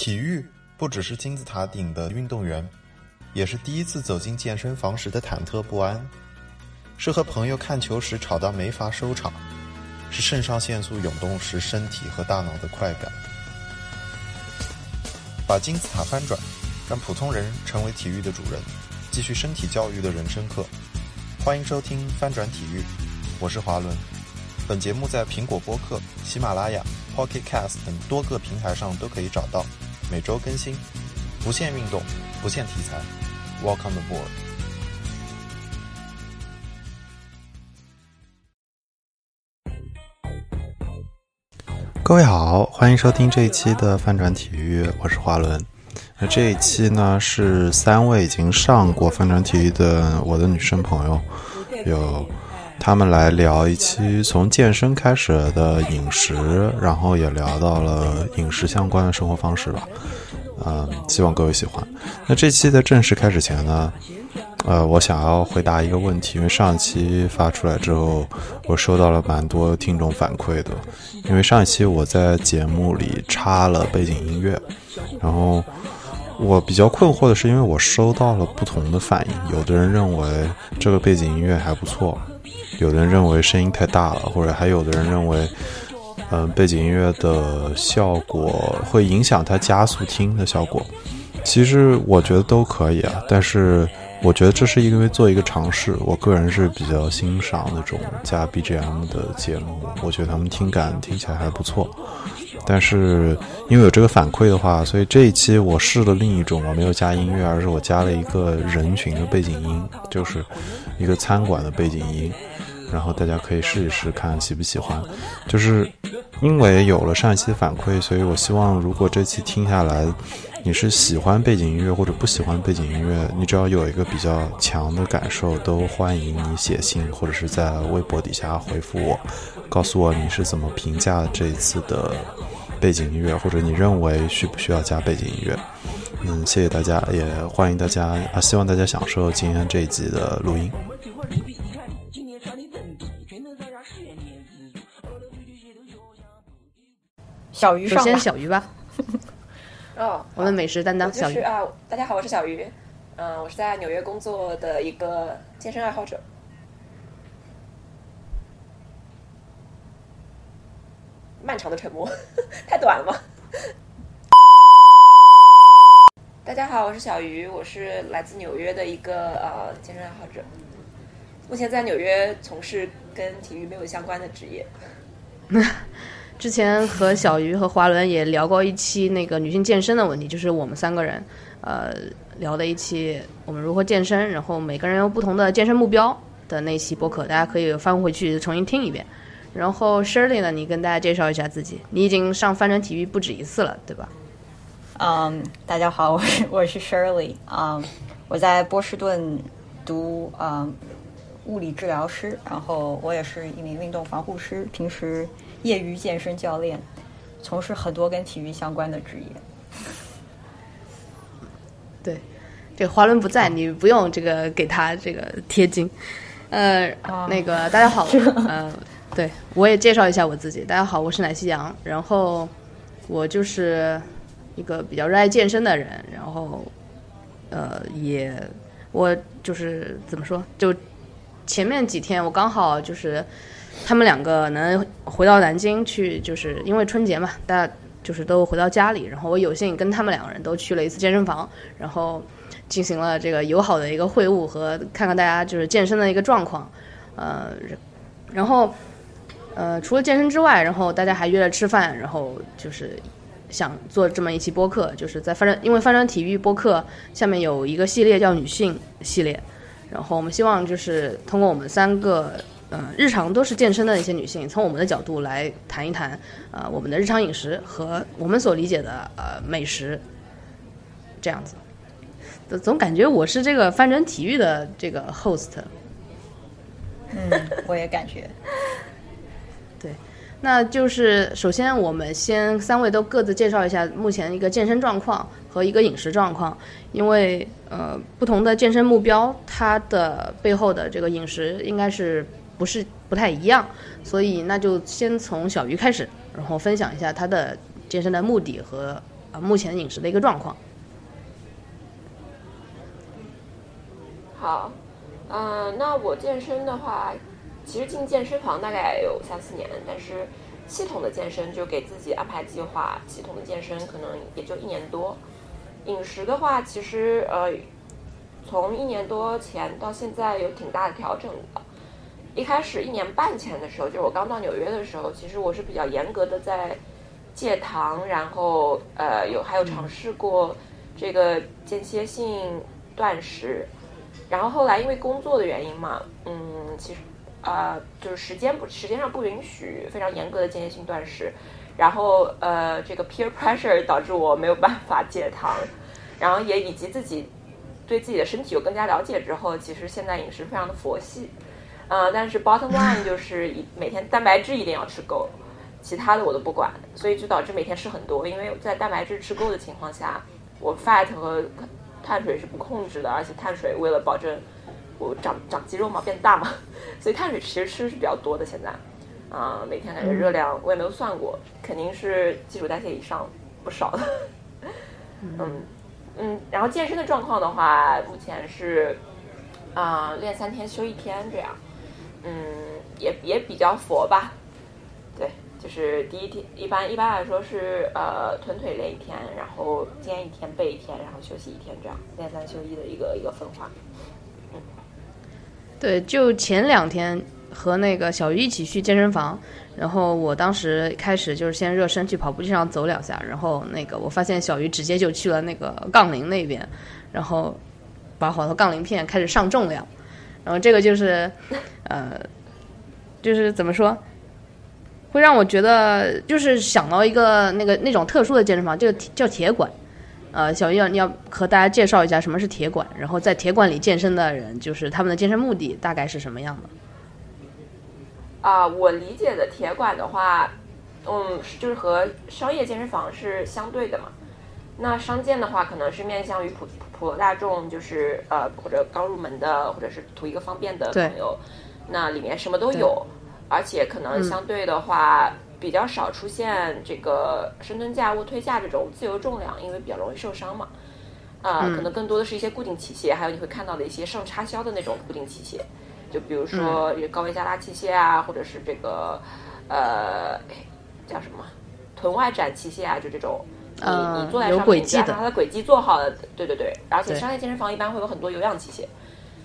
体育不只是金字塔顶的运动员，也是第一次走进健身房时的忐忑不安，是和朋友看球时吵到没法收场，是肾上腺素涌动时身体和大脑的快感。把金字塔翻转，让普通人成为体育的主人，继续身体教育的人生课。欢迎收听《翻转体育》，我是华伦。本节目在苹果播客、喜马拉雅、Pocket Cast 等多个平台上都可以找到，每周更新。不限运动，不限题材，Welcome the board。各位好，欢迎收听这一期的翻转体育，我是华伦。那这一期呢是三位已经上过翻转体育的我的女生朋友，有他们来聊一期从健身开始的饮食，然后也聊到了饮食相关的生活方式吧。嗯，希望各位喜欢。那这期的正式开始前呢，呃，我想要回答一个问题，因为上一期发出来之后，我收到了蛮多听众反馈的。因为上一期我在节目里插了背景音乐，然后我比较困惑的是，因为我收到了不同的反应，有的人认为这个背景音乐还不错，有的人认为声音太大了，或者还有的人认为。嗯，背景音乐的效果会影响它加速听的效果。其实我觉得都可以啊，但是我觉得这是因为做一个尝试。我个人是比较欣赏那种加 BGM 的节目，我觉得他们听感听起来还不错。但是因为有这个反馈的话，所以这一期我试了另一种，我没有加音乐，而是我加了一个人群的背景音，就是一个餐馆的背景音。然后大家可以试一试看喜不喜欢，就是因为有了上一期的反馈，所以我希望如果这期听下来，你是喜欢背景音乐或者不喜欢背景音乐，你只要有一个比较强的感受，都欢迎你写信或者是在微博底下回复我，告诉我你是怎么评价这一次的背景音乐，或者你认为需不需要加背景音乐。嗯，谢谢大家，也欢迎大家啊，希望大家享受今天这一集的录音。小鱼上，先小鱼吧。哦，我们美食担当小鱼啊！大家好，我是小鱼。嗯，我是在纽约工作的一个健身爱好者。漫长的沉默，太短了吗？大家好，我是小鱼，我是来自纽约的一个呃健身爱好者。目前在纽约从事跟体育没有相关的职业。之前和小鱼和华伦也聊过一期那个女性健身的问题，就是我们三个人，呃，聊的一期我们如何健身，然后每个人有不同的健身目标的那期播客，大家可以翻回去重新听一遍。然后 Shirley 呢，你跟大家介绍一下自己，你已经上翻转体育不止一次了，对吧？嗯，大家好，我 是我是 Shirley，嗯，我在波士顿读嗯物理治疗师，然后我也是一名运动防护师，平时。业余健身教练，从事很多跟体育相关的职业。对，这个华伦不在，你不用这个给他这个贴金。呃，那个大家好，呃，对我也介绍一下我自己。大家好，我是奶昔羊，然后我就是一个比较热爱健身的人，然后呃，也我就是怎么说，就前面几天我刚好就是。他们两个能回到南京去，就是因为春节嘛，大家就是都回到家里。然后我有幸跟他们两个人都去了一次健身房，然后进行了这个友好的一个会晤和看看大家就是健身的一个状况。呃，然后呃，除了健身之外，然后大家还约了吃饭，然后就是想做这么一期播客，就是在翻转，因为翻转体育播客下面有一个系列叫女性系列，然后我们希望就是通过我们三个。嗯，日常都是健身的一些女性，从我们的角度来谈一谈，呃，我们的日常饮食和我们所理解的呃美食，这样子，总感觉我是这个翻转体育的这个 host。嗯，我也感觉。对，那就是首先我们先三位都各自介绍一下目前一个健身状况和一个饮食状况，因为呃不同的健身目标，它的背后的这个饮食应该是。不是不太一样，所以那就先从小鱼开始，然后分享一下他的健身的目的和呃目前饮食的一个状况。好，嗯、那我健身的话，其实进健身房大概有三四年，但是系统的健身就给自己安排计划，系统的健身可能也就一年多。饮食的话，其实呃，从一年多前到现在有挺大的调整的。一开始一年半前的时候，就是我刚到纽约的时候，其实我是比较严格的在戒糖，然后呃有还有尝试过这个间歇性断食，然后后来因为工作的原因嘛，嗯，其实啊、呃就是时间不时间上不允许非常严格的间歇性断食，然后呃这个 peer pressure 导致我没有办法戒糖，然后也以及自己对自己的身体有更加了解之后，其实现在饮食非常的佛系。呃，但是 bottom line 就是一每天蛋白质一定要吃够，其他的我都不管，所以就导致每天吃很多。因为在蛋白质吃够的情况下，我 fat 和碳水是不控制的，而且碳水为了保证我长长肌肉嘛变大嘛，所以碳水其实吃是比较多的。现在啊、每天感觉热量我也没有算过，肯定是基础代谢以上不少的。嗯嗯，然后健身的状况的话，目前是啊、练三天休一天这样。嗯，也也比较佛吧。对，就是第一天一般一般来说是呃臀腿练一天，然后肩一天，背一天，然后休息一天，这样练三休一的一个一个分化。嗯对，就前两天和那个小鱼一起去健身房，然后我当时开始就是先热身，去跑步机上走两下，然后那个我发现小鱼直接就去了那个杠铃那边，然后把好多杠铃片开始上重量，然后这个就是呃，就是怎么说？会让我觉得，就是想到一个那个那种特殊的健身房，就叫铁馆。呃，小鱼要你要和大家介绍一下什么是铁馆，然后在铁馆里健身的人，就是他们的健身目的大概是什么样的？啊、我理解的铁馆的话，嗯，就是和商业健身房是相对的嘛。那商健的话，可能是面向于普普普罗大众，就是呃或者刚入门的，或者是图一个方便的朋友。那里面什么都有，而且可能相对的话、比较少出现这个深蹲架、卧推架这种自由重量，因为比较容易受伤嘛。啊、可能更多的是一些固定器械，还有你会看到的一些上插销的那种固定器械，就比如说这个高位加拉器械啊，或者是这个呃哎叫什么臀外展器械啊，就这种。你呃你坐在有上面，你只要轨迹的把它的轨迹做好了，对对对。而且商业健身房一般会有很多有氧器械，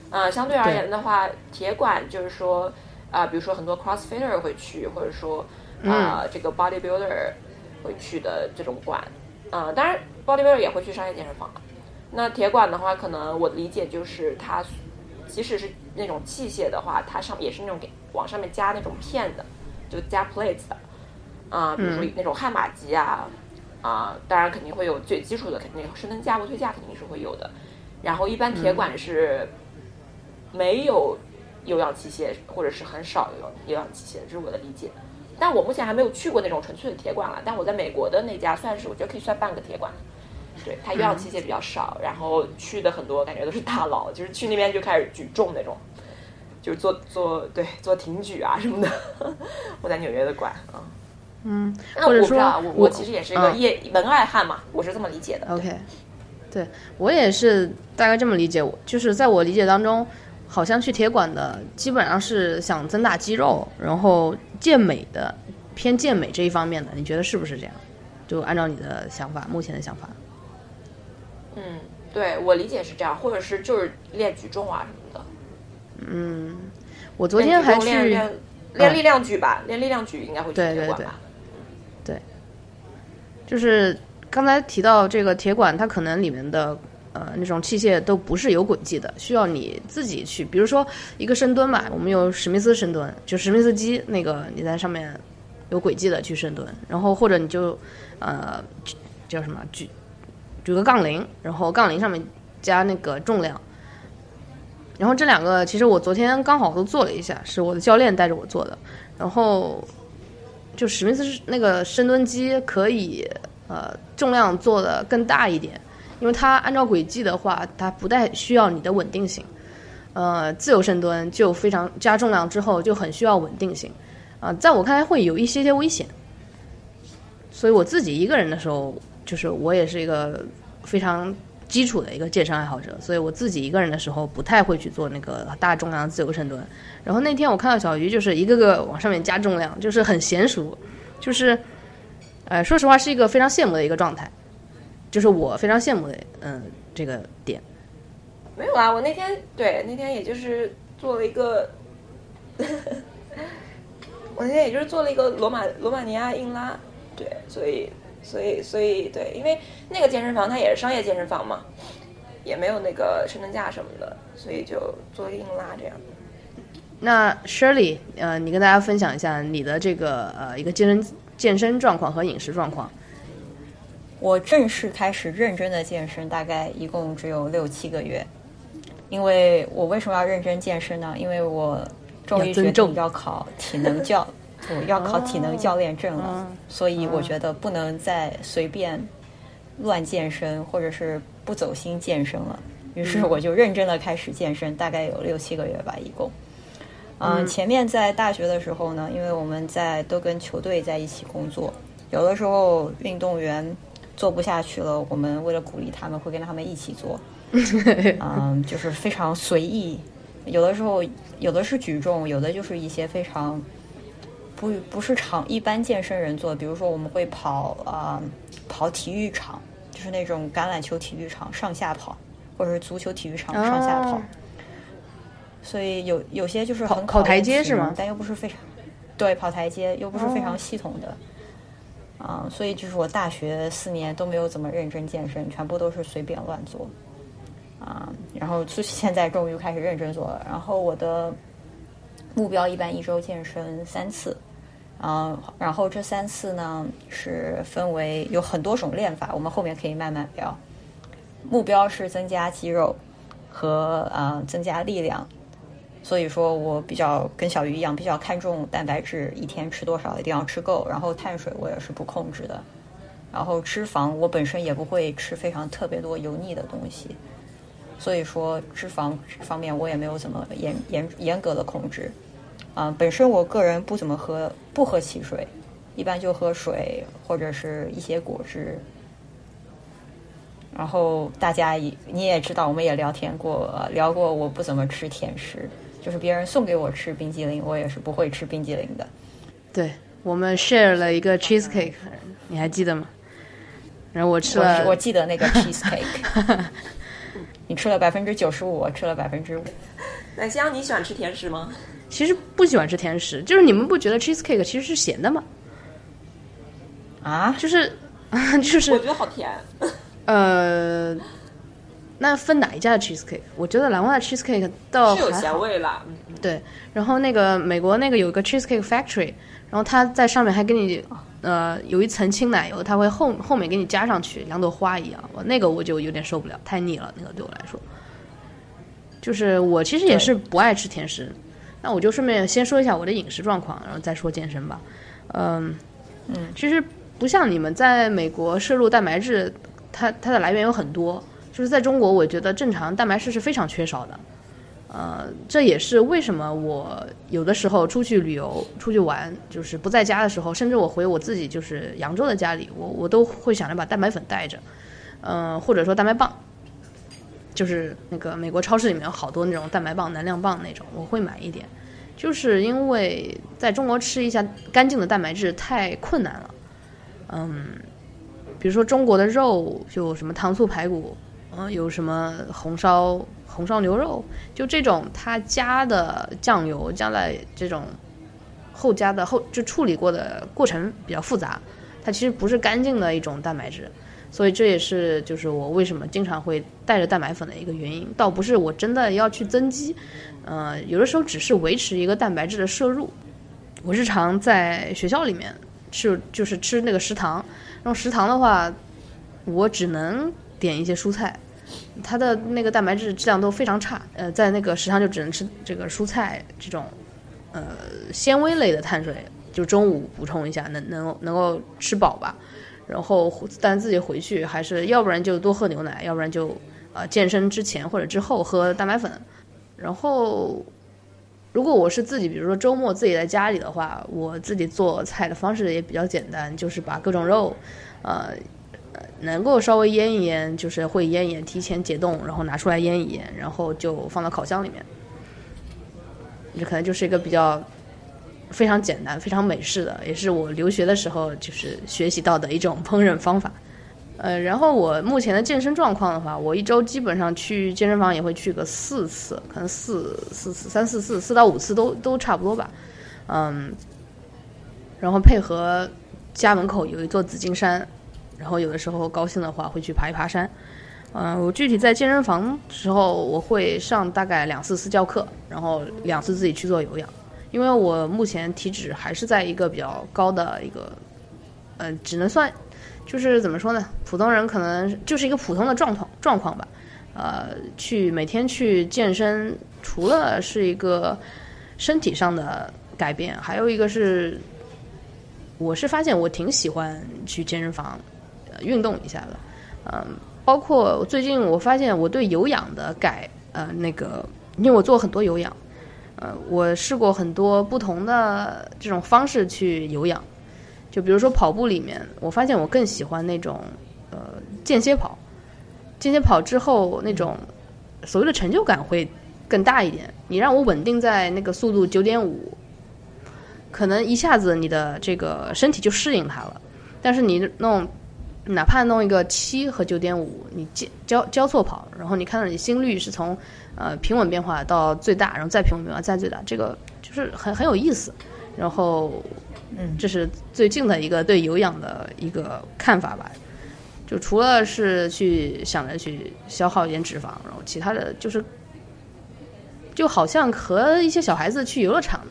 呃，相对而言的话，铁馆就是说，啊、比如说很多 CrossFitter 会去，或者说啊、嗯这个 Bodybuilder 会去的这种馆，啊、当然 Bodybuilder 也会去商业健身房。那铁馆的话，可能我的理解就是它，即使是那种器械的话，它上也是那种给往上面加那种片的，就加 plates 的，啊、比如说那种悍马机啊，啊、当然肯定会有最基础的，肯定深蹲架、卧推架肯定是会有的。然后一般铁馆是没有有氧器械，或者是很少有有氧器械，这是我的理解。但我目前还没有去过那种纯粹的铁馆了。但我在美国的那家算是，我觉得可以算半个铁馆。对，它有氧器械比较少，然后去的很多感觉都是大佬，就是去那边就开始举重那种，就是做做对做挺举啊什么的。我在纽约的馆啊，嗯，那或者说我不知道，我我我其实也是一个嗯业门外汉嘛，我是这么理解的。OK，对我也是大概这么理解。我就是在我理解当中，好像去铁馆的基本上是想增大肌肉，然后健美的偏健美这一方面的，你觉得是不是这样？就按照你的想法，目前的想法。嗯，对我理解是这样，或者是就是练举重啊什么的。嗯我昨天还去练练力量举吧，练力量举应该会去对对对铁馆吧？就是刚才提到这个铁管，它可能里面的呃那种器械都不是有轨迹的，需要你自己去，比如说一个深蹲吧，我们有史密斯深蹲，就史密斯机那个你在上面有轨迹的去深蹲，然后或者你就呃叫什么举举个杠铃，然后杠铃上面加那个重量。然后这两个其实我昨天刚好都做了一下，是我的教练带着我做的。然后就史密斯那个深蹲机可以呃重量做的更大一点，因为它按照轨迹的话，它不太需要你的稳定性。呃，自由深蹲就非常加重量之后就很需要稳定性，啊、在我看来会有一些些危险。所以我自己一个人的时候，就是我也是一个非常基础的一个健身爱好者，所以我自己一个人的时候不太会去做那个大重量自由深蹲。然后那天我看到小鱼就是一个个往上面加重量，就是很娴熟，就是，呃，说实话是一个非常羡慕的一个状态，就是我非常羡慕的，嗯，这个点。没有啊，我那天对那天也就是做了一个，我那天也就是做了一个罗马罗马尼亚硬拉，对，所以所以所以对，因为那个健身房它也是商业健身房嘛，也没有那个深蹲架什么的，所以就做硬拉这样。那 Shirley，呃，你跟大家分享一下你的这个呃一个健身健身状况和饮食状况。我正式开始认真的健身，大概一共只有六七个月。因为我为什么要认真健身呢？因为我终于决定要考体能教，我要考体能教练证了，哦所以我觉得不能再随便乱健身，或者是不走心健身了。于是我就认真的开始健身，大概有六七个月吧，一共。嗯，前面在大学的时候呢，因为我们在都跟球队在一起工作，有的时候运动员做不下去了，我们为了鼓励他们，会跟他们一起做。嗯，就是非常随意，有的时候有的是举重，有的就是一些非常不不是常一般健身人做的，比如说我们会跑啊、跑体育场，就是那种橄榄球体育场上下跑，或者是足球体育场上下跑。哦所以有有些就是很跑跑台阶是吗但又不是非常对跑台阶，又不是非哦常系统的。啊、所以就是我大学四年都没有怎么认真健身，全部都是随便乱做。啊、然后就现在终于开始认真做了。然后我的目标一般一周健身三次，嗯、然后这三次呢是分为有很多种练法，我们后面可以慢慢聊。目标是增加肌肉和呃增加力量，所以说我比较跟小鱼一样，比较看重蛋白质，一天吃多少一定要吃够，然后碳水我也是不控制的，然后脂肪我本身也不会吃非常特别多油腻的东西，所以说脂肪方面我也没有怎么严严严格的控制。啊、本身我个人不怎么喝不喝汽水，一般就喝水或者是一些果汁。然后大家也你也知道，我们也聊天过，聊过我不怎么吃甜食，就是别人送给我吃冰激凌，我也是不会吃冰激凌的。对，我们 share 了一个 cheesecake，你还记得吗？然后我吃我了，我记得那个 cheesecake，你吃了百分之九十五，我吃了百分之五。奶香，你喜欢吃甜食吗？其实不喜欢吃甜食，就是你们不觉得 cheesecake 其实是咸的吗？啊，就是 就是我觉得好甜。呃，那分哪一家的 cheesecake？我觉得蓝蛙的 cheesecake 倒是有还好。咸味啦，嗯对，然后那个美国那个有一个 cheesecake factory，然后它在上面还给你呃有一层轻奶油，它会后后面给你加上去，两朵花一样。我那个我就有点受不了，太腻了，那个对我来说。就是我其实也是不爱吃甜食，那我就顺便先说一下我的饮食状况，然后再说健身吧。嗯嗯，其实不像你们在美国摄入蛋白质，它它的来源有很多，就是在中国，我觉得正常蛋白质是非常缺少的。呃，这也是为什么我有的时候出去旅游、出去玩，就是不在家的时候，甚至我回我自己就是扬州的家里，我我都会想着把蛋白粉带着，嗯、或者说蛋白棒，就是那个美国超市里面有好多那种蛋白棒、能量棒那种，我会买一点，就是因为在中国吃一下干净的蛋白质太困难了，嗯，比如说中国的肉就什么糖醋排骨，嗯、有什么红烧红烧牛肉，就这种它加的酱油加在这种后加的后就处理过的过程比较复杂，它其实不是干净的一种蛋白质，所以这也是就是我为什么经常会带着蛋白粉的一个原因，倒不是我真的要去增肌，呃，有的时候只是维持一个蛋白质的摄入。我日常在学校里面吃就是吃那个食堂，然后食堂的话，我只能点一些蔬菜，它的那个蛋白质质量都非常差，呃，在那个食堂就只能吃这个蔬菜这种，呃，纤维类的碳水，就中午补充一下，能能能够吃饱吧。然后但自己回去还是要不然就多喝牛奶，要不然就呃健身之前或者之后喝蛋白粉。然后如果我是自己，比如说周末自己在家里的话，我自己做菜的方式也比较简单，就是把各种肉，呃，呃能够稍微腌一腌，就是会腌一腌，提前解冻，然后拿出来腌一腌，然后就放到烤箱里面。这可能就是一个比较非常简单、非常美式的，也是我留学的时候就是学习到的一种烹饪方法。呃，然后我目前的健身状况的话，我一周基本上去健身房也会去个四次，可能四四次、三四次、四到五次都都差不多吧。嗯，然后配合家门口有一座紫金山，然后有的时候高兴的话会去爬一爬山。嗯，我具体在健身房时候，我会上大概两次私教课，然后两次自己去做有氧，因为我目前体脂还是在一个比较高的一个，嗯，只能算。就是怎么说呢？普通人可能就是一个普通的状况状况吧。呃，去每天去健身，除了是一个身体上的改变，还有一个是，我是发现我挺喜欢去健身房运动一下的。嗯，包括最近我发现我对有氧的改，呃，那个因为我做很多有氧，呃，我试过很多不同的这种方式去有氧。就比如说跑步里面，我发现我更喜欢那种呃间歇跑，间歇跑之后那种所谓的成就感会更大一点。你让我稳定在那个速度九点五，可能一下子你的这个身体就适应它了。但是你弄哪怕弄一个七和九点五，你交交交错跑，然后你看到你心率是从呃平稳变化到最大，然后再平稳变化再最大，这个就是很很有意思。然后。嗯，这是最近的一个对有氧的一个看法吧。就除了是去想着去消耗一点脂肪，然后其他的就是，就好像和一些小孩子去游乐场，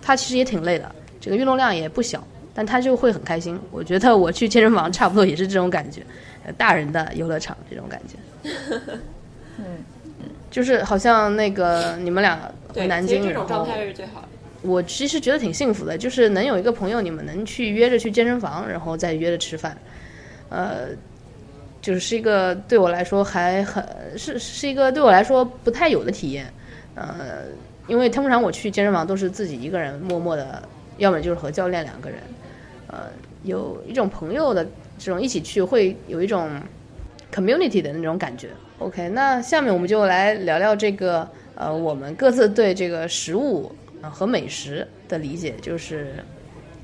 他其实也挺累的，这个运动量也不小，但他就会很开心。我觉得我去健身房 差不多也是这种感觉，大人的游乐场这种感觉。嗯，就是好像那个你们俩回南京，这种状态是最好的。我其实觉得挺幸福的，就是能有一个朋友，你们能去约着去健身房，然后再约着吃饭，呃，就是是一个对我来说还很是是一个对我来说不太有的体验，呃，因为通常我去健身房都是自己一个人默默的，要么就是和教练两个人，呃，有一种朋友的这种一起去会有一种 community 的那种感觉。OK，那下面我们就来聊聊这个呃，我们各自对这个食物。啊，和美食的理解就是，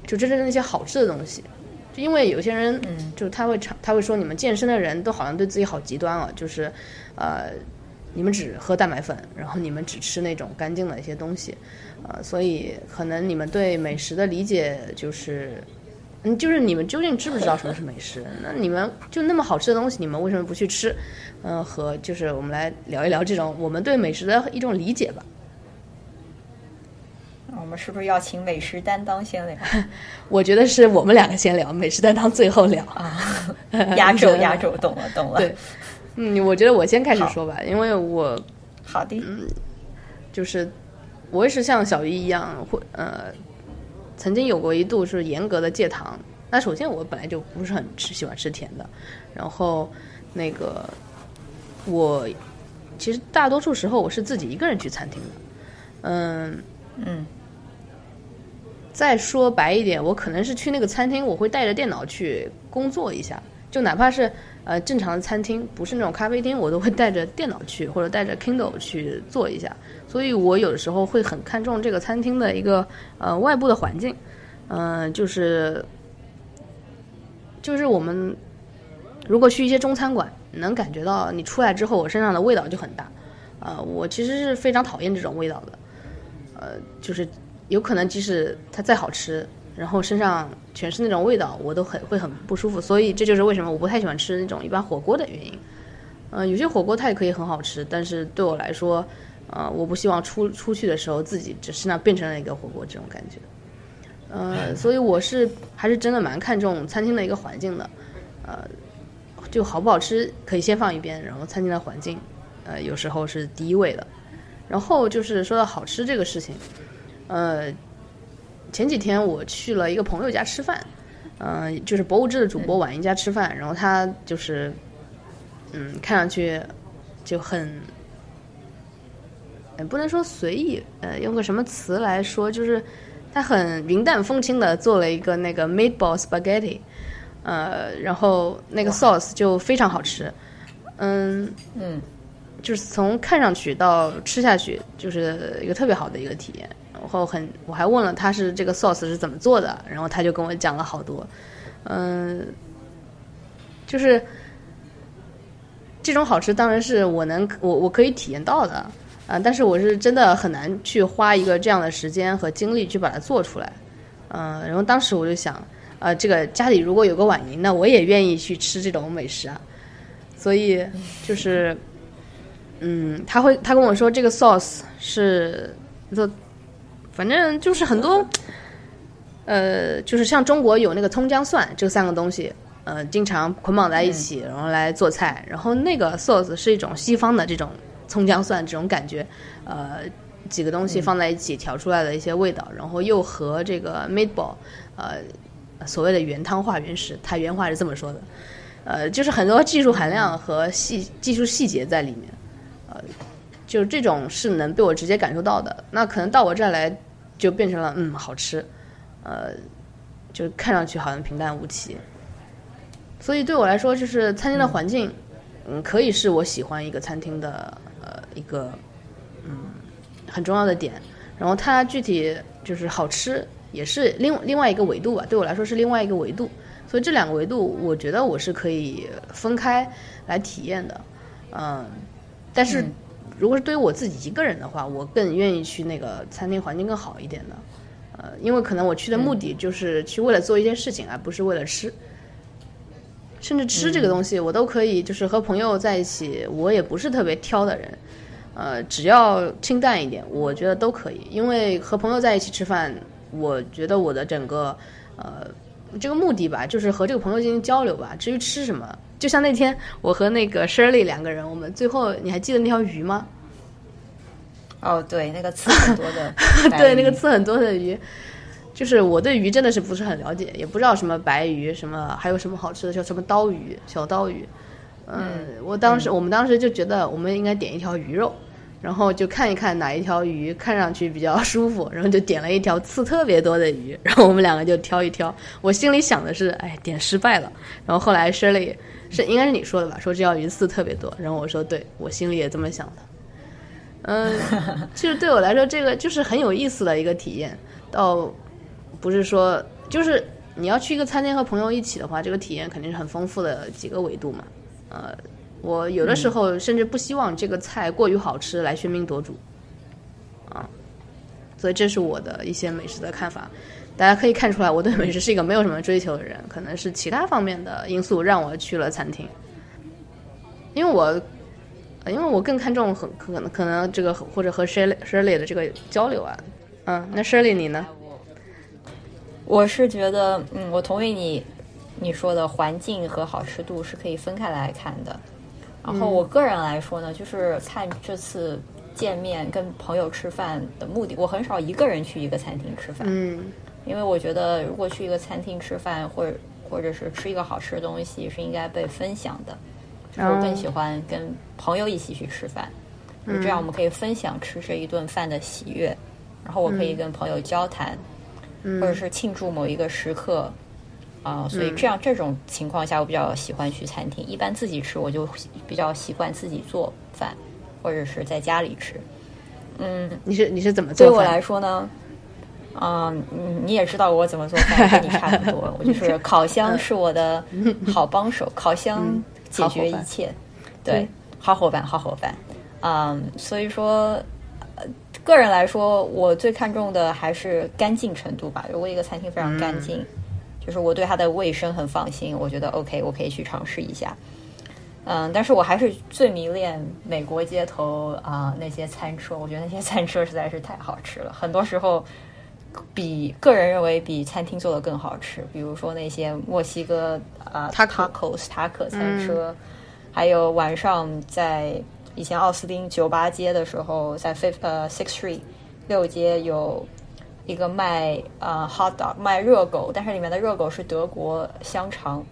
就真正那些好吃的东西，就因为有些人，嗯，就他会常，他会说你们健身的人都好像对自己好极端啊，就是，呃，你们只喝蛋白粉，然后你们只吃那种干净的一些东西，呃，所以可能你们对美食的理解就是，嗯，就是你们究竟知不知道什么是美食？那你们就那么好吃的东西，你们为什么不去吃？嗯，和就是我们来聊一聊这种我们对美食的一种理解吧。我们是不是要请美食担当先聊？我觉得是我们两个先聊，美食担当最后聊啊。压轴，压轴，懂了，懂了。对，嗯，我觉得我先开始说吧，因为我好的，嗯，就是我也是像小鱼一样，会呃，曾经有过一度是严格的戒糖。那首先我本来就不是很吃喜欢吃甜的，然后那个我其实大多数时候我是自己一个人去餐厅的，嗯嗯。再说白一点，我可能是去那个餐厅，我会带着电脑去工作一下，就哪怕是呃正常的餐厅，不是那种咖啡厅，我都会带着电脑去，或者带着 Kindle 去做一下。所以我有的时候会很看重这个餐厅的一个呃外部的环境，嗯，就是就是我们如果去一些中餐馆，能感觉到你出来之后，我身上的味道就很大，呃，我其实是非常讨厌这种味道的，呃，就是。有可能即使它再好吃，然后身上全是那种味道，我都很会很不舒服。所以这就是为什么我不太喜欢吃那种一般火锅的原因。嗯，有些火锅它也可以很好吃，但是对我来说，呃，我不希望出出去的时候自己只是那变成了一个火锅这种感觉。呃，所以我是还是真的蛮看重餐厅的一个环境的。呃，就好不好吃可以先放一边，然后餐厅的环境，呃，有时候是第一位的。然后就是说到好吃这个事情。呃，前几天我去了一个朋友家吃饭，嗯，就是博物志的主播婉莹家吃饭，然后他就是，嗯，看上去就很，不能说随意，呃，用个什么词来说，就是他很云淡风轻的做了一个那个 meatball spaghetti，呃，然后那个 sauce 就非常好吃，嗯嗯，就是从看上去到吃下去，就是一个特别好的一个体验。然后很，我还问了他是这个 sauce 是怎么做的，然后他就跟我讲了好多，嗯，就是这种好吃当然是我能我我可以体验到的，啊、但是我是真的很难去花一个这样的时间和精力去把它做出来，嗯、然后当时我就想，呃，这个家里如果有个婉莹，那我也愿意去吃这种美食啊，所以就是，嗯，他会他跟我说这个 sauce 是做，反正就是很多，呃，就是像中国有那个葱姜蒜这三个东西，呃，经常捆绑在一起，然后来做菜。然后那个 sauce 是一种西方的这种葱姜蒜这种感觉，呃，几个东西放在一起调出来的一些味道，然后又和这个 meatball，呃，所谓的原汤化原食，它原话是这么说的，呃，就是很多技术含量和细技术细节在里面，呃，就是这种是能被我直接感受到的。那可能到我这儿来就变成了嗯好吃，呃，就看上去好像平淡无奇。所以对我来说，就是餐厅的环境，嗯，可以是我喜欢一个餐厅的呃一个嗯很重要的点。然后它具体就是好吃，也是另另外一个维度吧。对我来说是另外一个维度。所以这两个维度，我觉得我是可以分开来体验的。嗯，但是如果是对于我自己一个人的话，我更愿意去那个餐厅环境更好一点的。呃，因为可能我去的目的就是去为了做一件事情，而不是为了吃。甚至吃这个东西，我都可以，就是和朋友在一起，我也不是特别挑的人，呃，只要清淡一点，我觉得都可以。因为和朋友在一起吃饭，我觉得我的整个呃这个目的吧，就是和这个朋友进行交流吧。至于吃什么，就像那天我和那个 Shirley 两个人，我们最后你还记得那条鱼吗？哦，对，那个刺很多的 对，那个刺很多的鱼，就是我对鱼真的是不是很了解，也不知道什么白鱼，什么还有什么好吃的，叫什么刀鱼、小刀鱼。嗯，我当时、我们当时就觉得我们应该点一条鱼肉，然后就看一看哪一条鱼看上去比较舒服，然后就点了一条刺特别多的鱼，然后我们两个就挑一挑。我心里想的是，哎，点失败了。然后后来 Shirley 是应该是你说的吧，说这条鱼刺特别多，然后我说对，我心里也这么想的。嗯，其实对我来说，这个 就是很有意思的一个体验。倒不是说，就是你要去一个餐厅和朋友一起的话，这个体验肯定是很丰富的几个维度嘛。呃，我有的时候甚至不希望这个菜过于好吃来喧宾夺主，啊，所以这是我的一些美食的看法。大家可以看出来，我对美食是一个没有什么追求的人，可能是其他方面的因素让我去了餐厅，因为我。呃因为我更看重很可能可能这个或者和 Shirley Shirley 的这个交流啊，嗯，那 Shirley 你呢？我是觉得，嗯，我同意你你说的环境和好吃度是可以分开来看的。然后我个人来说呢，就是看这次见面跟朋友吃饭的目的，我很少一个人去一个餐厅吃饭，嗯。因为我觉得如果去一个餐厅吃饭，或者或者是吃一个好吃的东西，是应该被分享的。就是我更喜欢跟朋友一起去吃饭，就这样我们可以分享吃这一顿饭的喜悦，然后我可以跟朋友交谈，或者是庆祝某一个时刻，啊、所以这样这种情况下，我比较喜欢去餐厅。一般自己吃，我就比较习惯自己做饭，或者是在家里吃。嗯，你是你是怎么做对我？来说呢，嗯，你你也知道我怎么做饭，跟你差不多。我就是烤箱是我的好帮手，烤箱解决一切。对，好伙伴，好伙伴。嗯，所以说，呃，个人来说，我最看重的还是干净程度吧。如果一个餐厅非常干净，就是我对它的卫生很放心，我觉得 OK，我可以去尝试一下。嗯，但是我还是最迷恋美国街头啊、那些餐车，我觉得那些餐车实在是太好吃了，很多时候比个人认为比餐厅做的更好吃。比如说那些墨西哥啊、Taco tacos 塔可餐车，还有晚上在以前奥斯汀酒吧街的时候，在 Fifth 呃 sixth Street 六街有一个卖呃 hot dog 卖热狗，但是里面的热狗是德国香肠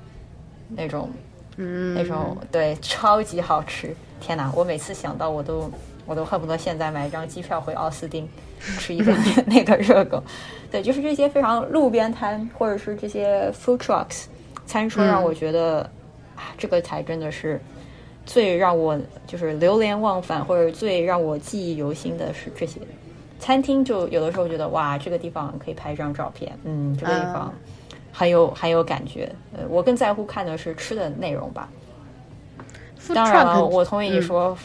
那种。嗯，那种对，超级好吃！天哪，我每次想到我都我都恨不得现在买一张机票回奥斯汀吃一个 那个热狗。对，就是这些非常路边摊或者是这些 food trucks 餐车让我觉得啊，这个才真的是最让我就是流连忘返，或者最让我记忆犹新的是这些。餐厅就有的时候觉得哇，这个地方可以拍一张照片，嗯，这个地方很有很有感觉。呃，我更在乎看的是吃的内容吧。当然了，我同意你说，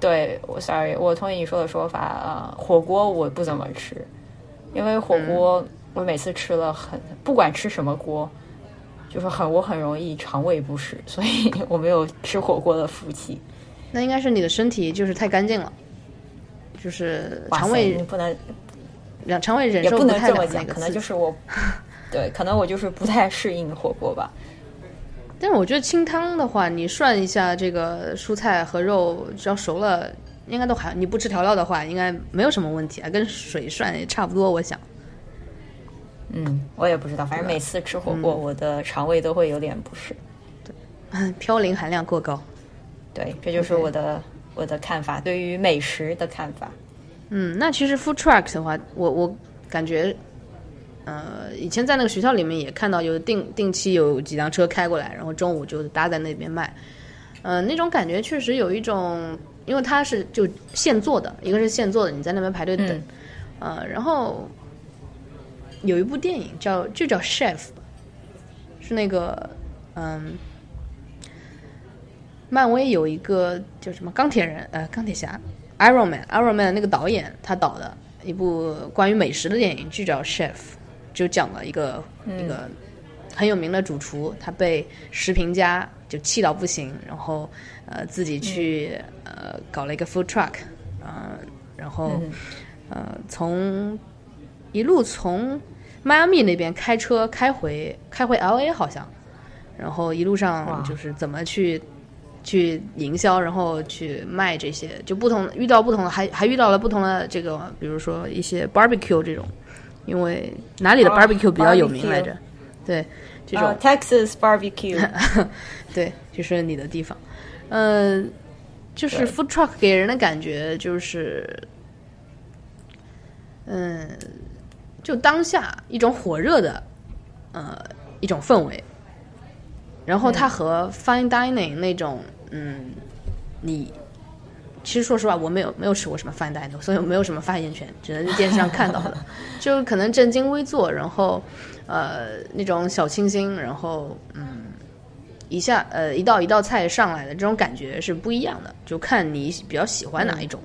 对我 sorry，我同意你说的说法。呃，火锅我不怎么吃，因为火锅我每次吃了很，不管吃什么锅，就是很我很容易肠胃不适，所以我没有吃火锅的福气。那应该是你的身体就是太干净了，就是肠胃不能两肠胃忍受也不能太这么讲，可了那个刺激能就是我，对，可能我就是不太适应火锅吧。但是我觉得清汤的话，你涮一下这个蔬菜和肉，只要熟了，应该都还。你不吃调料的话，应该没有什么问题啊，跟水涮也差不多。我想，嗯，我也不知道，反正每次吃火锅，我的肠胃都会有点不适。对 嘌呤含量过高。对，这就是我的我的看法，对于美食的看法。嗯，那其实 food truck 的话，我我感觉，呃，以前在那个学校里面也看到有定定期有几辆车开过来，然后中午就搭在那边卖。呃，那种感觉确实有一种，因为它是就现做的，一个是现做的，你在那边排队等，呃，然后有一部电影叫就叫 Chef，是那个嗯。漫威有一个叫什么钢铁人，呃，钢铁侠，Iron Man，Iron Man 那个导演他导的一部关于美食的电影，就叫 Chef，就讲了一个、一个很有名的主厨，他被食评家就气到不行，然后呃自己去、呃搞了一个 food truck，呃，然后、呃从一路从迈阿密那边开车开回开回 L A 好像，然后一路上就是怎么去去营销，然后去卖这些，就不同遇到不同的，还还遇到了不同的这个，比如说一些 barbecue 这种，因为哪里的哦 barbecue 比较有名来着？对，这种、啊，Texas barbecue，对，就是你的地方。嗯、就是 food truck 给人的感觉就是，嗯，就当下一种火热的，呃，一种氛围。然后它和 fine dining 那种，嗯，你其实说实话，我没有没有吃过什么 fine dining，所以我没有什么发言权，只能在电视上看到的。就可能正襟危坐，然后呃那种小清新，然后嗯一下呃一道一道菜上来的这种感觉是不一样的，就看你比较喜欢哪一种，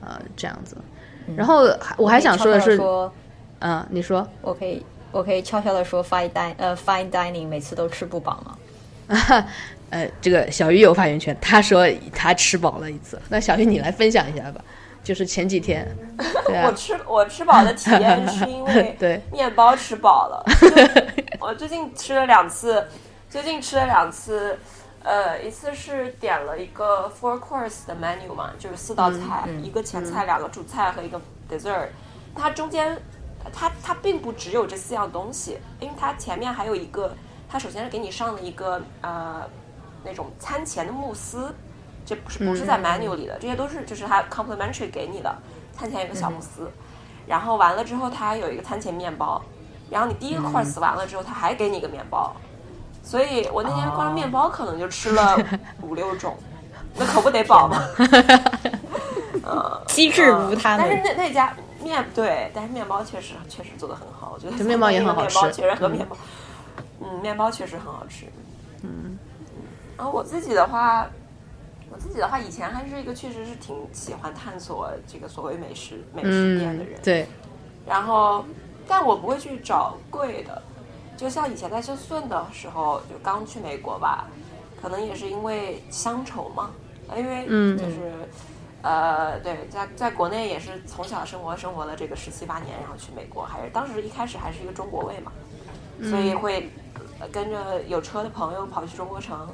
呃这样子。然后我还想说的是，说嗯、你说。我可以我可以悄悄的说 fine din 呃 fine dining 每次都吃不饱吗？呃，这个小鱼有发言权，他说他吃饱了一次。那小鱼你来分享一下吧，就是前几天，对啊，我吃我吃饱的体验是因为 对面包吃饱了。我最近吃了两次，最近吃了两次，呃，一次是点了一个 four course 的 menu 嘛，就是四道菜，一个前菜、两个主菜和一个 dessert。它中间，它它并不只有这四样东西，因为它前面还有一个，它首先是给你上了一个呃那种餐前的慕斯，这不是不是在 menu 里的，这些都是就是它 complimentary 给你的，餐前有个小慕斯，然后完了之后它还有一个餐前面包，然后你第一个 course 完了之后，它还给你一个面包，所以我那天光是面包可能就吃了 五六种，那可不得饱吗？机智如他但是，那那家面对，但是面包确实确实做的很好，我觉得面包也很好吃。面包确实和面包，嗯，面包确实很好吃。嗯，然后我自己的话，我自己的话，以前还是一个确实是挺喜欢探索这个所谓美食美食店的人，，嗯对，然后，但我不会去找贵的，就像以前在休斯顿的时候，就刚去美国吧，可能也是因为乡愁嘛，因为嗯就是。呃，对，在在国内也是从小生活生活了这个十七八年，然后去美国，还是当时一开始还是一个中国胃嘛，所以会呃跟着有车的朋友跑去中国城，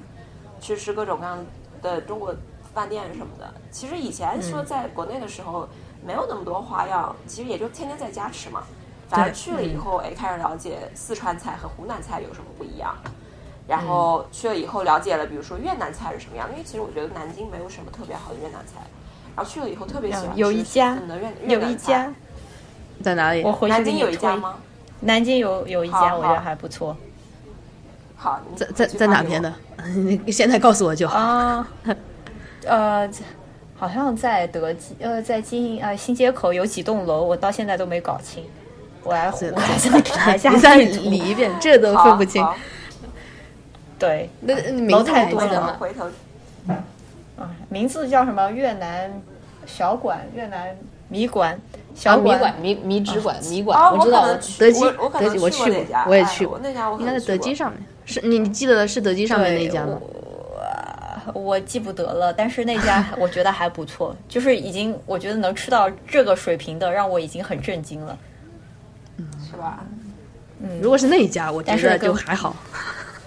去吃各种各样的中国饭店什么的。其实以前说在国内的时候没有那么多花样，其实也就天天在家吃嘛。反而去了以后，哎，开始了解四川菜和湖南菜有什么不一样。然后去了以后了解了，比如说越南菜是什么样，因为其实我觉得南京没有什么特别好的越南菜。然后去了以后特别喜欢吃有一家有一家，在哪里？我回去南京有一家。吗？南京有有一家，我觉得还不错。好，在在在哪边的？你现在告诉我就好。啊，呃，好像在德基，呃，在金呃新街口有几栋楼，我到现在都没搞清。我来，是我来再查一下你再理一遍，这都分不清。对，那那名字太多了吗？回头啊，名字叫什么？越南小馆，越南米馆，啊，小米馆、米米纸馆、米馆，啊，我知道，德基德基我去过我也去过那家我应该在德基上面。是你你记得的是德基上面那一家吗？我记不得了，但是那家我觉得还不错，就是已经我觉得能吃到这个水平的，让我已经很震惊了。是吧？嗯如果是那一家，我觉得但是就还好。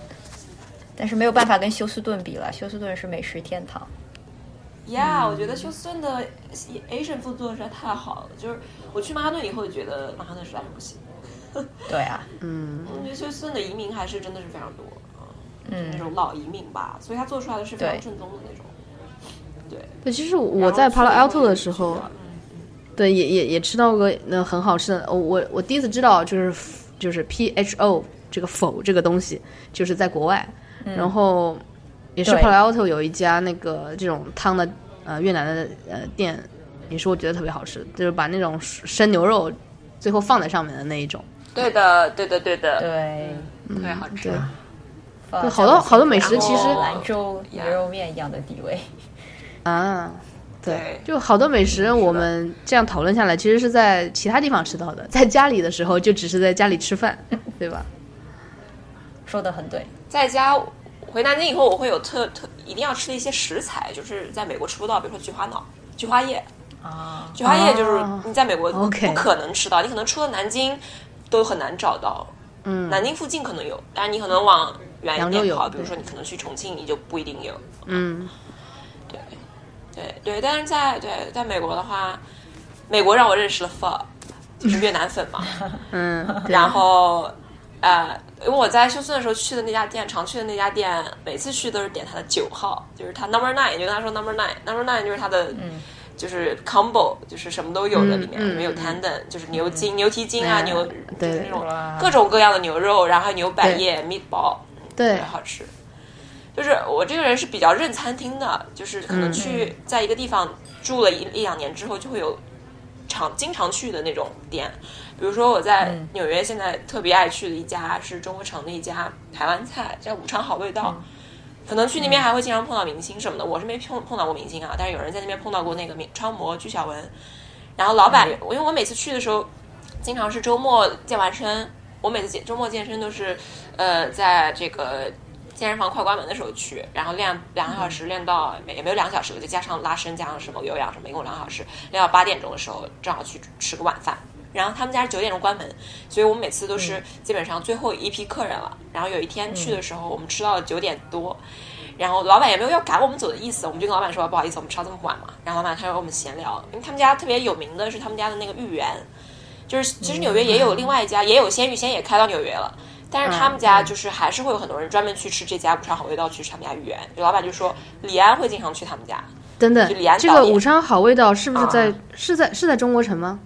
但是没有办法跟休斯顿比了，休斯顿是美食天堂。呀、我觉得休斯顿的 Asian food 做的实在太好了，就是我去曼哈顿以后就觉得曼哈顿实在是不行。对啊，嗯，我觉得休斯顿的移民还是真的是非常多，嗯。那种老移民吧，所以他做出来的是非常正宗的那种。对，对，其实我在 Palo Alto 的时候，对，也也也吃到过那很好吃的。我我我第一次知道就是就是 P H O 这个否这个东西，就是在国外，然后也是对。Palo Alto 有一家那个这种汤的呃越南的呃店，也是我觉得特别好吃，就是把那种生牛肉最后放在上面的那一种。对的，对的，对的，对，特别好吃。对。好多好多美食其实兰州牛肉面一样的地位。啊，对对，就好多美食，我们这样讨论下来，其实是在其他地方吃到的，在家里的时候就只是在家里吃饭，对吧？说的很对，在家回南京以后，我会有特特一定要吃的一些食材，就是在美国吃不到，比如说菊花脑、菊花叶。啊，菊花叶就是哦你在美国 OK 不可能吃到，你可能出了南京都很难找到。嗯，南京附近可能有，但是你可能往远一点跑，比如说你可能去重庆，你就不一定有。嗯，对，对对，但是在对在美国的话，美国让我认识了 pho，就是越南粉嘛。嗯，然后呃，因为我在休斯顿的时候去的那家店，常去的那家店，每次去都是点他的九号，就是他 number nine，就跟他说 number nine，number nine 就是他的。就是 combo，就是什么都有的，里面嗯里面有 tendon，就是牛筋、牛蹄筋啊，嗯牛对。就是那种各种各样的牛肉，然后还有牛百叶、meatball，特对别好吃。就是我这个人是比较认餐厅的，就是可能去在一个地方住了一一两年之后，就会有常经常去的那种店。比如说我在纽约现在特别爱去的一家是中国城的一家台湾菜，叫武昌好味道。可能去那边还会经常碰到明星什么的，我是没碰碰到过明星啊，但是有人在那边碰到过那个明超模鞠晓雯。然后老板，因为我每次去的时候，经常是周末健完身，我每次健周末健身都是，呃，在这个健身房快关门的时候去，然后练两个小时，练到也没有两个小时，就加上拉伸，加上什么有氧什么，一共两个小时，练到八点钟的时候，正好去吃个晚饭。然后他们家是九点钟关门，所以我们每次都是基本上最后一批客人了。然后有一天去的时候，我们吃到了九点多，然后老板也没有要赶我们走的意思，我们就跟老板说不好意思，我们吃到这么晚嘛。然后老板他说我们闲聊，因为他们家特别有名的是他们家的那个芋圆，就是其实纽约也有另外一家，也有鲜芋仙也开到纽约了。但是他们家就是还是会有很多人专门去吃这家武昌好味道，去吃他们家芋圆。就老板就说李安会经常去他们家，等等就李安，这个武昌好味道是不是在、啊是在是在中国城吗？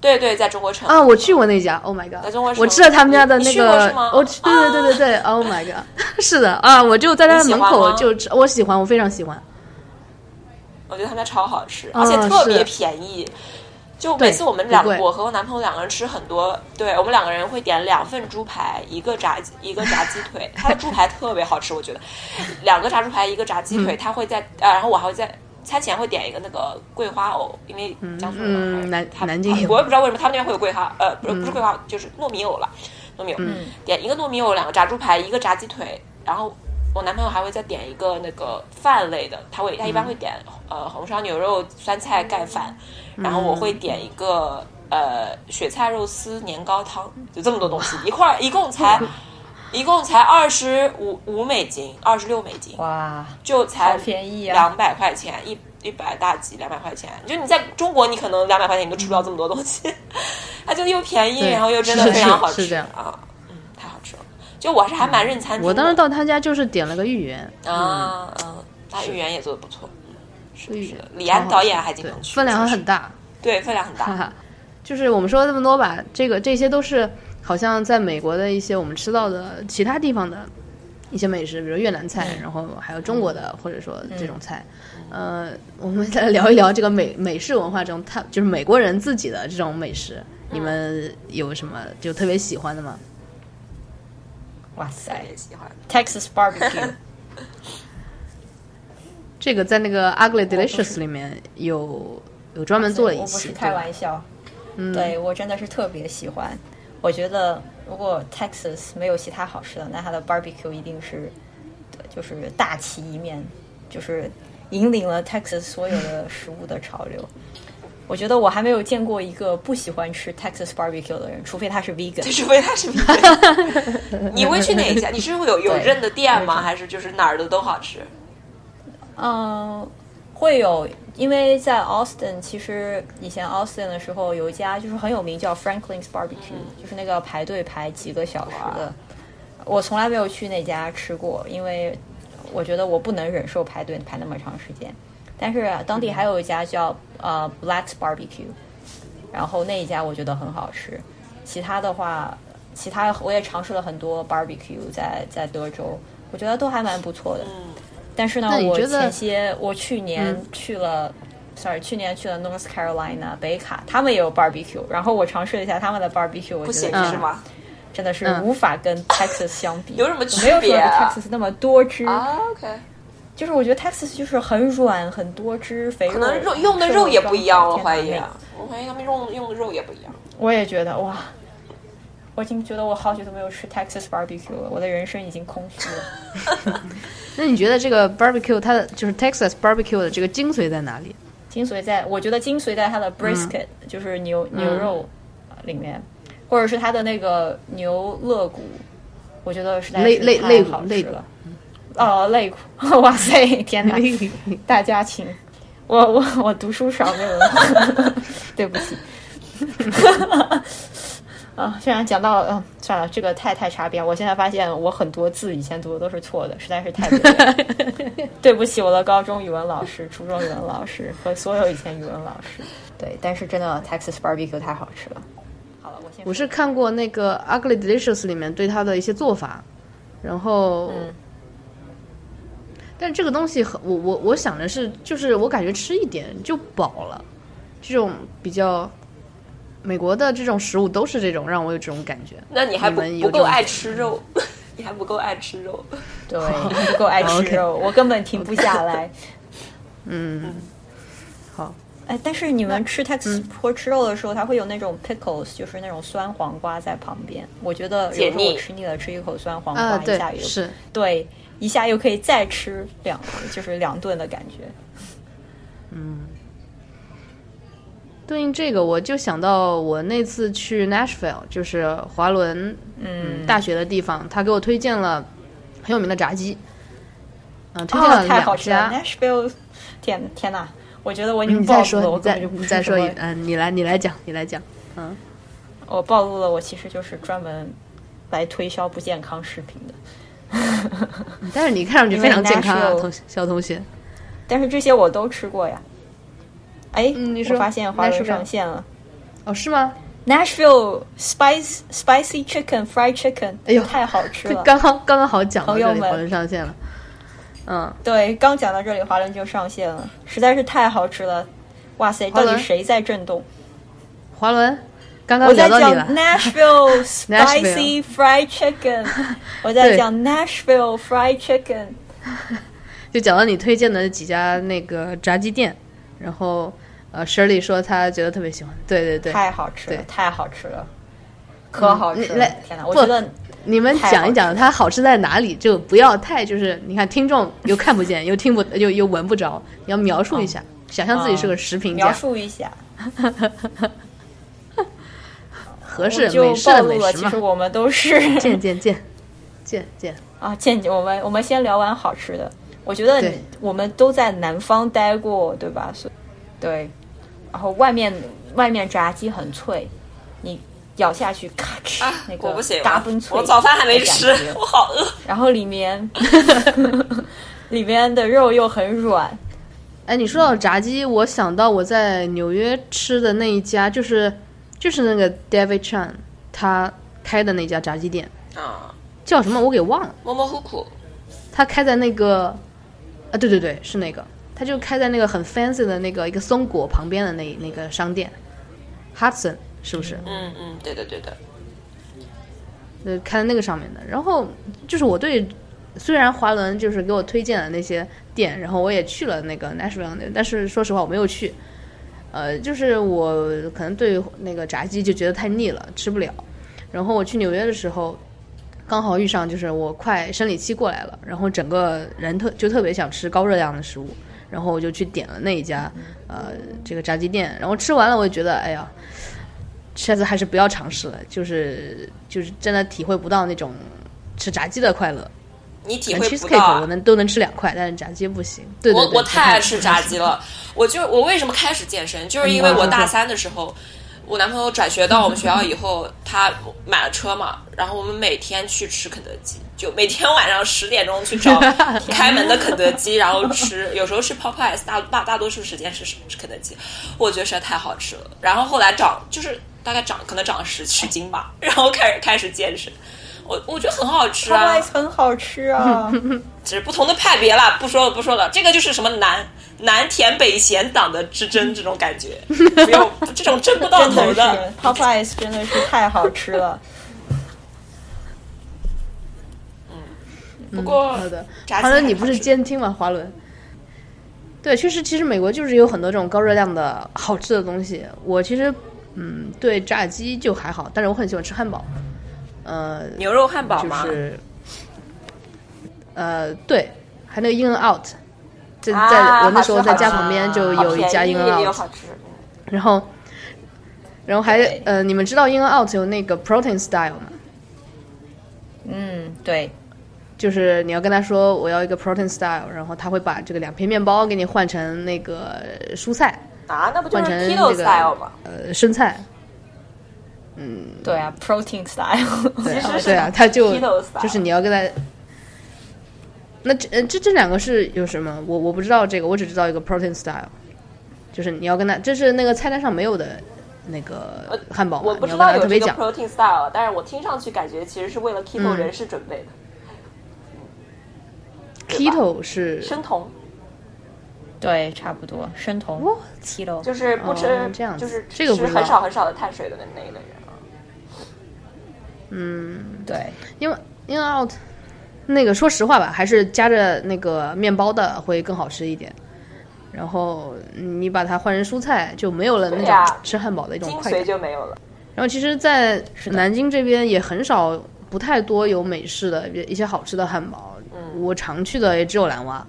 对对，在中国城啊，我去过那家，Oh my god！在中国城我吃了他们家的那个我吃，对对对对对，Oh my god！是的啊，我就在他的门口就吃，我喜欢，我非常喜欢。我觉得他们家超好吃，啊而且特别便宜。就每次我们两我和我男朋友两个人吃很多，对我们两个人会点两份猪排，一个炸一个炸鸡腿，他的猪排特别好吃，我觉得两个炸猪排一个炸鸡腿，他会在呃，然后我还会在餐前会点一个那个桂花藕，因为江苏人嘛嗯南他南京有。我也不知道为什么他们那边会有桂花，呃，不是不是桂花，就是糯米藕了，糯米藕，点一个糯米藕，两个炸猪排，一个炸鸡腿，然后我男朋友还会再点一个那个饭类的，他会他一般会点、呃红烧牛肉酸菜盖饭，然后我会点一个呃雪菜肉丝年糕汤，就这么多东西一块儿，一共才 一共才二十五五美金，二十六美金，哇，就才好便宜啊！两百块钱，一一百大几，两百块钱。就你在中国，你可能两百块钱你都吃不了这么多东西，它就又便宜，然后又真的非常好吃是是这样啊，嗯，太好吃了。就我是还蛮认餐。我当时到他家就是点了个芋圆，啊，嗯，他芋圆也做的不错，嗯，是的。李安导演还经常去，分量很大。对，分量很大。哈哈，就是我们说了这么多吧，这个这些都是好像在美国的一些我们吃到的其他地方的一些美食，比如越南菜，然后还有中国的，或者说这种菜。呃，我们再来聊一聊这个美 美式文化中，他就是美国人自己的这种美食，你们有什么就特别喜欢的吗？哇塞也喜欢。，Texas barbecue，这个在那个 Ugly Delicious 里面有有专门做了一期，我不是开玩笑，嗯，对我真的是特别喜欢。我觉得如果 Texas 没有其他好吃的，那它的 barbecue 一定是，对，就是大旗一面，就是引领了 Texas 所有的食物的潮流。我觉得我还没有见过一个不喜欢吃 Texas barbecue 的人，除非他是 vegan。除非他是 vegan 你会去哪一家？你是会有有认的店吗？还是就是哪儿的都好吃？嗯，会有，因为在 Austin，其实以前 Austin 的时候有一家就是很有名，叫 Franklin's Barbecue，、就是那个排队排几个小时的。我从来没有去那家吃过，因为我觉得我不能忍受排队排那么长时间。但是当地还有一家叫呃 Black's Barbecue，然后那一家我觉得很好吃。其他的话，其他我也尝试了很多 barbecue，在在德州，我觉得都还蛮不错的。但是呢我前些我去年嗯去了、s o r r y 去年去了 North Carolina 北卡，他们也有 barbecue，然后我尝试了一下他们的 barbecue，我觉得嗯是吗？真的是嗯。无法跟 Texas 相比。有什么我没有说区别啊？Texas 那么多汁，啊，OK，就是我觉得 Texas 就是很软很多汁，肥肉可能肉用的肉也不一样，我怀疑啊，我怀疑他们用用的肉也不一样。我也觉得哇，我已经觉得我好久都没有吃 Texas barbecue 了，我的人生已经空虚了。那你觉得这个 barbecue 它的就是 Texas barbecue 的这个精髓在哪里？精髓在，我觉得精髓在它的 brisket，、就是牛牛肉呃里面，或者是它的那个牛肋骨，我觉得实在是太肋骨肋骨好吃了。哦，肋骨！哇塞，天哪！大家请，我我我读书少，没有人，对不起。啊，虽然讲到，嗯，算了，这个太太差别。我现在发现我很多字以前读的都是错的，实在是太不对了对不起我的高中语文老师、初中语文老师和所有以前语文老师。对，但是真的 Texas barbecue 太好吃了。好了，我先我是看过那个 Ugly Delicious 里面对它的一些做法，然后，嗯。但这个东西很，我我我想的是，就是我感觉吃一点就饱了，这种比较美国的这种食物都是这种，让我有这种感觉。那你还不不够爱吃肉，你还不够爱吃肉。对 不够爱吃肉，我根本停不下来。嗯，好，哎，但是你们吃 Texas 或吃肉的时候，它会有那种 pickles，就是那种酸黄瓜在旁边。我觉得有时候我吃腻了，吃一口酸黄瓜，一下，又是，对，一下又可以再吃两，就是两顿的感觉。嗯对应这个，我就想到我那次去 Nashville，就是华伦嗯，大学的地方，他给我推荐了很有名的炸鸡，嗯、推荐了哦，太好两吃了。！Nashville，天天哪！我觉得我已经你再说，暴露了，我再根本就不你再说一嗯、你来，你来讲，你来讲。嗯我暴露了，我其实就是专门来推销不健康食品的。但是你看上去非常健康啊，同小同学。但是这些我都吃过呀。哎，嗯你说我发现华伦上线了。哦，是吗？Nashville spice spicy chicken fried chicken，哎呦太好吃了！刚刚刚刚好讲到这里，朋友们华伦上线了。嗯，对，刚讲到这里，华伦就上线了，实在是太好吃了！哇塞，到底谁在震动？华伦，刚刚我在讲。Nashville spicy fried chicken，我在讲 Nashville fried chicken。就讲到你推荐的几家那个炸鸡店，然后呃，Shirley 说她觉得特别喜欢。对对对，太好吃了，太好吃了，可好吃了！天哪，我觉得你们讲一讲它好吃在哪里，就不要太就是你看听众又看不见，又听不又又闻不着，你要描述一下，想象自己是个食评描，述一下，合适我就其实。我们都是见见见见见，啊，见我们我们先聊完好吃的。我觉得我们都在南方待过，对吧？所以对，然后外面外面炸鸡很脆，你咬下去咔哧、啊那，个嘎嘣脆。我早饭还没吃我好饿。然后里面 里面的肉又很软，哎，你说到炸鸡，我想到我在纽约吃的那一家，就是就是那个 David Chan，他开的那家炸鸡店啊，叫什么？我给忘了。模模糊糊，他开在那个啊，对对对，是那个，他就开在那个很 fancy 的那个一个松果旁边的那那个商店，Hudson 是不是？嗯嗯，对的对的，呃，开在那个上面的。然后就是我对，虽然华伦就是给我推荐了那些店，然后我也去了那个 Nashville 那，但是说实话我没有去。呃，就是我可能对那个炸鸡就觉得太腻了，吃不了。然后我去纽约的时候，刚好遇上就是我快生理期过来了，然后整个人特就特别想吃高热量的食物，然后我就去点了那一家呃这个炸鸡店，然后吃完了我就觉得哎呀，下次还是不要尝试了，就是就是真的体会不到那种吃炸鸡的快乐。你体会不到啊我。能都能吃两块，但是炸鸡不行。对对对，我我太爱吃炸鸡了，我就我为什么开始健身，就是因为我大三的时候，我男朋友转学到我们学校以后，他买了车嘛，然后我们每天去吃肯德基，就每天晚上十点钟去找 开门的肯德基，然后吃，有时候是 Popeyes，大大大多数时间是吃肯德基，我觉得实在太好吃了。然后后来长就是大概长可能长了十十斤吧，然后开始开始健身。我我觉得很好吃啊，很好吃啊，只是不同的派别啦，不说了不说了，这个就是什么南南甜北咸党的之争 这种感觉，不用这种争不到头的。是 Popeyes 真的是太好吃了。嗯不过好的，华伦，你不是监听吗？华伦，对，确实，其实美国就是有很多这种高热量的好吃的东西。我其实，嗯，对炸鸡就还好，但是我很喜欢吃汉堡。呃，牛肉汉堡就吗？是，呃，对，还那个 In and Out，在啊在我那时候在家旁边就有一家便宜 In and Out，然后，然后还呃，你们知道 In and Out 有那个 Protein Style 吗？嗯，对，就是你要跟他说我要一个 protein style，然后他会把这个两片面包给你换成那个蔬菜，啊，那不就是 keto 这个 style 吗？呃生菜。嗯对啊，protein style。对啊其实是对啊，他就就是你要跟他。那这呃这这两个是有什么？我我不知道这个，我只知道一个 protein style，就是你要跟他，这是那个菜单上没有的那个汉堡嘛，我不知道有这个他特别讲。protein style，但是我听上去感觉其实是为了 keto 嗯人士准备的。keto 是生酮，对，差不多生酮 What？keto。就是不吃，哦这样子就是这个不知道吃很少很少的碳水的那那一类人啊。嗯对，因为因为 out 那个说实话吧，还是夹着那个面包的会更好吃一点。然后你把它换成蔬菜，就没有了那种吃汉堡的一种精髓快感。就没有了。然后其实，在南京这边也很少，不太多有美式的一些好吃的汉堡。嗯我常去的也只有蓝蛙，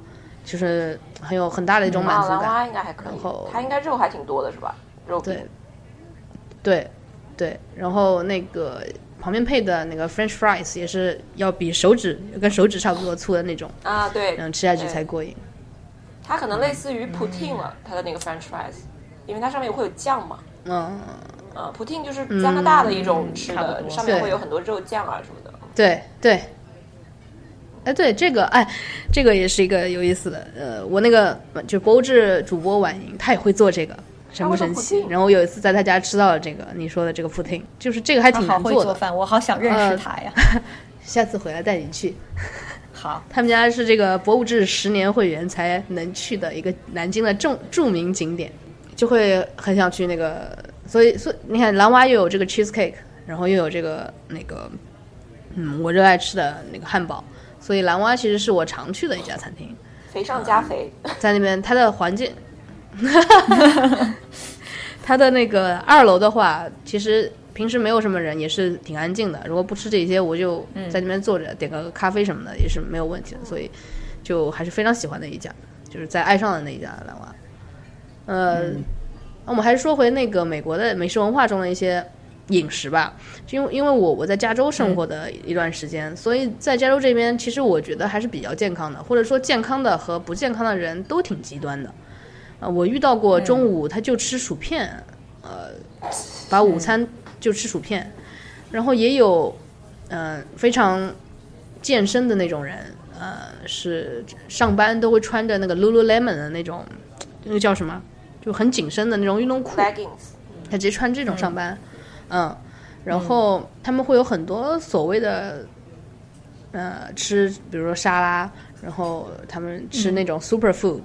就是很有很大的一种满啊，足感。蓝蛙应该还可以然后，它应该肉还挺多的是吧？肉饼对，对，对，然后那个旁边配的那个 French fries 也是要比手指跟手指差不多粗的那种，啊，对，然后吃下去才过瘾。它可能类似于 poutine 了，它的那个 French fries，因为它上面会有酱嘛。嗯，呃，poutine 就是加拿大的一种吃的，上面会有很多肉酱啊什么的。对对。哎，对这个，哎，这个也是一个有意思的。呃，我那个就博物志主播婉莹，她也会做这个，神不神奇然后我有一次在她家吃到了这个你说的这个 pudding，就是这个还挺难做的。会做饭，我好想认呃识他呀。下次回来带你去。好，他们家是这个博物志十年会员才能去的一个南京的著著名景点，就会很想去那个。所以，所以你看，蓝蛙又有这个 cheesecake，然后又有这个那个，嗯，我热爱吃的那个汉堡。所以蓝蛙其实是我常去的一家餐厅，肥上加肥，在那边它的环境，它的那个二楼的话，其实平时没有什么人，也是挺安静的。如果不吃这些，我就在那边坐着点个咖啡什么的，也是没有问题的。所以就还是非常喜欢的一家，就是在爱上的那一家蓝蛙。呃，那我们还是说回那个美国的美食文化中的一些饮食吧。因为因为我我在加州生活的一段时间，所以在加州这边，其实我觉得还是比较健康的，或者说健康的和不健康的人都挺极端的。呃，我遇到过中午他就吃薯片，呃，把午餐就吃薯片，然后也有嗯、呃非常健身的那种人，呃，是上班都会穿着那个 Lululemon 的那种，那个叫什么，就很紧身的那种运动裤，他直接穿这种上班，嗯，然后他们会有很多所谓的呃吃，比如说沙拉，然后他们吃那种 super food，、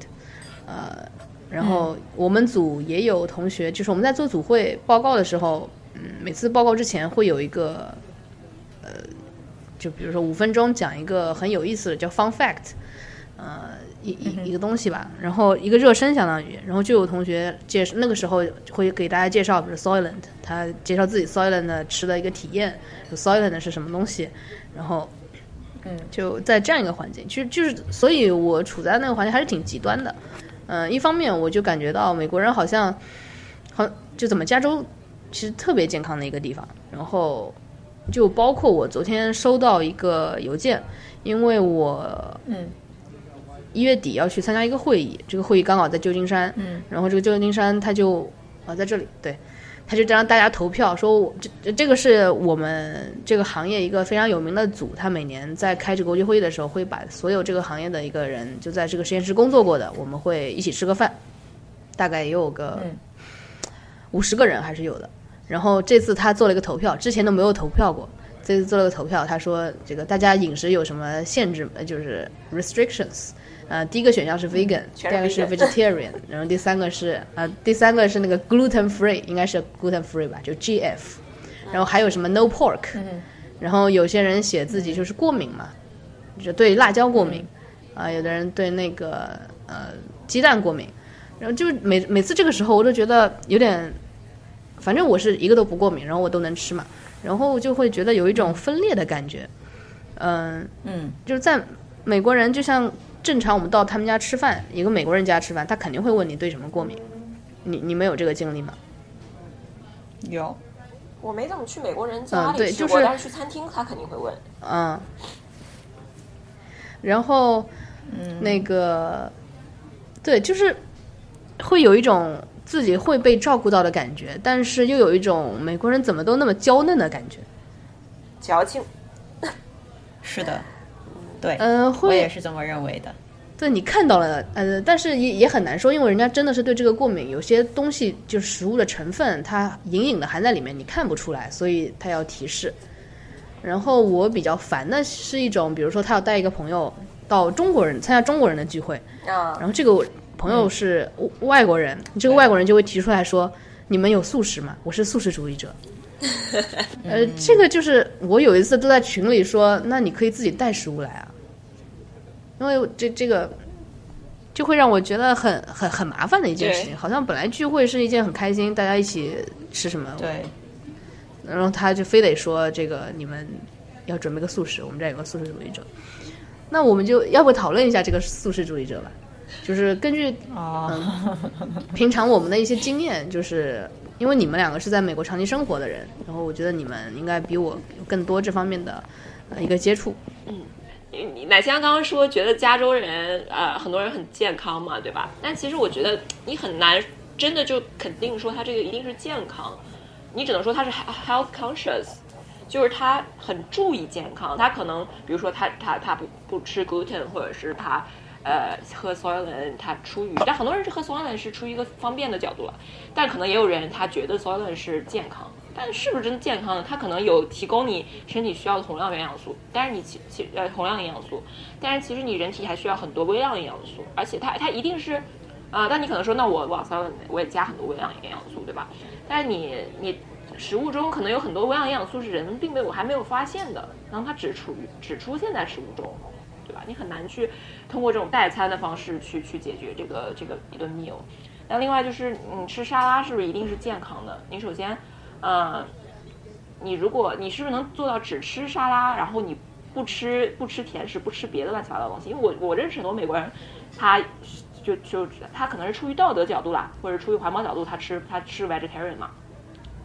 呃，然后我们组也有同学，就是我们在做组会报告的时候，嗯，每次报告之前会有一个呃，就比如说五分钟讲一个很有意思的叫 fun fact，呃，一一一个东西吧，然后一个热身相当于，然后就有同学介绍，那个时候会给大家介绍，比如 Soylent，他介绍自己 Soylent 的吃的一个体验，就 Soylent 是什么东西，然后。嗯，就在这样一个环境，其实就是，所以我处在那个环境还是挺极端的。嗯、一方面我就感觉到美国人好像，好就怎么加州其实特别健康的一个地方，然后就包括我昨天收到一个邮件，因为我嗯一月底要去参加一个会议，这个会议刚好在旧金山，嗯，然后这个旧金山他就啊在这里，对，他就让大家投票，说我这这这个是我们这个行业一个非常有名的组，他每年在开这个国际会议的时候，会把所有这个行业的一个人就在这个实验室工作过的，我们会一起吃个饭，大概也有个嗯五十个人还是有的。然后这次他做了一个投票，之前都没有投票过，这次做了个投票，他说这个大家饮食有什么限制，呃就是 restrictions。呃，第一个选项是 vegan，、第二个是 vegetarian，然后第三个是呃，第三个是那个 gluten free，应该是 gluten free 吧，就 GF，然后还有什么 no pork，、然后有些人写自己就是过敏嘛，就对辣椒过敏，啊、有的人对那个呃鸡蛋过敏，然后就每每次这个时候我都觉得有点，反正我是一个都不过敏，然后我都能吃嘛，然后就会觉得有一种分裂的感觉，嗯、嗯。就是在美国人，就像正常我们到他们家吃饭，一个美国人家吃饭，他肯定会问你对什么过敏。你你们有这个经历吗？有我没怎么去美国人家里吃过，嗯对就是但是去餐厅他肯定会问。嗯。然后，那个，对，就是会有一种自己会被照顾到的感觉，但是又有一种美国人怎么都那么娇嫩的感觉。矫情，是的，对，嗯、会我也是这么认为的。对你看到了，呃，但是也也很难说，因为人家真的是对这个过敏，有些东西就是食物的成分，它隐隐的含在里面，你看不出来，所以它要提示。然后我比较烦的是一种，比如说他要带一个朋友到中国人参加中国人的聚会，啊，然后这个朋友是外国人，这个外国人就会提出来说：“你们有素食吗？我是素食主义者。”呃，这个就是我有一次都在群里说，那你可以自己带食物来啊，因为这这个就会让我觉得很很很麻烦的一件事情。好像本来聚会是一件很开心，大家一起吃什么，对，然后他就非得说这个你们要准备个素食，我们这儿有个素食主义者，那我们就要不讨论一下这个素食主义者吧，就是根据嗯，平常我们的一些经验，就是因为你们两个是在美国长期生活的人，然后我觉得你们应该比我有更多这方面的呃一个接触。你你你奶香刚刚说觉得加州人呃很多人很健康嘛，对吧？但其实我觉得你很难真的就肯定说他这个一定是健康，你只能说他是 health conscious，就是他很注意健康，他可能比如说他他他不不吃 gluten，或者是他呃喝 soylent，他出于但很多人是喝 soylent 是出于一个方便的角度了，但可能也有人他觉得 soylent 是健康。但是不是真的健康呢？它可能有提供你身体需要的同样营养素，但是你其其呃同样营养素，但是其实你人体还需要很多微量营养素，而且它它一定是，啊、但你可能说那我往 s 我也加很多微量营养素，对吧？但是你你食物中可能有很多微量营养素是人并没有还没有发现的，然后它只处于只出现在食物中，对吧？你很难去通过这种代餐的方式去去解决这个这个一顿 meal。那另外就是你吃沙拉是不是一定是健康的？你首先。呃，你如果你是不是能做到只吃沙拉，然后你不吃不吃甜食，不吃别的乱七八糟的东西？因为我我认识很多美国人，他就就他可能是出于道德角度啦，或者出于环保角度，他吃他吃 vegetarian 嘛，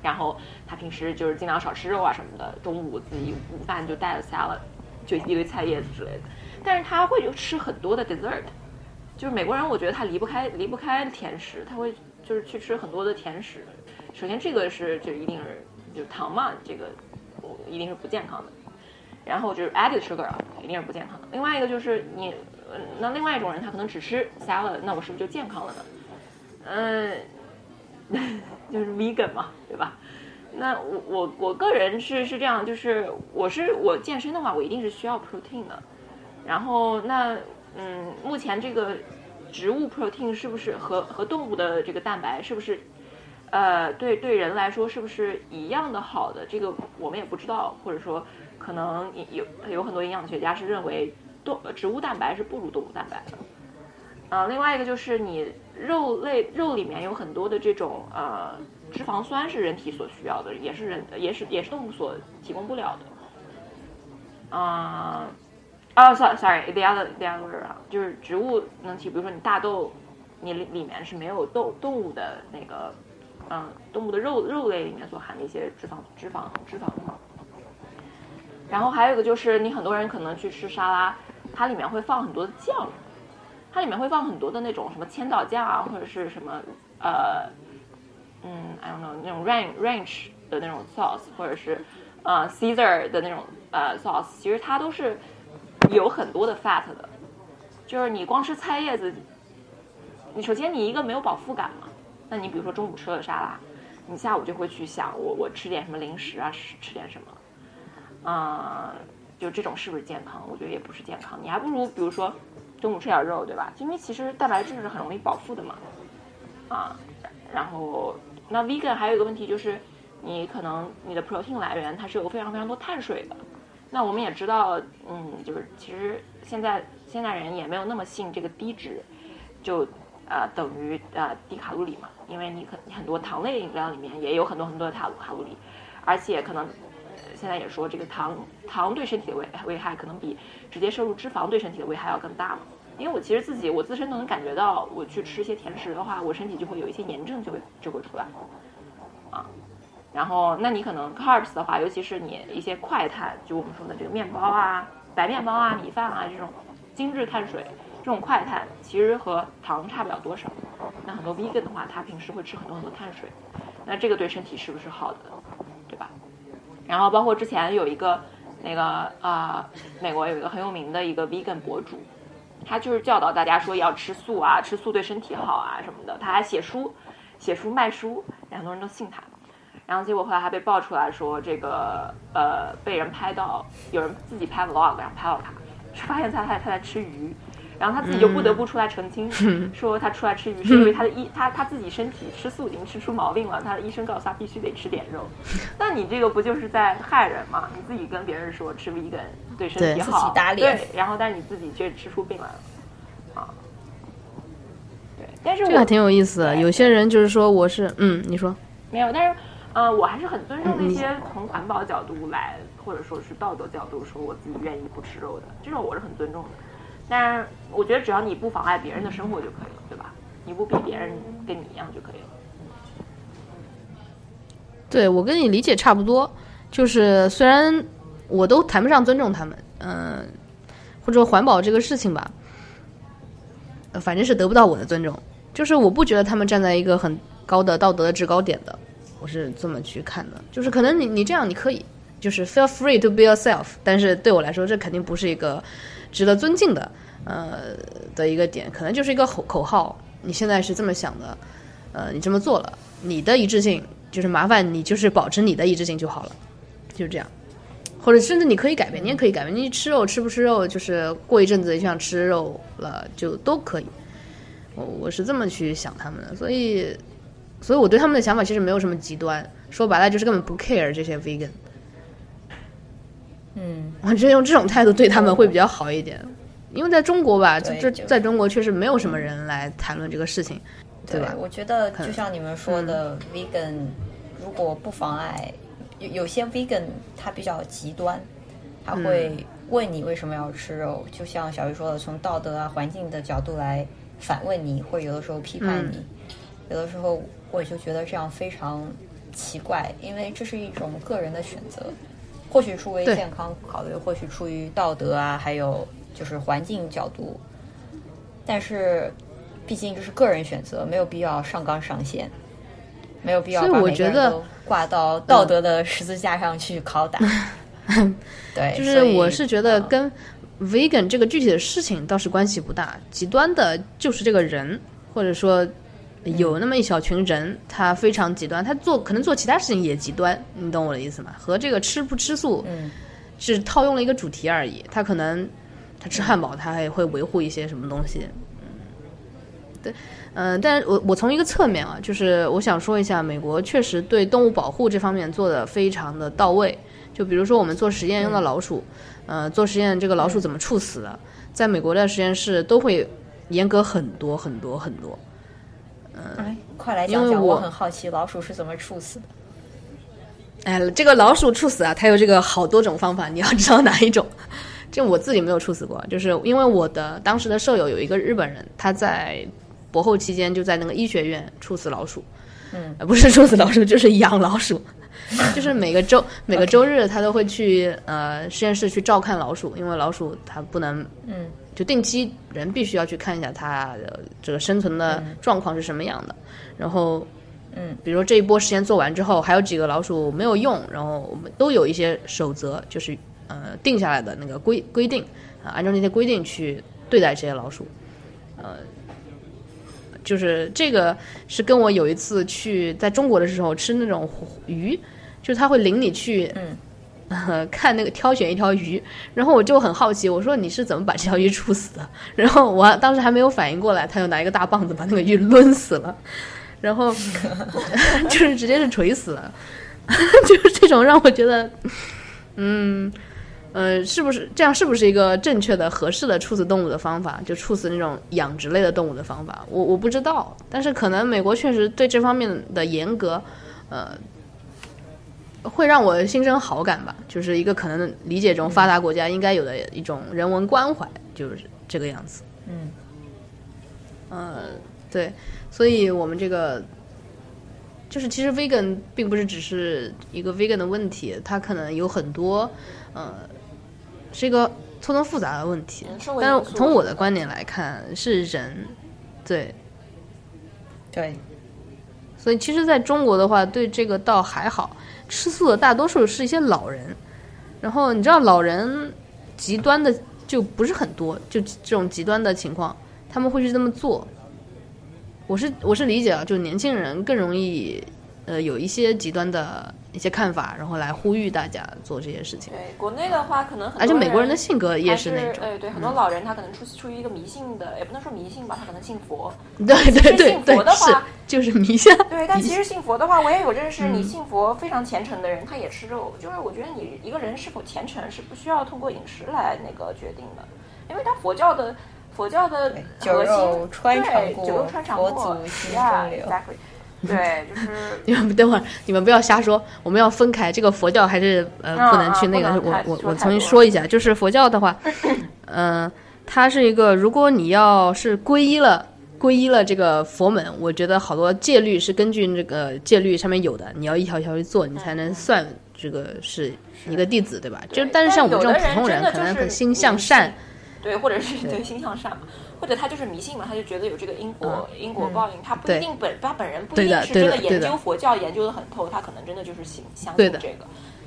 然后他平时就是尽量少吃肉啊什么的，中午自己午饭就带了 salad，就一堆菜叶子之类的，但是他会就吃很多的 dessert，就是美国人，我觉得他离不开离不开甜食，他会就是去吃很多的甜食。首先，这个是就一定是就是糖嘛，这个我一定是不健康的。然后就是 added sugar 啊，一定是不健康的。另外一个就是你，那另外一种人他可能只吃 salad，那我是不是就健康了呢？嗯，就是 vegan 嘛，对吧？那我我我个人是是这样，就是我是我健身的话，我一定是需要 protein 的。然后那嗯，目前这个植物 protein 是不是和和动物的这个蛋白是不是呃对对人来说是不是一样的好的？这个我们也不知道，或者说可能有有很多营养学家是认为动植物蛋白是不如动物蛋白的。呃，另外一个就是你肉类肉里面有很多的这种呃脂肪酸是人体所需要的，也是人也是也是动物所提供不了的。啊、哦，sorry sorry，the other the other 啊，就是植物能提，比如说你大豆，你里面是没有动动物的那个，嗯，动物的肉肉类里面所含的一些脂肪脂肪脂肪。然后还有一个就是你很多人可能去吃沙拉，它里面会放很多的酱。它里面会放很多的那种什么千岛酱啊，或者是什么呃，嗯，I don't know 那种 ranch ranch 的那种 sauce，或者是呃 Caesar 的那种呃 sauce，其实它都是有很多的 fat 的。就是你光吃菜叶子，你首先你一个没有饱腹感嘛，那你比如说中午吃了沙拉，你下午就会去想我我吃点什么零食啊，吃吃点什么，啊、就这种是不是健康？我觉得也不是健康，你还不如比如说。中午吃点肉，对吧？因为其实蛋白质是很容易饱腹的嘛，啊，然后那 vegan 还有一个问题就是，你可能你的 protein 来源它是有非常非常多碳水的。那我们也知道，嗯，就是其实现在现在人也没有那么信这个低脂，就呃等于呃低卡路里嘛，因为你可很多糖类饮料里面也有很多很多的卡卡路里，而且可能。现在也说这个糖糖对身体的危危害可能比直接摄入脂肪对身体的危害要更大嘛？因为我其实自己我自身都能感觉到，我去吃一些甜食的话，我身体就会有一些炎症就会就会出来，啊，然后那你可能 carbs 的话，尤其是你一些快碳，就我们说的这个面包啊、白面包啊、米饭啊这种精致碳水，这种快碳其实和糖差不了多少。那很多 vegan 的话，他平时会吃很多很多碳水，那这个对身体是不是好的，对吧？然后包括之前有一个那个啊、美国有一个很有名的一个 vegan 博主，他就是教导大家说要吃素啊，吃素对身体好啊什么的。他还写书，写书卖书，很多人都信他。然后结果后来还被爆出来说这个呃被人拍到，有人自己拍 vlog 然后拍到他，发现他他他在吃鱼。然后他自己就不得不出来澄清，嗯、说他出来吃鱼是因为他的医他他自己身体吃素已经吃出毛病了，他的医生告诉他必须得吃点肉。那你这个不就是在害人吗？你自己跟别人说吃 vegan 对身体好，打脸，对，然后但是你自己却吃出病来了，啊，对。但是这个还挺有意思的，有些人就是说我是嗯，你说没有，但是呃，我还是很尊重那些从环保角度来，或者说是道德角度说我自己愿意不吃肉的，这种我是很尊重的。但是我觉得只要你不妨碍别人的生活就可以了，对吧？你不比别人跟你一样就可以了。对我跟你理解差不多，就是虽然我都谈不上尊重他们，嗯、或者说环保这个事情吧，反正是得不到我的尊重。就是我不觉得他们站在一个很高的道德的制高点的，我是这么去看的。就是可能你你这样你可以，就是 feel free to be yourself，但是对我来说这肯定不是一个值得尊敬的呃的一个点，可能就是一个口口号。你现在是这么想的，呃，你这么做了，你的一致性就是麻烦你就是保持你的一致性就好了，就是这样。或者甚至你可以改变，你也可以改变。你吃肉吃不吃肉，就是过一阵子就想吃肉了，就都可以。我我是这么去想他们的，所以，所以我对他们的想法其实没有什么极端。说白了就是根本不 care 这些 vegan。嗯，我觉得用这种态度对他们会比较好一点，因为在中国吧，这这在中国确实没有什么人来谈论这个事情，对吧？我觉得就像你们说的、v e g a n 如果不妨碍，有有些 vegan 它比较极端，他会问你为什么要吃肉，就像小鱼说的，从道德啊、环境的角度来反问你，或者有的时候批判你，有的时候我就觉得这样非常奇怪，因为这是一种个人的选择，或许出于健康考虑，或许出于道德啊，还有就是环境角度，但是毕竟这是个人选择，没有必要上纲上线，没有必要把每个我觉得人都挂到道德的十字架上去拷打。对，就是我是觉得嗯。跟 vegan 这个具体的事情倒是关系不大，极端的就是这个人，或者说有那么一小群人，他非常极端，他做可能做其他事情也极端，你懂我的意思吗？和这个吃不吃素，嗯，是套用了一个主题而已。他可能他吃汉堡，他还会维护一些什么东西，嗯，对，嗯、但是我我从一个侧面啊，就是我想说一下，美国确实对动物保护这方面做的非常的到位。就比如说我们做实验用的老鼠，呃，做实验这个老鼠怎么处死的，在美国的实验室都会严格很多很多很多。哎，快来讲讲，我我很好奇老鼠是怎么处死的。哎，这个老鼠处死啊，它有这个好多种方法，你要知道哪一种？就我自己没有处死过，就是因为我的当时的舍友有一个日本人，他在博后期间就在那个医学院处死老鼠，嗯。呃，不是处死老鼠，就是养老鼠，就是每个周每个周日他都会去呃实验室去照看老鼠，因为老鼠它不能嗯就定期人必须要去看一下它的这个生存的状况是什么样的，然后。嗯，比如说这一波实验做完之后，还有几个老鼠没有用，然后我们都有一些守则，就是呃定下来的那个规规定啊，按照那些规定去对待这些老鼠。呃，就是这个是跟我有一次去在中国的时候吃那种鱼，就是他会领你去嗯。看那个挑选一条鱼，然后我就很好奇，我说你是怎么把这条鱼处死的？然后我当时还没有反应过来，他就拿一个大棒子把那个鱼抡死了，然后 就是直接是锤死了，就是这种让我觉得，嗯，呃，是不是这样？是不是一个正确的、合适的处死动物的方法？就处死那种养殖类的动物的方法？我我不知道，但是可能美国确实对这方面的严格，呃。会让我心生好感吧，就是一个可能理解中发达国家应该有的一种人文关怀，就是这个样子。嗯，呃，对，所以我们这个就是其实 vegan 并不是只是一个 vegan 的问题，它可能有很多呃是一个错综复杂的问题。但是从我的观点来看，是人对，对，所以其实在中国的话，对这个倒还好，吃素的大多数是一些老人，然后你知道老人极端的就不是很多，就这种极端的情况，他们会去这么做。我是我是理解啊，就年轻人更容易呃有一些极端的一些看法，然后来呼吁大家做这些事情。对，国内的话可能很而且美国人的性格也是那种，嗯哎，对，很多老人他可能出出于一个迷信的，也不能说迷信吧，他可能信佛。对对对信对是佛的话就是迷信。对，但其实信佛的话，我也有认识嗯你信佛非常虔诚的人，他也吃肉。就是我觉得你一个人是否虔诚是不需要通过饮食来那个决定的，因为他佛教的佛教的核心穿肠过对酒肉穿肠佛过祖心中留对，就是 你们等会儿，你们不要瞎说，我们要分开。这个佛教还是呃啊不能去那个，我我我重新说一下，就是佛教的话，嗯、它是一个，如果你要是皈依了。皈依了这个佛门，我觉得好多戒律是根据这个戒律上面有的，你要一条一条去做，你才能算这个是一个弟子，对吧？就但是像我们这种普通人，可能很心向善，对，或者是对心向善嘛，或者他就是迷信嘛，他就觉得有这个因果、因果报应，他不一定本他本人不一定是真的研究佛教研究的很透，他可能真的就是信相信这个。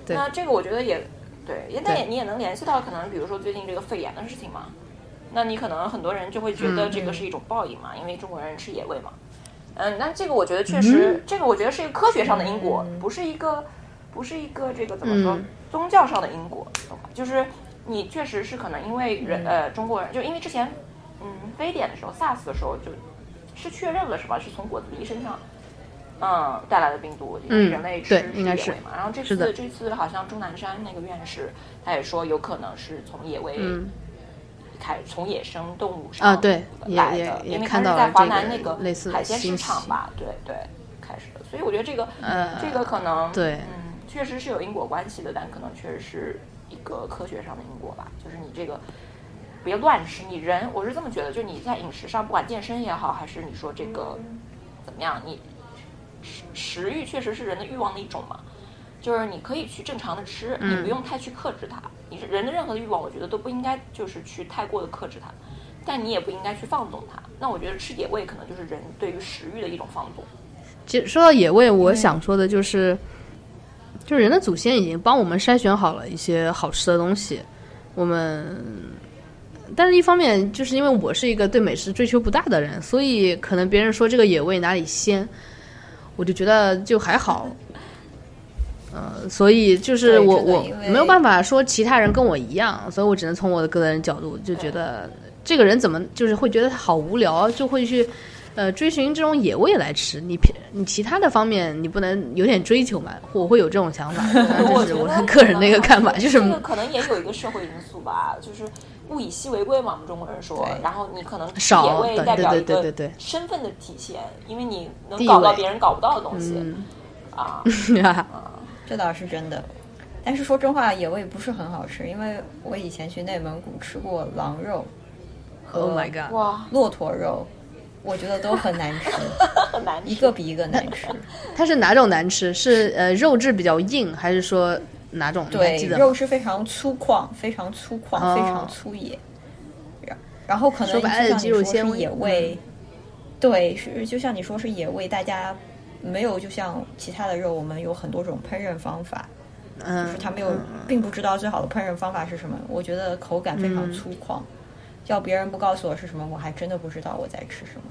那这个我觉得也对，也但也你也能联系到可能比如说最近这个肺炎的事情嘛，那你可能很多人就会觉得嗯。这个是一种报应嘛，因为中国人吃野味嘛。嗯，那这个我觉得确实，这个我觉得是一个科学上的因果，不是一个不是一个这个怎么说、嗯。宗教上的因果？就是你确实是可能因为人、呃中国人，就因为之前嗯非典的时候，SARS 的时候就是确认了是吧？是从果子狸身上嗯带来的病毒，人类吃对应该是吃野味嘛。然后这次这次好像钟南山那个院士他也说有可能是从野味。嗯开从野生动物上啊对也也来的，也因为看到了它是在华这个南那个类似海鲜市场吧，对对，开始的。所以我觉得这个呃这个可能对嗯，确实是有因果关系的，但可能确实是一个科学上的因果吧，就是你这个别乱吃，你人我是这么觉得，就你在饮食上，不管健身也好，还是你说这个怎么样，你食食欲确实是人的欲望的一种嘛。就是你可以去正常的吃，你嗯不用太去克制它。你是人的任何的欲望，我觉得都不应该就是去太过的克制它，但你也不应该去放纵它。那我觉得吃野味可能就是人对于食欲的一种放纵。其实说到野味，我想说的就是，就是人的祖先已经帮我们筛选好了一些好吃的东西，我们但是一方面就是因为我是一个对美食追求不大的人，所以可能别人说这个野味哪里鲜，我就觉得就还好。呃，所以就是我我没有办法说其他人跟我一样，所以我只能从我的个人角度就觉得这个人怎么就是会觉得他好无聊，就会去呃追寻这种野味来吃。你你其他的方面你不能有点追求嘛？我会有这种想法，这是我个人的一个看法，就是可能也有一个社会因素吧，就是物以稀为贵嘛，我们中国人说。然后你可能野味代表一个身份的体现，因为你能搞到别人搞不到的东西啊。这倒是真的，但是说真话，野味不是很好吃，因为我以前去内蒙古吃过狼肉和骆驼肉，我觉得都很难吃，很难，一个比一个难吃。它是哪种难吃？是呃肉质比较硬，还是说哪种？对，肉是非常粗犷，非常粗犷，非常粗野。然然后可能就像你说是野味，对，是就像你说是野味，大家。没有，就像其他的肉，我们有很多种烹饪方法，就是他没有，并不知道最好的烹饪方法是什么。我觉得口感非常粗犷，要别人不告诉我是什么，我还真的不知道我在吃什么。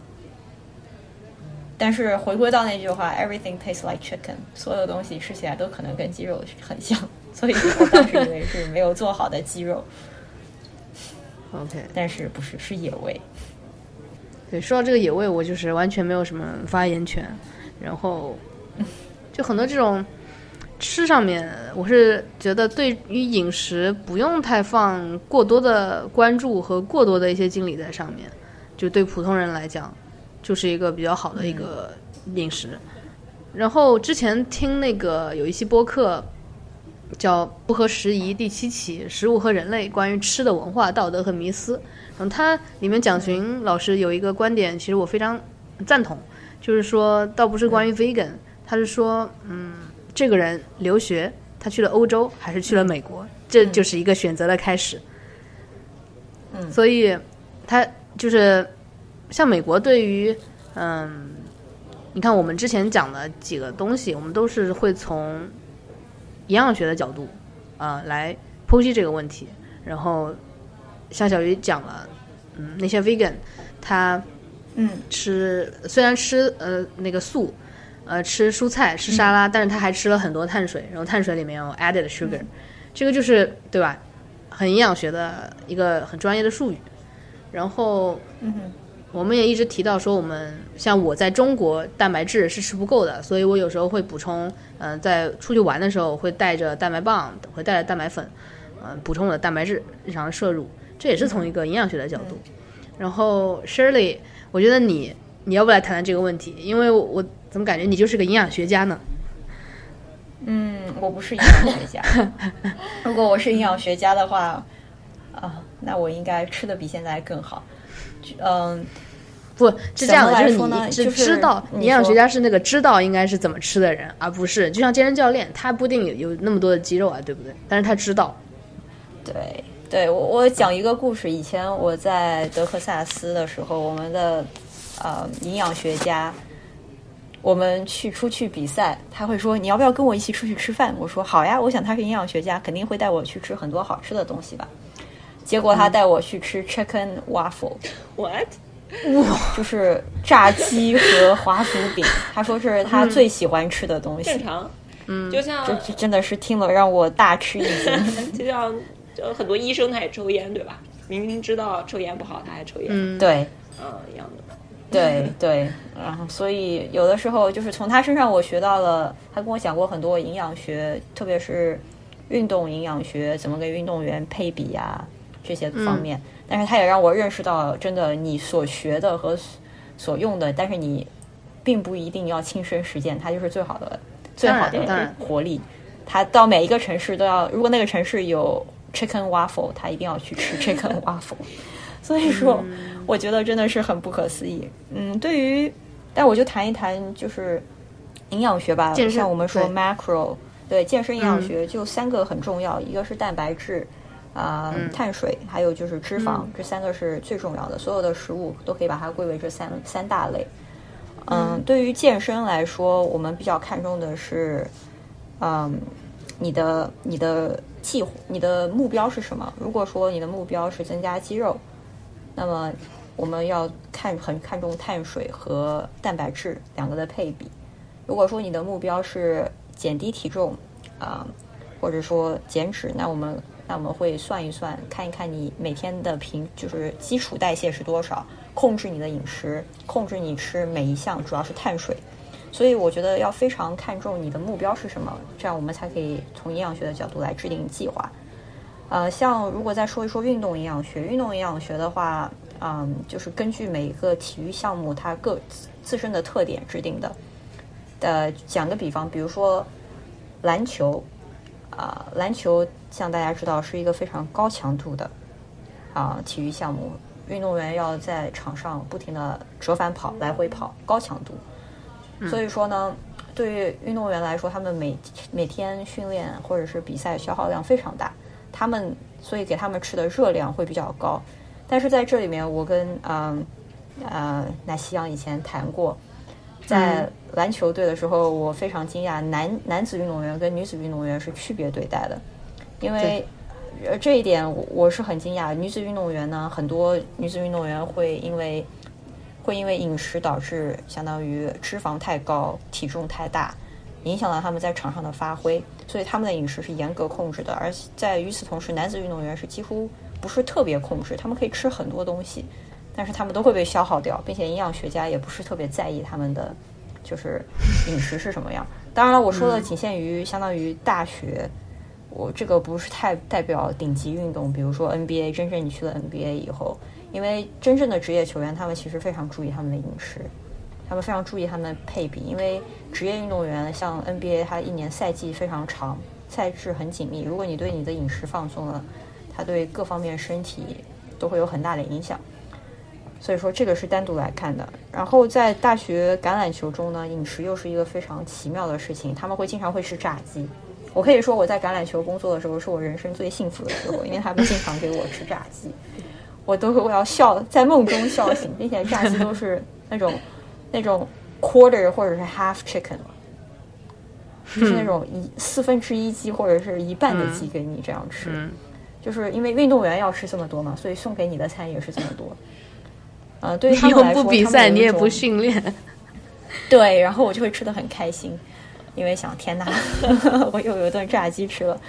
但是回归到那句话，everything tastes like chicken，所有东西吃起来都可能跟鸡肉很像，所以我当时以为是没有做好的鸡肉。OK，但是不是，是野味。对，说到这个野味，我就是完全没有什么发言权。然后，就很多这种吃上面，我是觉得对于饮食不用太放过多的关注和过多的一些精力在上面，就对普通人来讲，就是一个比较好的一个饮食。然后之前听那个有一期播客叫《不合时宜》第七期《食物和人类：关于吃的文化、道德和迷思》，然后它里面蒋寻老师有一个观点，其实我非常赞同。就是说，倒不是关于 vegan，他是说，嗯，这个人留学，他去了欧洲还是去了美国，这就是一个选择的开始。嗯，所以他就是像美国，对于嗯，你看我们之前讲的几个东西，我们都是会从营养学的角度啊来剖析这个问题。然后像小鱼讲了，嗯，那些 vegan 他。嗯，吃虽然吃呃那个素，呃吃蔬菜吃沙拉，但是他还吃了很多碳水，然后碳水里面有 added sugar，这个就是对吧？很营养学的一个很专业的术语。然后，嗯我们也一直提到说，我们像我在中国蛋白质是吃不够的，所以我有时候会补充，嗯，在出去玩的时候会带着蛋白棒，会带着蛋白粉，嗯，补充我的蛋白质日常摄入，这也是从一个营养学的角度。然后 Shirley。我觉得你你要不来谈谈这个问题？因为我怎么感觉你就是个营养学家呢？嗯，我不是营养学家。如果我是营养学家的话，啊，那我应该吃的比现在更好。嗯，不是这样的，就是你是知道营养学家是那个知道应该是怎么吃的人，而不是就像健身教练，他不一定有有那么多的肌肉啊，对不对？但是他知道。对。对我，我讲一个故事。以前我在德克萨斯的时候，我们的呃营养学家，我们去出去比赛，他会说：“你要不要跟我一起出去吃饭？”我说：“好呀。”我想他是营养学家，肯定会带我去吃很多好吃的东西吧。结果他带我去吃 chicken waffle，what？哇，就是炸鸡和华夫饼。他说是他最喜欢吃的东西。正常，嗯，就像这真的是听了让我大吃一惊，就像。就很多医生他也抽烟，对吧？明明知道抽烟不好，他还抽烟。嗯，对，嗯，一样的。对对，然后所以有的时候就是从他身上我学到了，他跟我讲过很多营养学，特别是运动营养学，怎么给运动员配比呀这些方面。但是他也让我认识到，真的你所学的和所用的，但是你并不一定要亲身实践，它就是最好的最好的活力。他到每一个城市都要，如果那个城市有。Chicken waffle，他一定要去吃 Chicken waffle，所以说，我觉得真的是很不可思议。嗯，对于，但我就谈一谈就是营养学吧。像我们说 macro，对健身营养学就三个很重要，一个是蛋白质啊、碳水，还有就是脂肪，这三个是最重要的。所有的食物都可以把它归为这三三大类。嗯，对于健身来说，我们比较看重的是，嗯，你的你的。计划你的目标是什么？如果说你的目标是增加肌肉，那么我们要看很看重碳水和蛋白质两个的配比。如果说你的目标是减低体重啊、或者说减脂，那我们那我们会算一算，看一看你每天的平就是基础代谢是多少，控制你的饮食，控制你吃每一项，主要是碳水。所以我觉得要非常看重你的目标是什么，这样我们才可以从营养学的角度来制定计划。呃，像如果再说一说运动营养学，运动营养学的话，嗯，就是根据每一个体育项目它各自身的特点制定的。呃，讲个比方，比如说篮球，啊、篮球像大家知道是一个非常高强度的啊、体育项目，运动员要在场上不停的折返跑、来回跑，高强度。所以说呢，对于运动员来说，他们每每天训练或者是比赛消耗量非常大，他们所以给他们吃的热量会比较高。但是在这里面，我跟嗯呃奶昔阳以前谈过，在篮球队的时候，我非常惊讶，男男子运动员跟女子运动员是区别对待的，因为呃这一点我我是很惊讶。女子运动员呢，很多女子运动员会因为会因为饮食导致相当于脂肪太高、体重太大，影响了他们在场上的发挥，所以他们的饮食是严格控制的。而在与此同时，男子运动员是几乎不是特别控制，他们可以吃很多东西，但是他们都会被消耗掉，并且营养学家也不是特别在意他们的就是饮食是什么样。当然了，我说的仅限于相当于大学。我这个不是太代表顶级运动，比如说 NBA，真正你去了 NBA 以后，因为真正的职业球员，他们其实非常注意他们的饮食，他们非常注意他们的配比，因为职业运动员像 NBA，它一年赛季非常长，赛制很紧密，如果你对你的饮食放松了，它对各方面身体都会有很大的影响。所以说这个是单独来看的。然后在大学橄榄球中呢，饮食又是一个非常奇妙的事情，他们会经常会吃炸鸡。我可以说我在橄榄球工作的时候是我人生最幸福的时候，因为他们经常给我吃炸鸡，我都会我要笑，在梦中笑醒，并且炸鸡都是那种那种 quarter 或者是 half chicken，就是那种一四分之一鸡或者是一半的鸡给你这样吃，嗯。就是因为运动员要吃这么多嘛，所以送给你的餐也是这么多。呃，对于他们来说，不比赛，你也不训练，对，然后我就会吃的很开心，因为想天哪，我又有一顿炸鸡吃了。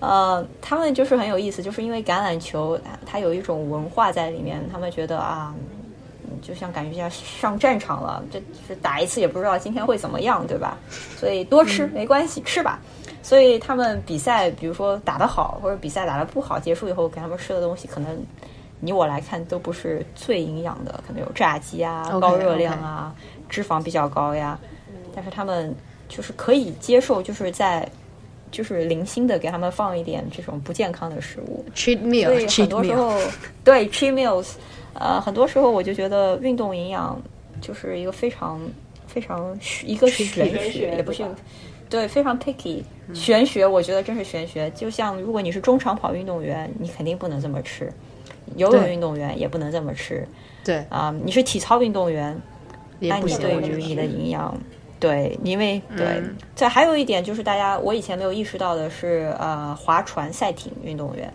呃，他们就是很有意思，就是因为橄榄球它它有一种文化在里面，他们觉得啊，嗯就像感觉像上战场了，这这打一次也不知道今天会怎么样，对吧？所以多吃没关系，吃吧。所以他们比赛，比如说打得好，或者比赛打得不好，结束以后给他们吃的东西，可能你我来看都不是最营养的，可能有炸鸡啊、高热量啊、脂肪比较高呀。但是他们就是可以接受，就是在就是零星的给他们放一点这种不健康的食物。cheat meal，cheat 很多时 meal，候，对 cheat meals，呃，很多时候我就觉得运动营养就是一个非常非常一个玄学，也不是对非常 picky 玄学，我觉得真是玄学。就像如果你是中长跑运动员，你肯定不能这么吃；游泳运动员也不能这么吃对，啊、你是体操运动员，那你对于你的营养，对，因为对嗯，还有一点就是大家我以前没有意识到的是，呃，划船赛艇运动员，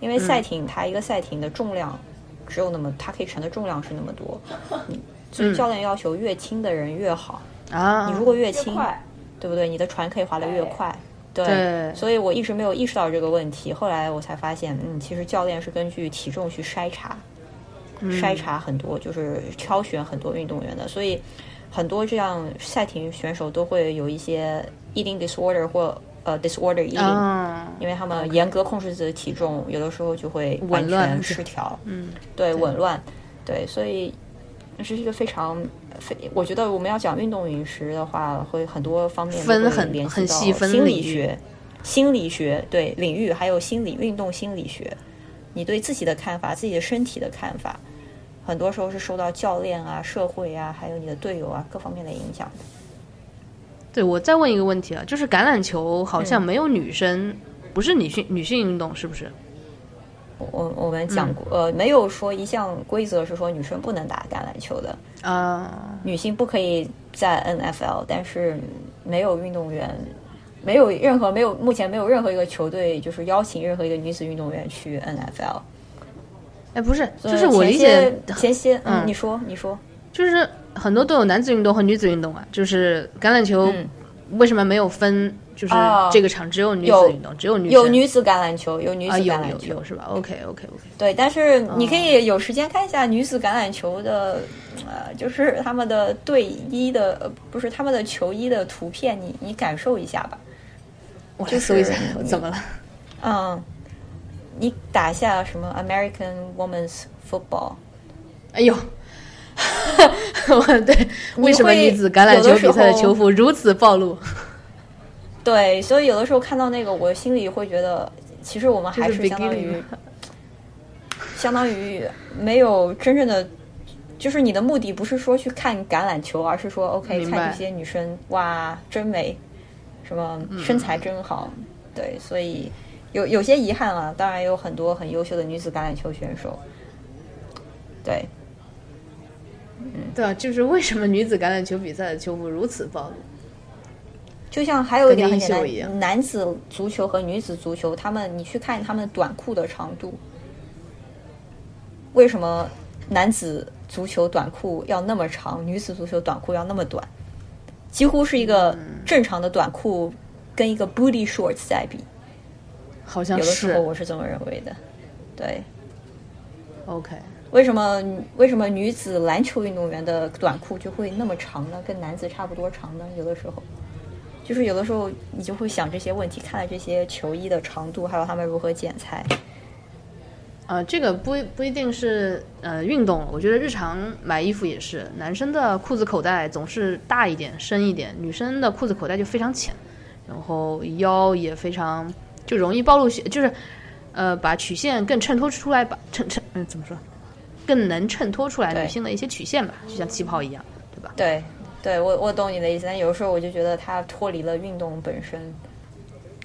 因为赛艇它一个赛艇的重量只有那么，它可以承的重量是那么多，嗯 所以教练要求越轻的人越好。啊，你如果越越轻，快，对不对？你的船可以划得越快。对，对所以我一直没有意识到这个问题。后来我才发现，嗯，其实教练是根据体重去筛查，筛查很多，就是挑选很多运动员的。所以很多这样赛艇选手都会有一些 eating disorder 或呃 disorder eating，、啊，因为他们严格控制自己的体重，有的时候就会完全失调。嗯，对，紊乱，对，所以这是一个非常非，我觉得我们要讲运动饮食的话，会很多方面分很联系到很细分心理学、心理学对领域，还有心理运动心理学，你对自己的看法、自己的身体的看法，很多时候是受到教练啊、社会啊，还有你的队友啊各方面的影响的。对我再问一个问题啊，就是橄榄球好嗯像没有女生，不是女性女性运动，是不是？我我们讲过，呃，没有说一项规则是说女生不能打橄榄球的，啊，女性不可以在 NFL，但是没有运动员，没有任何没有目前没有任何一个球队就是邀请任何一个女子运动员去 NFL。哎，不是，呃就是我理解前些，嗯嗯，你说你说，就是很多都有男子运动和女子运动啊，就是橄榄球嗯为什么没有分？就是哦这个场只有女子运动，只有女生有女子橄榄球，有女子橄榄球，有有是吧？OK OK OK，对，但是你可以有时间看一下女子橄榄球的，呃，就是他们的队衣的，呃不是他们的球衣的图片，你你感受一下吧。我来就搜一下，怎么了？嗯，你打一下什么 American Women's Football，哎呦，我对为什么女子橄榄球比赛的球服如此暴露？对，所以有的时候看到那个，我心里会觉得，其实我们还是是相当于，相当于没有真正的，就是你的目的不是说去看橄榄球，而是说 OK 看这些女生哇真美，什么嗯。身材真好，对，所以有有些遗憾啊，当然有很多很优秀的女子橄榄球选手，对，嗯。对啊，就是为什么女子橄榄球比赛的球服如此暴露？就像还有一点很简单，男子足球和女子足球，他们你去看他们短裤的长度，为什么男子足球短裤要那么长，女子足球短裤要那么短？几乎是一个嗯。正常的短裤跟一个 booty shorts 在比，好像有的时候是我是这么认为的。对，OK，为什么为什么女子篮球运动员的短裤就会那么长呢？跟男子差不多长呢？有的时候，就是有的时候你就会想这些问题，看了这些球衣的长度，还有他们如何剪裁。呃，这个不不一定是呃运动，我觉得日常买衣服也是，男生的裤子口袋总是大一点、深一点，女生的裤子口袋就非常浅，然后腰也非常就容易暴露血，就是呃把曲线更衬托出来吧，衬衬嗯怎么说，更能衬托出来女性的一些曲线吧，就像旗袍一样，对吧？对，对我我懂你的意思，但有时候我就觉得它脱离了运动本身。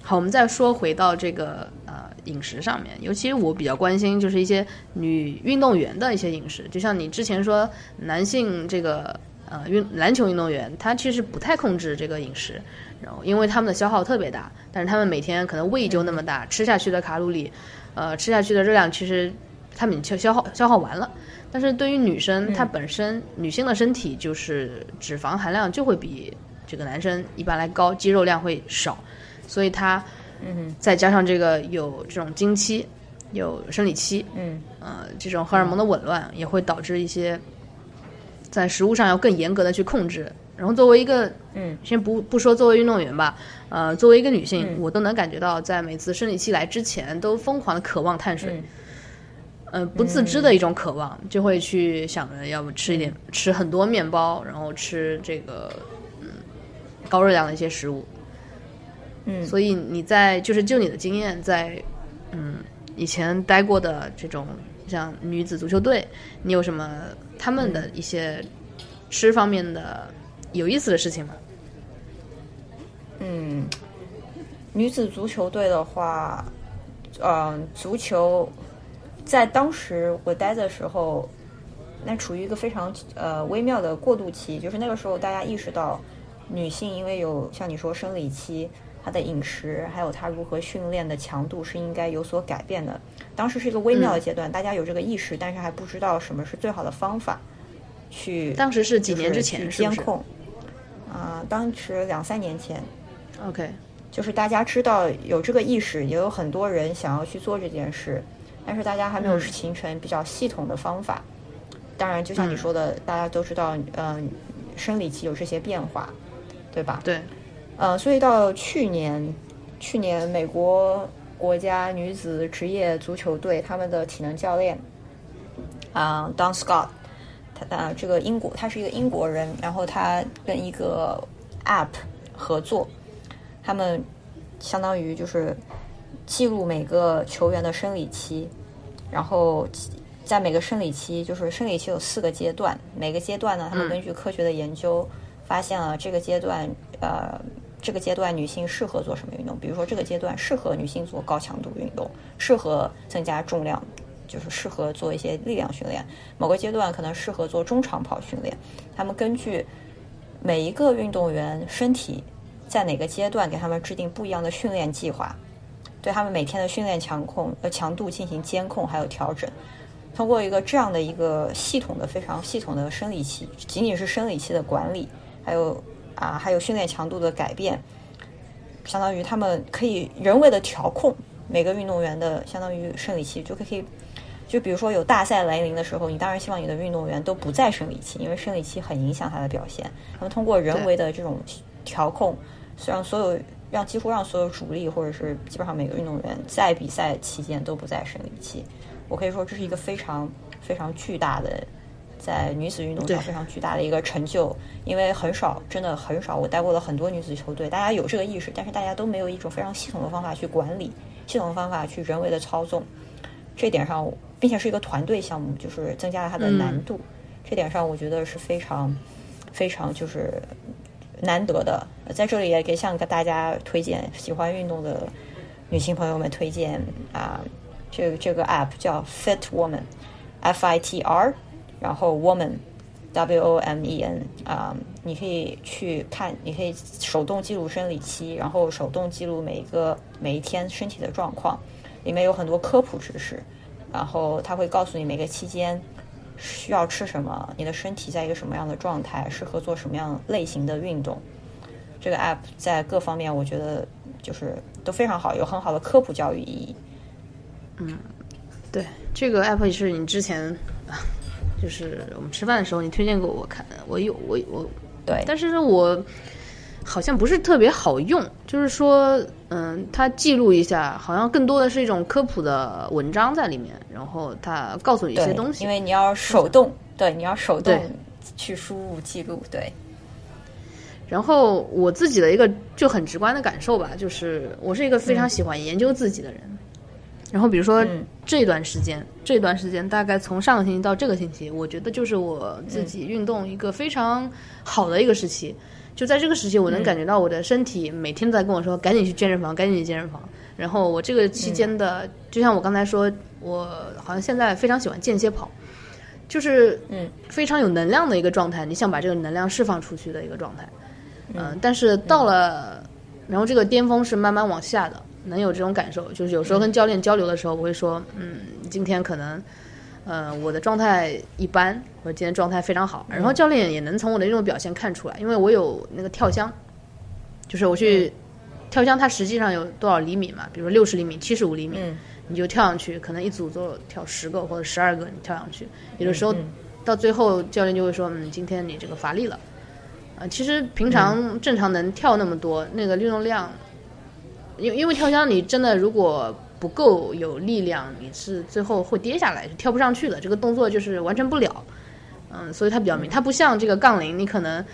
好，我们再说回到这个呃饮食上面，尤其我比较关心就是一些女运动员的一些饮食，就像你之前说男性这个呃运篮球运动员，他其实不太控制这个饮食，然后因为他们的消耗特别大，但是他们每天可能胃就那么大，吃下去的卡路里，呃吃下去的热量其实他们已经消耗消耗完了。但是对于女生，她本身女性的身体就是脂肪含量就会比这个男生一般来高，肌肉量会少。所以她，嗯再加上这个有这种经期，有生理期，嗯呃，这种荷尔蒙的紊乱也会导致一些在食物上要更严格的去控制。然后作为一个，嗯，先不不说作为运动员吧，呃，作为一个女性，嗯我都能感觉到在每次生理期来之前都疯狂的渴望碳水。嗯呃，不自知的一种渴望，就会去想着要不吃一点，吃很多面包，然后吃这个嗯高热量的一些食物。嗯所以你在就是就你的经验，在嗯以前待过的这种像女子足球队，你有什么他们的一些吃方面的有意思的事情吗？嗯，女子足球队的话，嗯、足球在当时我待的时候，那处于一个非常呃微妙的过渡期，就是那个时候大家意识到，女性因为有像你说生理期，她的饮食还有他如何训练的强度是应该有所改变的。当时是一个微妙的阶段，大家有这个意识，但是还不知道什么是最好的方法去当时是几年之前，监控。啊、当时两三年前，？OK，就是大家知道有这个意识，也有很多人想要去做这件事，但是大家还没有嗯形成比较系统的方法。当然，就像你嗯说的，大家都知道，嗯、生理期有这些变化，对吧？对，呃，所以到去年，去年美国国家女子职业足球队他们的体能教练啊、Don Scott，他啊、这个英国他是一个英国人，然后他跟一个 App 合作，他们相当于就是记录每个球员的生理期，然后在每个生理期，就是生理期有四个阶段，每个阶段呢，他们嗯。根据科学的研究，发现了这个阶段，呃，这个阶段女性适合做什么运动？比如说这个阶段适合女性做高强度运动，适合增加重量，就是适合做一些力量训练；某个阶段可能适合做中长跑训练。他们根据每一个运动员身体在哪个阶段，给他们制定不一样的训练计划，对他们每天的训练强控呃强度进行监控还有调整。通过一个这样的一个系统的非常系统的生理期，仅仅是生理期的管理，还有啊还有训练强度的改变，相当于他们可以人为的调控每个运动员的相当于生理期，就可以就比如说有大赛来临的时候，你当然希望你的运动员都不在生理期，因为生理期很影响他的表现。那么通过人为的这种调控，让所有让几乎让所有主力或者是基本上每个运动员在比赛期间都不在生理期。我可以说这是一个非常非常巨大的在女子运动上非常巨大的一个成就，因为很少，真的很少。我带过了很多女子球队，大家有这个意识，但是大家都没有一种非常系统的方法去管理，系统的方法去人为的操纵。这点上，并且是一个团队项目，就是增加了它的难度。这点上，我觉得是非常非常就是难得的。在这里也给向大家推荐，喜欢运动的女性朋友们推荐啊，这个这个 app 叫 Fit Woman，F I T R，然后 Woman，W O M E N 啊，你可以去看，你可以手动记录生理期，然后手动记录每一个每一天身体的状况。里面有很多科普知识，然后它会告诉你每个期间需要吃什么，你的身体在一个什么样的状态，适合做什么样类型的运动。这个 app 在各方面我觉得就是都非常好，有很好的科普教育意义。嗯，对，这个 app 也是你之前就是我们吃饭的时候你推荐给我看，我有我我对，但是我。好像不是特别好用，就是说，嗯，它记录一下，好像更多的是一种科普的文章在里面，然后它告诉你一些东西。因为你要手动，对，你要手动去输入记录，对。然后我自己的一个就很直观的感受吧，就是我是一个非常喜欢研究自己的人。然后比如说这段时间，这段时间大概从上个星期到这个星期，我觉得就是我自己运动一个非常好的一个时期。就在这个时期，我能感觉到我的身体每天都在跟我说：“赶紧去健身房，赶紧去健身房。”然后我这个期间的，就像我刚才说，我好像现在非常喜欢间歇跑，就是嗯。非常有能量的一个状态。你想把这个能量释放出去的一个状态，嗯，但是到了，然后这个巅峰是慢慢往下的，能有这种感受。就是有时候跟教练交流的时候，我会说：“嗯，今天可能。”呃，我的状态一般，我今天状态非常好。然后教练也能从我的这种表现看出来，因为我有那个跳箱，就是我去跳箱，它实际上有多少厘米嘛？比如六十厘米、七十五厘米，你就跳上去，可能一组做跳十个或者十二个，你跳上去。有的时候到最后，教练就会说：“嗯，今天你这个乏力了。”啊，其实平常正常能跳那么多，那个运动量，因因为跳箱你真的如果。不够有力量，你是最后会跌下来，跳不上去的。这个动作就是完成不了，嗯，所以它比较明。它不像这个杠铃，你可能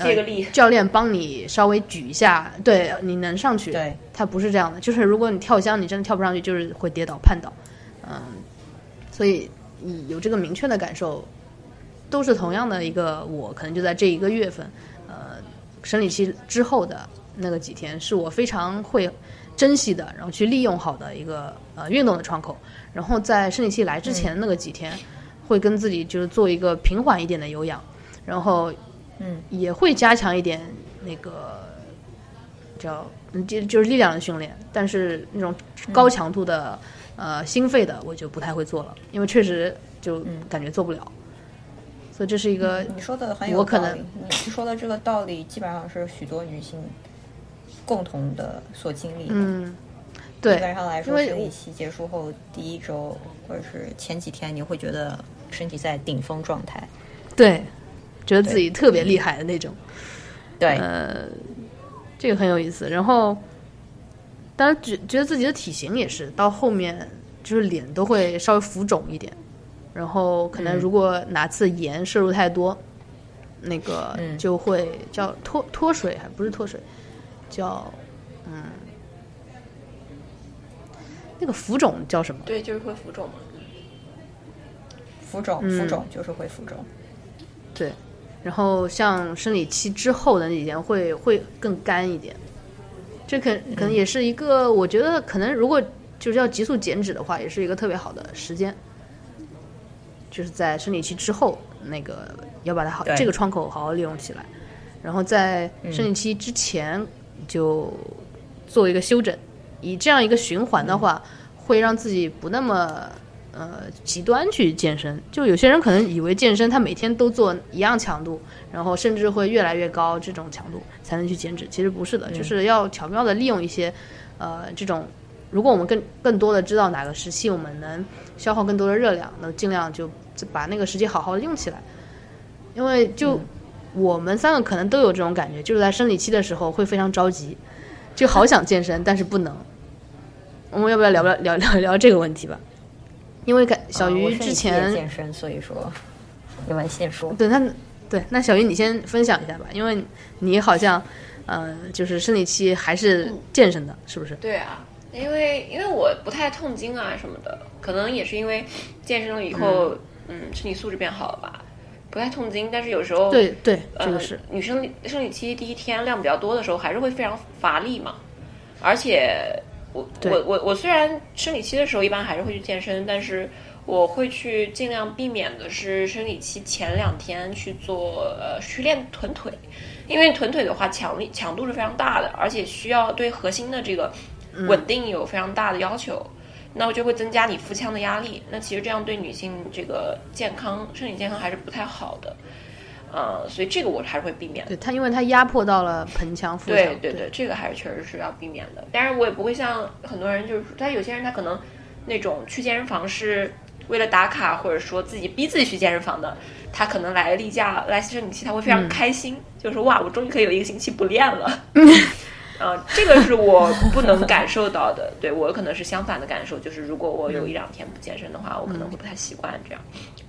借个力，教练帮你稍微举一下，对，你能上去。对，它不是这样的，就是如果你跳箱，你真的跳不上去，就是会跌倒、绊倒，嗯，所以你有这个明确的感受，都是同样的一个，我可能就在这一个月份，呃，生理期之后的那个几天，是我非常会。珍惜的，然后去利用好的一个呃运动的窗口，然后在生理期来之前那个几天，会跟自己就是做一个平缓一点的有氧，然后嗯也会加强一点那个叫就就是力量的训练，但是那种高强度的呃心肺的我就不太会做了，因为确实就感觉做不了，所以这是一个你说的很有道理，你说的这个道理基本上是许多女性。共同的所经历，嗯，对，基本上来说，生理期结束后第一周或者是前几天，你会觉得身体在顶峰状态，对，觉得自己特别厉害的那种，对，呃，这个很有意思。然后，当然觉觉得自己的体型也是到后面，就是脸都会稍微浮肿一点，然后可能如果哪次盐摄入太多，那个就会叫脱脱水，还不是脱水。叫，嗯，那个浮肿叫什么？对，就是会浮肿嘛。浮肿，浮肿就是会浮肿。对，然后像生理期之后的那几天会会更干一点。这可可能也是一个，我觉得可能如果就是要急速减脂的话，也是一个特别好的时间。就是在生理期之后，那个要把它好这个窗口好好利用起来。然后在生理期之前。就做一个休整，以这样一个循环的话，会让自己不那么呃极端去健身。就有些人可能以为健身他每天都做一样强度，然后甚至会越来越高这种强度才能去减脂，其实不是的，就是要巧妙的利用一些呃这种。如果我们更更多的知道哪个时期我们能消耗更多的热量，那尽量就把那个时期好好的用起来。因为就我们三个可能都有这种感觉，就是在生理期的时候会非常着急，就好想健身，但是不能。我们要不要聊 聊聊聊聊这个问题吧？因为小鱼之前健身，所以说你们先说。对，那对那小鱼你先分享一下吧，因为你好像嗯，就是生理期还是健身的，是不是？对啊。因为因为我不太痛经啊什么的，可能也是因为健身了以后，嗯，身体素质变好了吧，不太痛经。但是有时候，对对，这个是女生生理期第一天量比较多的时候，还是会非常乏力嘛。而且我我我我虽然生理期的时候一般还是会去健身，但是我会去尽量避免的是生理期前两天去做呃去练臀腿，因为臀腿的话强力强度是非常大的，而且需要对核心的这个。稳定有非常大的要求，那我就会增加你腹腔的压力。那其实这样对女性这个健康、身体健康还是不太好的，呃，所以这个我还是会避免。对它，因为它压迫到了盆腔、腹腔。对对对，这个还是确实是要避免的。当然，我也不会像很多人，就是他有些人他可能那种去健身房是为了打卡，或者说自己逼自己去健身房的，他可能来例假、来生理期，他会非常开心，就是哇，我终于可以有一个星期不练了。呃，这个是我不能感受到的，对我可能是相反的感受，就是如果我有一两天不健身的话，我可能会不太习惯这样，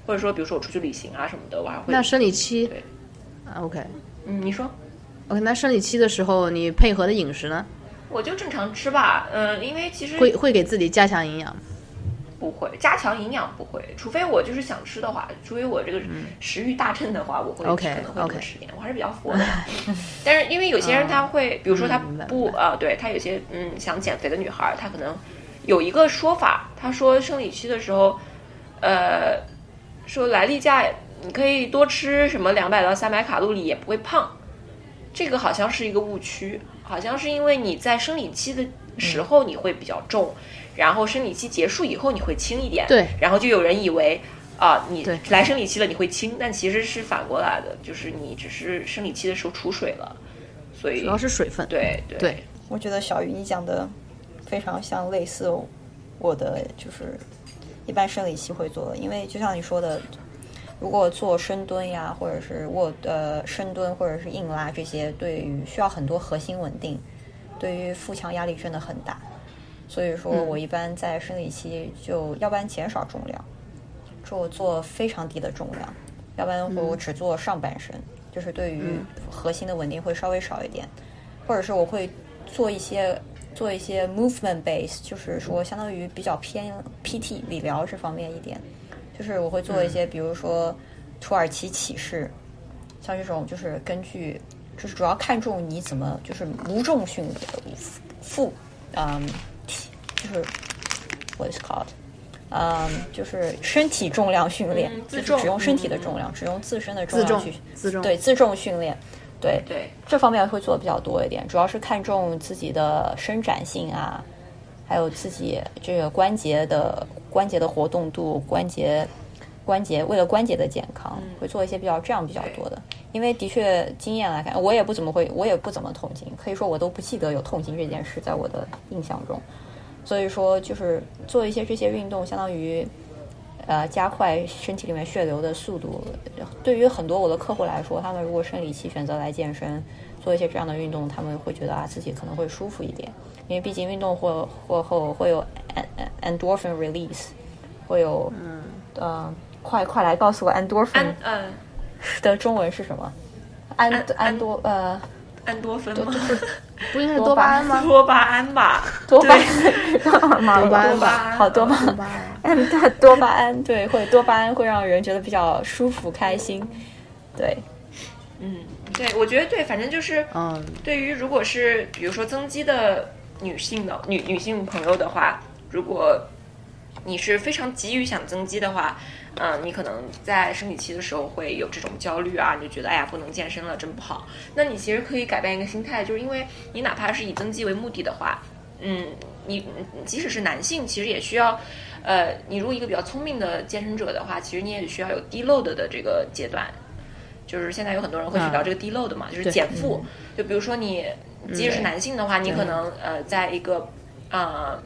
或者说，比如说我出去旅行啊什么的，我还会。那生理期，对，啊，OK，嗯，你说，OK，那生理期的时候你配合的饮食呢？我就正常吃吧，嗯，因为其实会会给自己加强营养。不会加强营养，不会，除非我就是想吃的话，除非我这个食欲大振的话，我会可能会多吃点。我还是比较佛的，但是因为有些人他会，比如说他不啊，对他有些嗯想减肥的女孩，她可能有一个说法，她说生理期的时候，呃，说来例假你可以多吃什么两百到三百卡路里也不会胖，这个好像是一个误区，好像是因为你在生理期的时候你会比较重。然后生理期结束以后你会轻一点，对，然后就有人以为啊，你来生理期了你会轻，但其实是反过来的，就是你只是生理期的时候储水了，所以主要是水分。对对，对我觉得小鱼你讲的非常像类似我的，就是一般生理期会做的，因为就像你说的，如果做深蹲呀，或者是卧呃深蹲或者是硬拉这些，对于需要很多核心稳定，对于腹腔压力真的很大。所以说我一般在生理期就要不然减少重量，做做非常低的重量，要不然会我只做上半身，就是对于核心的稳定会稍微少一点，或者是我会做一些做一些 movement base，就是说相当于比较偏 PT 理疗这方面一点，就是我会做一些比如说土耳其起式，像这种就是根据就是主要看重你怎么就是无重训腹嗯。就是 what is called，嗯，就是身体重量训练，就是只用身体的重量，只用自身的重量去自重，对自重训练，对对，这方面会做的比较多一点，主要是看重自己的伸展性啊，还有自己这个关节的关节的活动度，关节关节为了关节的健康，会做一些比较这样比较多的，因为的确经验来看，我也不怎么会，我也不怎么痛经，可以说我都不记得有痛经这件事，在我的印象中。所以说，就是做一些这些运动，相当于，呃，加快身体里面血流的速度。对于很多我的客户来说，他们如果生理期选择来健身，做一些这样的运动，他们会觉得啊，自己可能会舒服一点。因为毕竟运动或或后会有 endorphin release，会有，嗯，呃，快快来告诉我 endorphin，嗯，的中文是什么？安安多呃。安多芬吗？不应该是多巴胺吗？多巴胺吧，多巴胺，多巴胺，好多巴胺，多多巴胺，对，会多巴胺会让人觉得比较舒服、开心，对，嗯，对，我觉得对，反正就是，嗯，对于如果是比如说增肌的女性的女女性朋友的话，如果你是非常急于想增肌的话。嗯，你可能在生理期的时候会有这种焦虑啊，你就觉得哎呀不能健身了，真不好。那你其实可以改变一个心态，就是因为你哪怕是以增肌为目的的话，嗯，你即使是男性，其实也需要呃，你如果一个比较聪明的健身者的话，其实你也需要有 deload 的这个阶段。就是现在有很多人会去聊这个 deload 嘛，就是减负。就比如说你，即使是男性的话，你可能呃，在一个呃，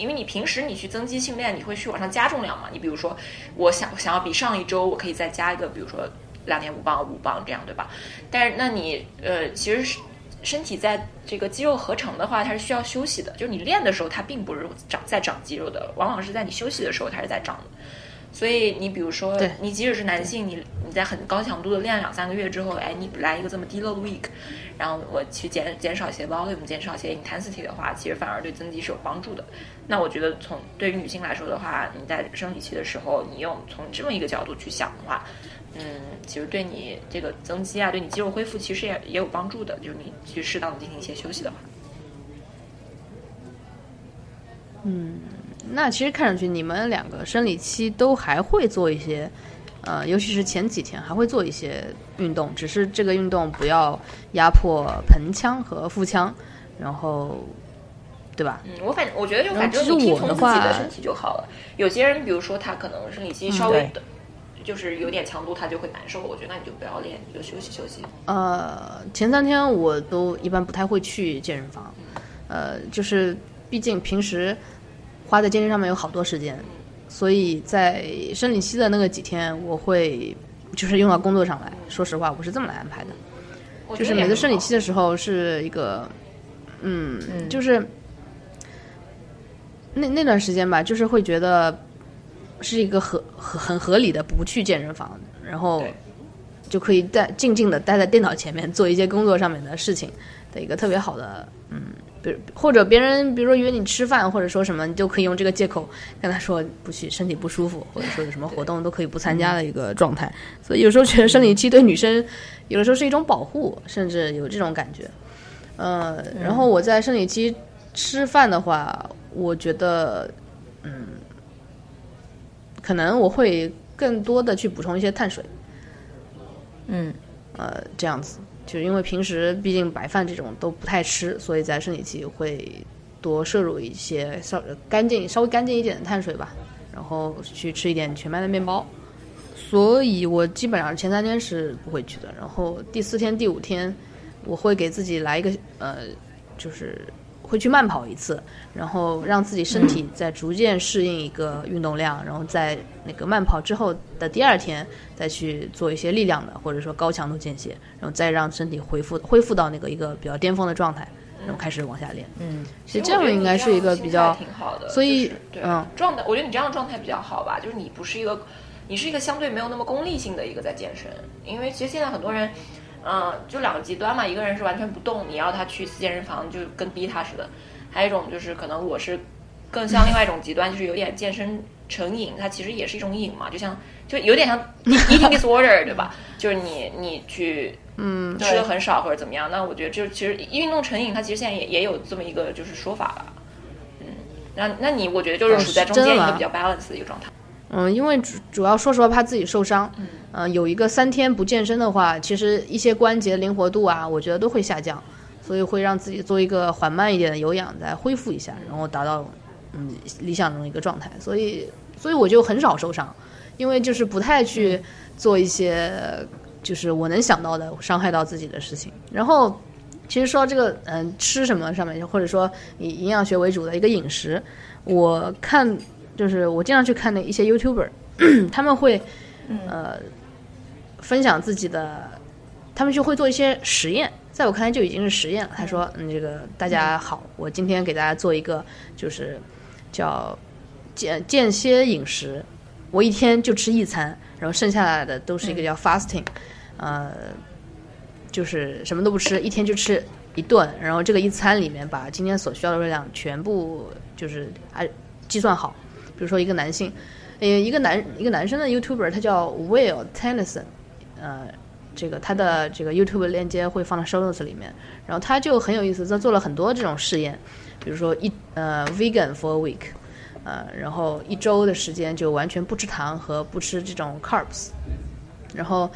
因为你平时你去增肌训练，你会去往上加重量嘛。你比如说，我想想要比上一周，我可以再加一个，比如说两点五磅、五磅这样，对吧？但是那你呃，其实身体在这个肌肉合成的话，它是需要休息的。就是你练的时候，它并不是长在长肌肉的，往往是在你休息的时候，它是在长的。所以你比如说，你即使是男性，你你在很高强度的练两三个月之后，哎，你来一个这么低 load week，然后我去减减少一些 volume，减少一些 intensity 的话，其实反而对增肌是有帮助的。那我觉得从对于女性来说的话，你在生理期的时候，你用从这么一个角度去想的话，嗯，其实对你这个增肌啊，对你肌肉恢复其实也也有帮助的，就是你去适当的进行一些休息的话。嗯。那其实看上去你们两个生理期都还会做一些，呃，尤其是前几天还会做一些运动，只是这个运动不要压迫盆腔和腹腔，然后，对吧？嗯，我反正我觉得就反正你听从自己的身体就好了。有些人比如说他可能生理期稍微的，就是有点强度，他就会难受。我觉得那你就不要练，你就休息休息。呃，前三天我都一般不太会去健身房，呃，就是毕竟平时。花在健身上面有好多时间，所以在生理期的那个几天，我会就是用到工作上来。说实话，我是这么来安排的，就是每次生理期的时候是一个，嗯，就是那那段时间吧，就是会觉得是一个合很很合理的不去健身房，然后就可以在静静的待在电脑前面做一些工作上面的事情的一个特别好的，嗯。比如或者别人，比如说约你吃饭，或者说什么，你就可以用这个借口跟他说不去，身体不舒服，或者说有什么活动都可以不参加的一个状态。所以有时候觉得生理期对女生有的时候是一种保护，甚至有这种感觉。呃，然后我在生理期吃饭的话，我觉得，嗯，可能我会更多的去补充一些碳水。嗯，呃，这样子。就是因为平时毕竟白饭这种都不太吃，所以在生理期会多摄入一些稍干净、稍微干净一点的碳水吧，然后去吃一点全麦的面包。所以我基本上前三天是不会去的，然后第四天、第五天我会给自己来一个呃，就是。会去慢跑一次，然后让自己身体在逐渐适应一个运动量，然后在那个慢跑之后的第二天再去做一些力量的或者说高强度间歇，然后再让身体恢复恢复到那个一个比较巅峰的状态，然后开始往下练。嗯，其实这样应该是一个比较挺好的。所以，嗯，状态，我觉得你这样的状态比较好吧，就是你不是一个，你是一个相对没有那么功利性的一个在健身，因为其实现在很多人。嗯，就两个极端嘛，一个人是完全不动，你要他去健身房，就跟逼他似的；还有一种就是可能我是更像另外一种极端，就是有点健身成瘾，它其实也是一种瘾嘛，就像就有点像 eating disorder，对吧？就是你你去嗯吃的很少或者怎么样，那我觉得就是其实运动成瘾，它其实现在也也有这么一个就是说法了。嗯，那那你我觉得就是处在中间一个比较 balance 的一个状态。嗯，因为主主要说实话怕自己受伤，嗯，有一个三天不健身的话，其实一些关节灵活度啊，我觉得都会下降，所以会让自己做一个缓慢一点的有氧，再恢复一下，然后达到嗯理想中的一个状态。所以，所以我就很少受伤，因为就是不太去做一些就是我能想到的伤害到自己的事情。然后，其实说到这个嗯吃什么上面，或者说以营养学为主的一个饮食，我看。就是我经常去看的一些 YouTuber，他们会呃分享自己的，他们就会做一些实验，在我看来就已经是实验了。他说：“嗯，这个大家好，我今天给大家做一个就是叫间间歇饮食，我一天就吃一餐，然后剩下来的都是一个叫 fasting，呃，就是什么都不吃，一天就吃一顿，然后这个一餐里面把今天所需要的热量全部就是还计算好。”比如说一个男性，呃，一个男一个男生的 YouTuber，他叫 Will Tennyson，呃，这个他的这个 YouTube 链接会放在 Show Notes 里面。然后他就很有意思，他做了很多这种试验，比如说一呃 Vegan for a week，呃，然后一周的时间就完全不吃糖和不吃这种 Carbs，然后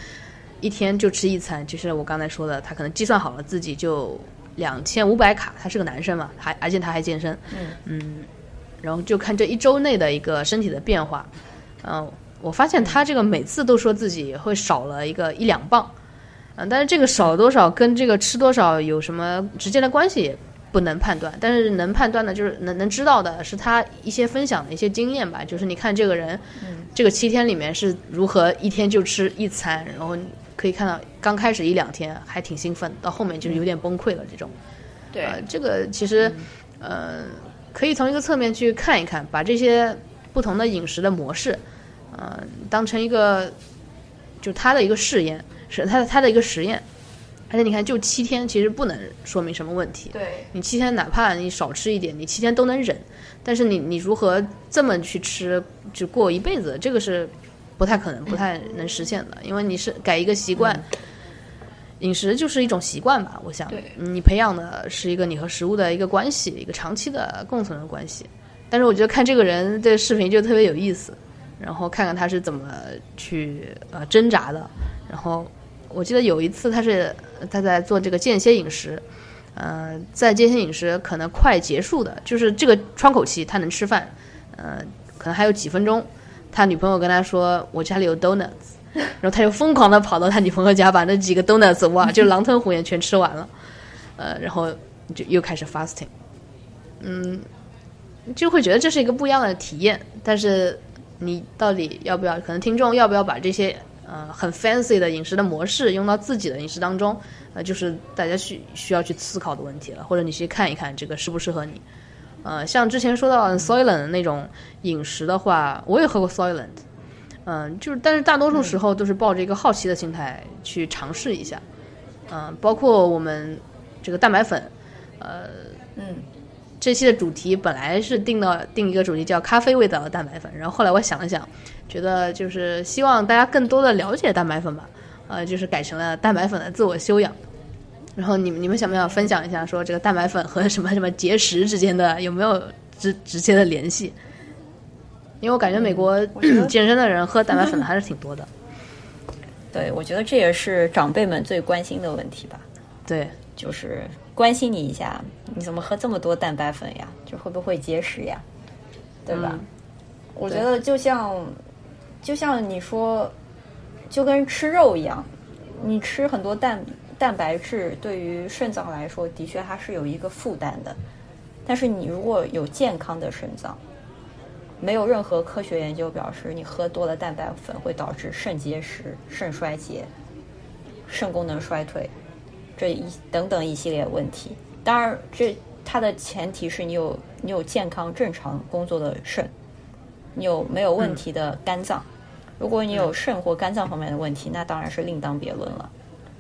一天就吃一餐。就是我刚才说的，他可能计算好了自己就两千五百卡，他是个男生嘛，还而且他还健身，嗯。然后就看这一周内的一个身体的变化。嗯，我发现他这个每次都说自己会少了一个一两磅，嗯，但是这个少多少跟这个吃多少有什么直接的关系不能判断，但是能判断的就是能能知道的是他一些分享的一些经验吧，就是你看这个人，这个七天里面是如何一天就吃一餐，然后可以看到刚开始一两天还挺兴奋，到后面就是有点崩溃了这种。对，呃，这个其实，呃，可以从一个侧面去看一看，把这些不同的饮食的模式，呃，当成一个，就他的一个试验，是他的他的一个实验。而且你看，就七天，其实不能说明什么问题。对，你七天哪怕你少吃一点，你七天都能忍。但是你你如何这么去吃，就过一辈子，这个是不太可能、不太能实现的，因为你是改一个习惯。饮食就是一种习惯吧，我想，你培养的是一个你和食物的一个关系，一个长期的共存的关系。但是我觉得看这个人的视频就特别有意思，然后看看他是怎么去呃挣扎的。然后我记得有一次他是他在做这个间歇饮食，呃，在间歇饮食可能快结束的，就是这个窗口期他能吃饭，呃，可能还有几分钟，他女朋友跟他说我家里有 donuts。然后他就疯狂的跑到他女朋友家，把那几个 donuts 哇，就狼吞虎咽全吃完了，呃，然后就又开始 fasting，嗯，就会觉得这是一个不一样的体验。但是你到底要不要？可能听众要不要把这些呃很 fancy 的饮食的模式用到自己的饮食当中？呃，就是大家需需要去思考的问题了，或者你去看一看这个适不适合你。呃，像之前说到 Soylent 那种饮食的话，我也喝过 Soylent。嗯，就是，但是大多数时候都是抱着一个好奇的心态去尝试一下，嗯，包括我们这个蛋白粉，呃，嗯，这期的主题本来是定到定一个主题叫咖啡味道的蛋白粉，然后后来我想了想，觉得就是希望大家更多的了解蛋白粉吧，呃，就是改成了蛋白粉的自我修养。然后你们你们想不想分享一下，说这个蛋白粉和什么什么节食之间的有没有直直接的联系？因为我感觉美国 健身的人喝蛋白粉的还是挺多的。对，我觉得这也是长辈们最关心的问题吧，对，就是关心你一下，你怎么喝这么多蛋白粉呀？就会不会结石呀？对吧？嗯我觉得就像就像你说，就跟吃肉一样，你吃很多蛋蛋白质，对于肾脏来说，的确它是有一个负担的。但是你如果有健康的肾脏，没有任何科学研究表示你喝多了蛋白粉会导致肾结石、肾衰竭、肾功能衰退这一等等一系列问题。当然，这它的前提是你有你有健康正常工作的肾，你有没有问题的肝脏。如果你有肾或肝脏方面的问题，那当然是另当别论了。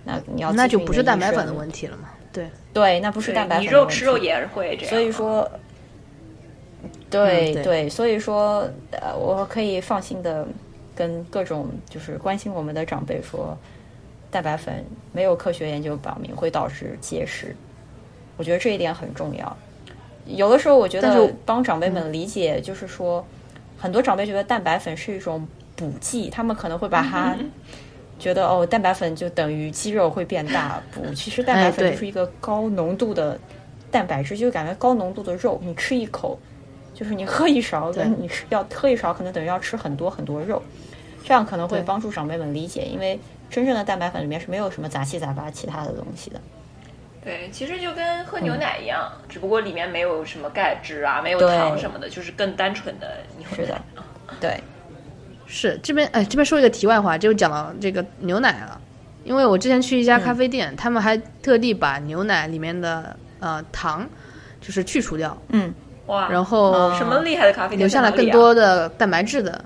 那你要那就不是蛋白粉的的问题了嘛？对，对，那不是蛋白粉你肉的问题吃肉也是会这样。所以说，对、嗯对对，所以说，呃，我可以放心的跟各种就是关心我们的长辈说，蛋白粉没有科学研究表明会导致结石，我觉得这一点很重要。有的时候，我觉得帮长辈们理解，就是说，很多长辈觉得蛋白粉是一种补剂，他们可能会把它 觉得哦，蛋白粉就等于肌肉会变大，补，其实蛋白粉就是一个高浓度的蛋白质，就感觉高浓度的肉，你吃一口，就是你喝一勺，对跟你吃要喝一勺，可能等于要吃很多很多肉，这样可能会帮助长辈们理解，因为真正的蛋白粉里面是没有什么杂七杂八其他的东西的。对，其实就跟喝牛奶一样，只不过里面没有什么钙质啊，没有糖什么的，就是更单纯的牛奶。是的，对，是这边哎，这边说一个题外话，就讲到这个牛奶了。因为我之前去一家咖啡店，他们还特地把牛奶里面的呃糖就是去除掉，嗯，哇，然后什么厉害的咖啡店留下了更多的蛋白质的。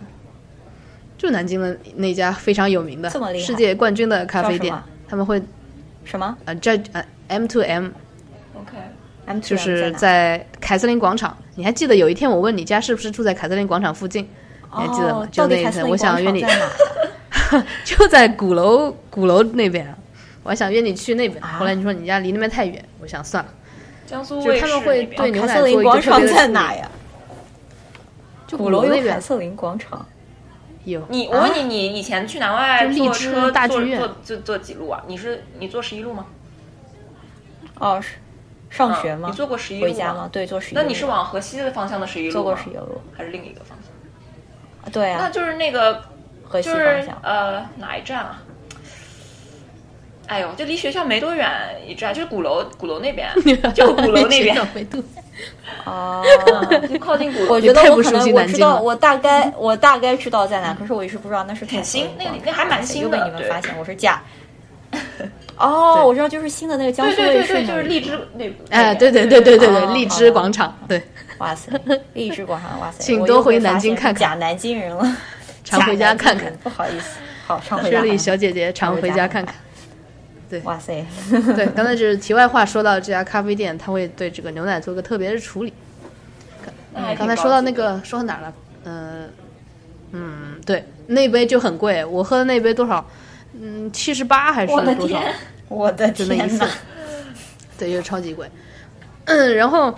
就南京的那家非常有名的世界冠军的咖啡店他们会什么呃这呃 M to M，OK，？M 就是在凯瑟琳广场。你还记得有一天我问你家是不是住在凯瑟琳广场附近？你还记得吗？哦，就那一次，我想约你？就在鼓楼鼓楼那边，我还想约你去那边。啊后来你说你家离那边太远，我想算了。江苏卫视对牛凯瑟琳奶做一个广场在哪呀？就鼓楼有凯瑟琳广场。有。你我问你，你以前去南外坐车坐大剧院坐坐坐几路啊？你是你坐十一路吗？哦，是上学吗？嗯你坐过十一路吗回家吗？对，坐十一路。那你是往河西的方向的十一路坐过吗十一路？还是另一个方向？对啊，那就是那个河西就是方向。呃哪一站啊？哎呦，就离学校没多远一站，就是鼓楼鼓楼那边，就鼓楼那边。哦，就靠近鼓楼。我觉得我可能我知道，我大概我大概知道在哪，可是我一直不知道那是很新那个那还蛮新的又被你们发现我是假。哦，我知道，就是新的那个江对苏卫视就是荔枝那。哎，对对对对对对，哦荔枝广场，对，哇塞，荔枝广场，哇塞，请多回南京看看假南京人了，常回家看看。不好意思，好，常回家这里。小姐姐常回家看看。哇塞，对，刚才就是题外话，说到这家咖啡店，他会对这个牛奶做个特别的处理。刚才说到那个说到哪儿了？呃，嗯，对，那杯就很贵，我喝的那杯多少？嗯，七十八还是多少？天，我的就那一份天哪！，对，就超级贵。嗯，然后，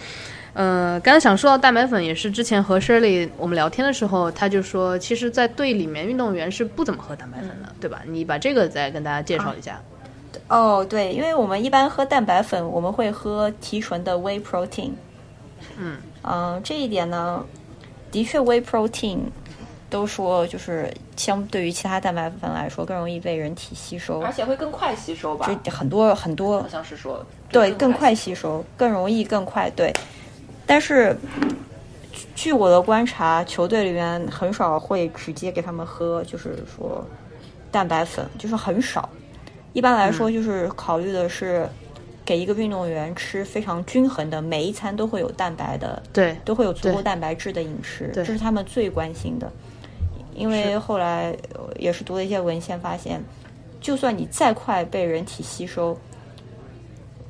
呃，刚才想说到蛋白粉，也是之前和 Shirley 我们聊天的时候，他就说，其实，在队里面运动员是不怎么喝蛋白粉的，对吧？你把这个再跟大家介绍一下。哦，对，因为我们一般喝蛋白粉，我们会喝提纯的 whey protein。嗯嗯、这一点呢，的确 whey protein 都说就是相对于其他蛋白粉来说更容易被人体吸收而，且会更快吸收吧？就很多很多好像是说对更快吸吸收，更容易更快对。但是据据我的观察，球队里面很少会直接给他们喝，就是说蛋白粉，就是很少。一般来说，就是考虑的是给一个运动员吃非常均衡的，每一餐都会有蛋白的，对，都会有足够蛋白质的饮食，这是他们最关心的。因为后来呃也是读了一些文献，发现，就算你再快被人体吸收，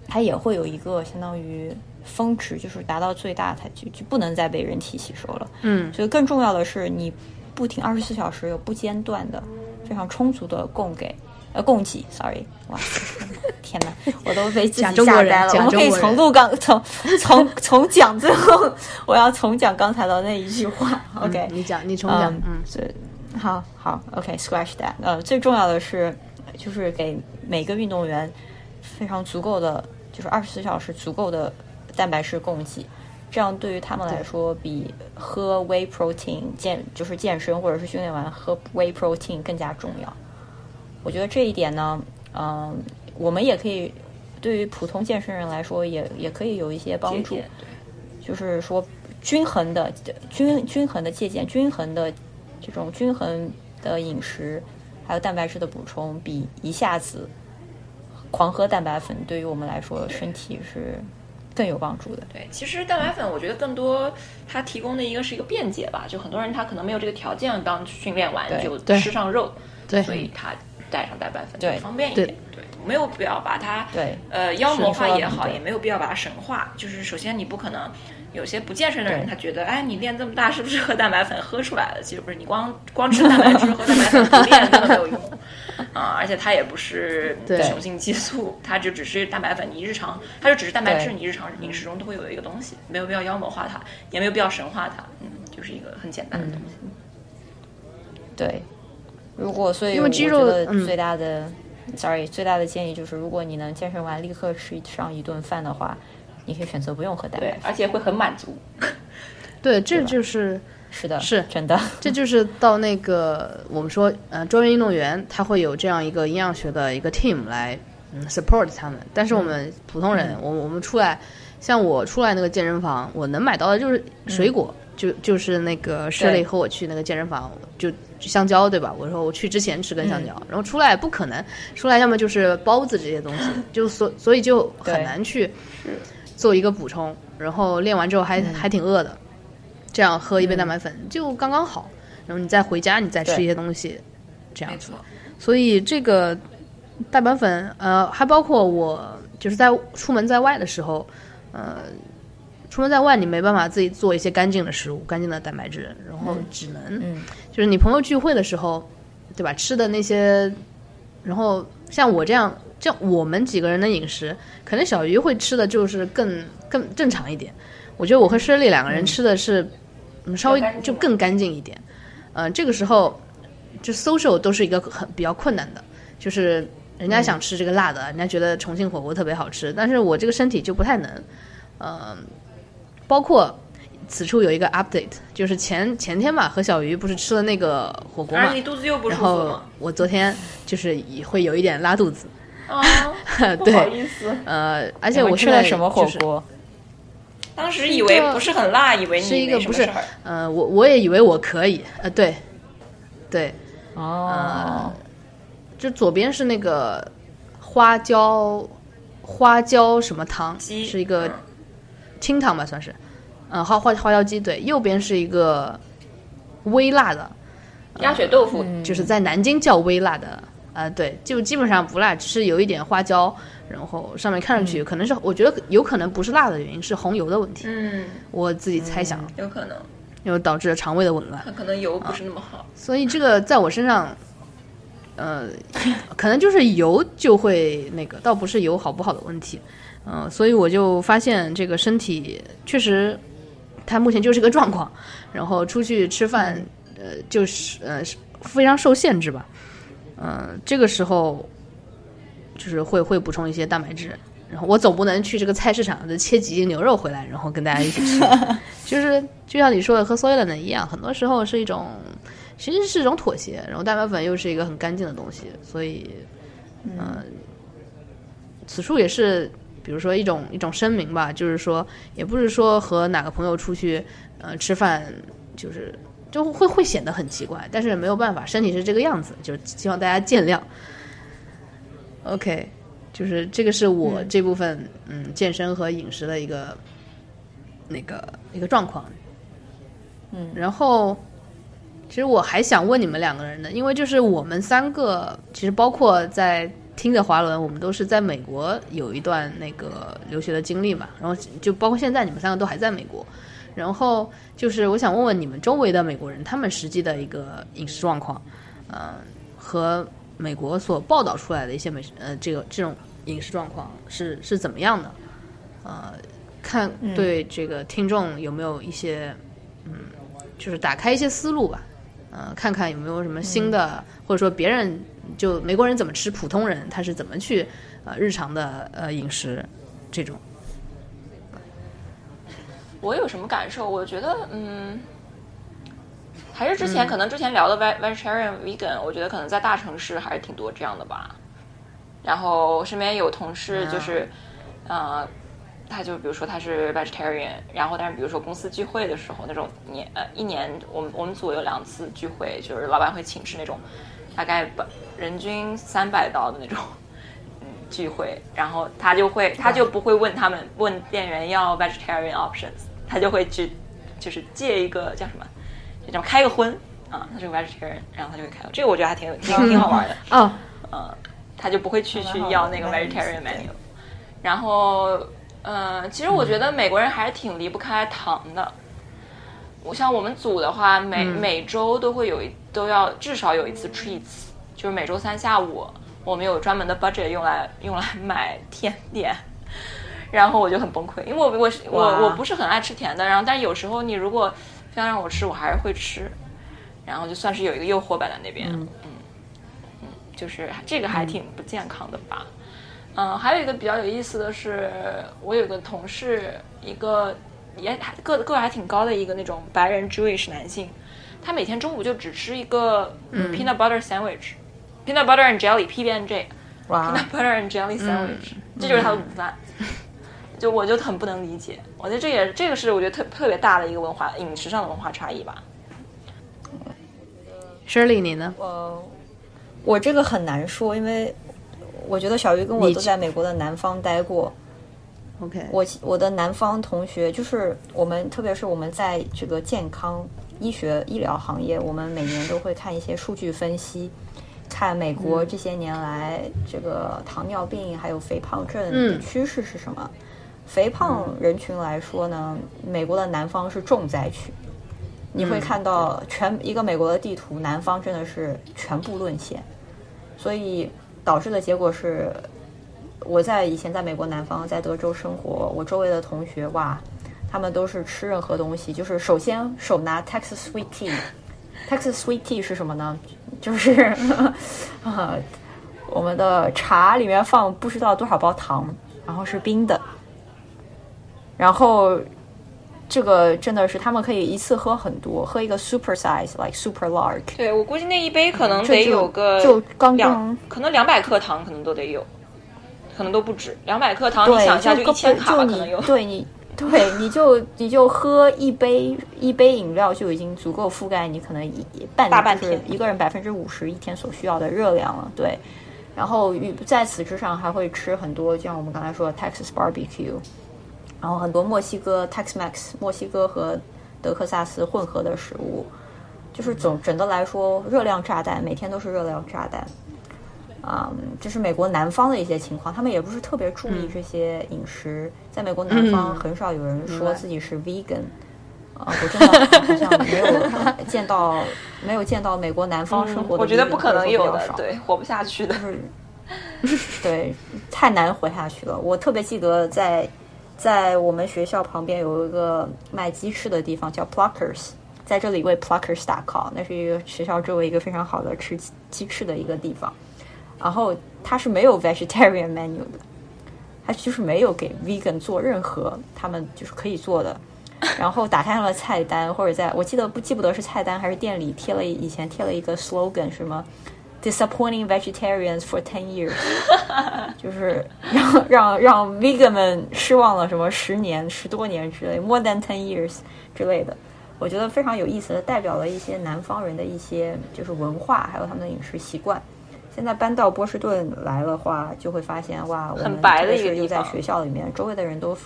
它也会有一个相当于峰值，就是达到最大，它就就不能再被人体吸收了。嗯，所以更重要的是，你不停二十四小时有不间断的、非常充足的供给。呃，供给，sorry，哇，天哪，我都被吓呆了。我们可以假中国人从录刚从从从讲最后，我要重讲刚才的那一句话。OK，嗯你讲，你重讲，嗯好好，OK，scratch、that。呃，最重要的是，就是给每个运动员非常足够的，就是二十四小时足够的蛋白质供给，这样对于他们来说，比喝 whey protein 健就是健身或者是训练完喝 whey protein 更加重要。我觉得这一点呢，嗯、我们也可以对于普通健身人来说也，也可以有一些帮助。就是说均衡的均均衡的借鉴，均衡的这种均衡的饮食，还有蛋白质的补充，比一下子狂喝蛋白粉对于我们来说身体是更有帮助的。对，其实蛋白粉我觉得更多它提供的一个是一个便捷吧，就很多人他可能没有这个条件，刚训练完就吃上肉，对所以他带上蛋白粉对方便一点。对，没有必要把它对呃妖魔化也好，也没有必要把它神化。就是首先你不可能有些不健身的人，他觉得哎你练这么大是不是喝蛋白粉喝出来的？其实不是，你光 光吃蛋白质喝蛋白粉不练根本没有用。啊、而且它也不是雄性激素，它就只是蛋白粉，你日常它就只是蛋白质，你日常饮食中都会有一个东西，没有必要妖魔化它，也没有必要神化它，嗯，就是一个很简单的东西。对，如果所以因为肌肉我觉得嗯最大的、sorry 最大的建议就是，如果你能健身完立刻吃上一顿饭的话，你可以选择不用喝蛋白对，而且会很满足。对，这就是是的，是真的。这就是到那个我们说，呃，专业运动员他会有这样一个营养学的一个 team 来嗯 support 他们，但是我们普通人，我我们出来，像我出来那个健身房，我能买到的就是水果，就就是那个 Shirley 和我去那个健身房，就香蕉对吧？我说我去之前吃根香蕉，然后出来不可能，出来要么就是包子这些东西，就所所以就很难去做一个补充，然后练完之后还、还挺饿的，这样喝一杯蛋白粉、就刚刚好，然后你再回家你再吃一些东西，这样子。所以这个蛋白粉，呃，还包括我就是在出门在外的时候，呃，出门在外你没办法自己做一些干净的食物、干净的蛋白质，然后只能、嗯就是你朋友聚会的时候，对吧？吃的那些，然后像我这样，像我们几个人的饮食，可能小鱼会吃的就是更更正常一点。我觉得我和 Shirley 两个人吃的是、嗯、稍微就更干净一点。嗯、这个时候就 social 都是一个很比较困难的，就是人家想吃这个辣的，人家觉得重庆火锅特别好吃，但是我这个身体就不太能。嗯、包括此处有一个 update，就是前前天吧，和小鱼不是吃了那个火锅嘛而，你肚子又不舒服然后？我昨天就是也会有一点拉肚子，啊，不对好意思，呃，而且我现在吃了什么火锅？当时以为不是很辣，以为是一个不是。呃，我我也以为我可以，呃，对，对，哦，就左边是那个花椒花椒什么汤，鸡是一个嗯清汤吧，算是，嗯，花花花椒鸡，对，右边是一个微辣的，鸭血豆腐，就是在南京叫微辣的，啊、对，就基本上不辣，只是有一点花椒，然后上面看上去可能是，我觉得有可能不是辣的原因，是红油的问题，嗯，我自己猜想，有可能，又导致了肠胃的紊乱。它可能油不是那么好。所以这个在我身上，呃，可能就是油就会那个，倒不是油好不好的问题，嗯、所以我就发现这个身体确实，它目前就是个状况，然后出去吃饭，呃，就是呃非常受限制吧，嗯、这个时候就是会会补充一些蛋白质。然后我总不能去这个菜市场的切几斤牛肉回来，然后跟大家一起吃，就是就像你说的和 Soylent 一样，很多时候是一种其实是一种妥协，然后蛋白粉又是一个很干净的东西，所以，嗯、此处也是，比如说一种一种声明吧，就是说，也不是说和哪个朋友出去，呃，吃饭，就是就会会显得很奇怪，但是没有办法，身体是这个样子，就是希望大家见谅。OK，就是这个是我这部分嗯健身和饮食的一个那个一个状况，嗯，然后。其实我还想问你们两个人的，因为就是我们三个，其实包括在听的华伦，我们都是在美国有一段那个留学的经历嘛，然后就包括现在你们三个都还在美国，然后就是我想问问你们周围的美国人，他们实际的一个饮食状况，呃，和美国所报道出来的一些美食呃这个这种饮食状况是是怎么样的？呃，看对这个听众有没有一些嗯，就是打开一些思路吧。呃，看看有没有什么新的，或者说别人就美国人怎么吃，普通人他是怎么去呃日常的呃饮食这种。我有什么感受？我觉得，嗯，还是之前、可能之前聊的 ve- vegetarian vegan，我觉得可能在大城市还是挺多这样的吧。然后身边有同事就是，呃，他就比如说他是 vegetarian，然后但是比如说公司聚会的时候那种年呃一年我们我们组有两次聚会，就是老板会请吃那种大概百人均三百刀的那种。嗯聚会，然后他就会，他就不会问他们问店员要 vegetarian options，他就会去，就是借一个叫什么，就这么开个荤啊，他是个 vegetarian，然后他就会开，这个我觉得还挺有挺挺好玩的，哦，嗯，他就不会去去要那个 vegetarian 对。menu，然后，呃，其实我觉得美国人还是挺离不开糖的。我像我们组的话，每、每周都会有一都要至少有一次 treats，就是每周三下午我们有专门的 budget 用来用来 买甜点，然后我就很崩溃，因为我我是我我不是很爱吃甜的，然后但是有时候你如果非要让我吃，我还是会吃，然后就算是有一个诱惑摆在那边，嗯。嗯就是这个还挺不健康的吧。嗯，还有一个比较有意思的是，我有个同事，一个也还个个儿还挺高的一个那种白人 Jewish 男性，他每天中午就只吃一个、peanut butter sandwich，peanut butter and jelly PB and J。哇 peanut butter and jelly sandwich，、这就是他的午饭。就我就很不能理解，我觉得这也这个是我觉得特特别大的一个文化饮食上的文化差异吧。Shirley 你呢？呃，我这个很难说，因为我觉得小鱼跟我都在美国的南方待过。OK，我我的南方同学，就是我们，特别是我们在这个健康医学医疗行业，我们每年都会看一些数据分析，看美国这些年来这个糖尿病还有肥胖症的嗯趋势是什么。肥胖人群来说呢，美国的南方是重灾区。你会看到全一个美国的地图，南方真的是全部沦陷，所以导致的结果是，我在以前在美国南方，在德州生活，我周围的同学哇，他们都是吃任何东西，就是首先手拿 Texas sweet tea。Texas sweet tea 是什么呢？就是，呃，我们的茶里面放不知道多少包糖，然后是冰的，然后这个真的是他们可以一次喝很多，喝一个 super size like super large，对我估计那一杯可能得有个就刚两刚，可能两百克糖可能都得有，可能都不止两百克糖，你，想一下就一千卡可能有你。对你对你就你就喝一杯一杯饮料就已经足够覆盖你可能一半大半天一个人百分之五十一天所需要的热量了，对。然后与在此之上还会吃很多，就像我们刚才说的 Texas barbecue，然后很多墨西哥 Tex-Mex 墨西哥和德克萨斯混合的食物，就是总整的来说热量炸弹，每天都是热量炸弹。嗯，这是美国南方的一些情况，他们也不是特别注意这些饮食。在美国南方，很少有人说自己是 vegan。啊、我真的好像没有见到，没有见到美国南方生活的、嗯我觉得不可能有的，对，活不下去的。对，太难活下去了。我特别记得在在我们学校旁边有一个卖鸡翅的地方，叫 Pluckers，在这里为 Pluckers 打 call，那是一个学校周围一个非常好的吃鸡翅的一个地方。然后它是没有 vegetarian menu 的，它就是没有给 vegan 做任何他们就是可以做的。然后打开了菜单，或者在我记得不记不得是菜单还是店里贴了以前贴了一个 slogan 什么 disappointing vegetarians for ten years，就是让让让 vegan 们失望了什么十年十多年之类 more than ten years 之类的。我觉得非常有意思的，代表了一些南方人的一些就是文化，还有他们的饮食习惯。现在搬到波士顿来的话，就会发现哇，我们很白的一个地方学校里面，周围的人都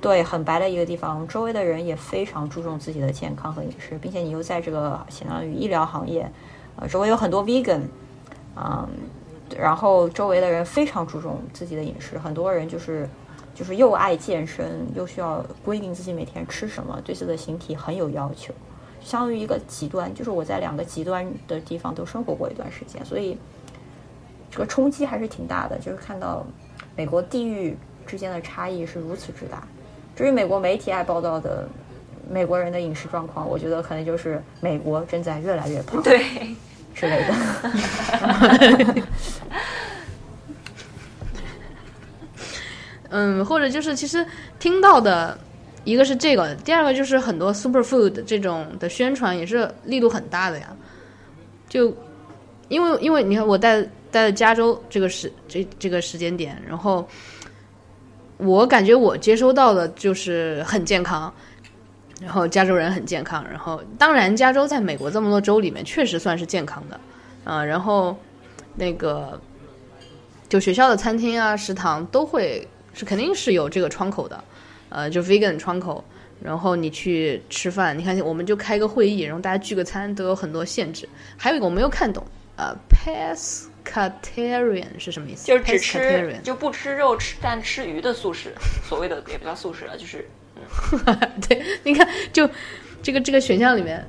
对很白的一个地方，周围的人也非常注重自己的健康和饮食，并且你又在这个相当于医疗行业，呃，周围有很多 vegan，嗯，然后周围的人非常注重自己的饮食，很多人就是就是又爱健身，又需要规定自己每天吃什么，对自己的形体很有要求，相当于一个极端，就是我在两个极端的地方都生活过一段时间，所以这个冲击还是挺大的，就是看到美国地域之间的差异是如此之大。至于美国媒体爱报道的美国人的饮食状况，我觉得可能就是美国正在越来越胖对，之类的。嗯，或者就是其实听到的一个是这个，第二个就是很多 superfood 这种的宣传也是力度很大的呀。就因为因为你看我在在加州这个时这这个时间点，然后我感觉我接收到的就是很健康，然后加州人很健康，然后当然加州在美国这么多州里面确实算是健康的，啊、然后那个就学校的餐厅啊、食堂都会是肯定是有这个窗口的，呃，就 vegan 窗口。然后你去吃饭，你看我们就开个会议，然后大家聚个餐都有很多限制。还有一个我没有看懂，呃，pescatarian 是什么意思？就是只吃就不吃肉吃但吃鱼的素食，所谓的也不叫素食了，就是 对，你看，就这个这个选项里面，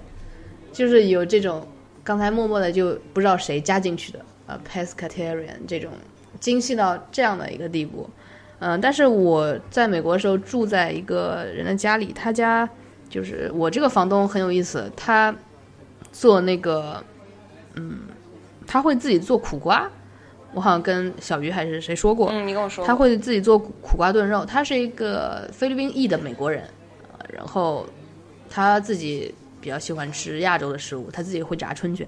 就是有这种刚才默默的就不知道谁加进去的，呃，pescatarian 这种精细到这样的一个地步，嗯、但是我在美国的时候住在一个人的家里，他家就是我这个房东很有意思，他做那个，嗯，他会自己做苦瓜，我好像跟小鱼还是谁说过，嗯，你跟我说他会自己做苦苦瓜炖肉。他是一个菲律宾裔的美国人，呃然后他自己比较喜欢吃亚洲的食物，他自己会炸春卷，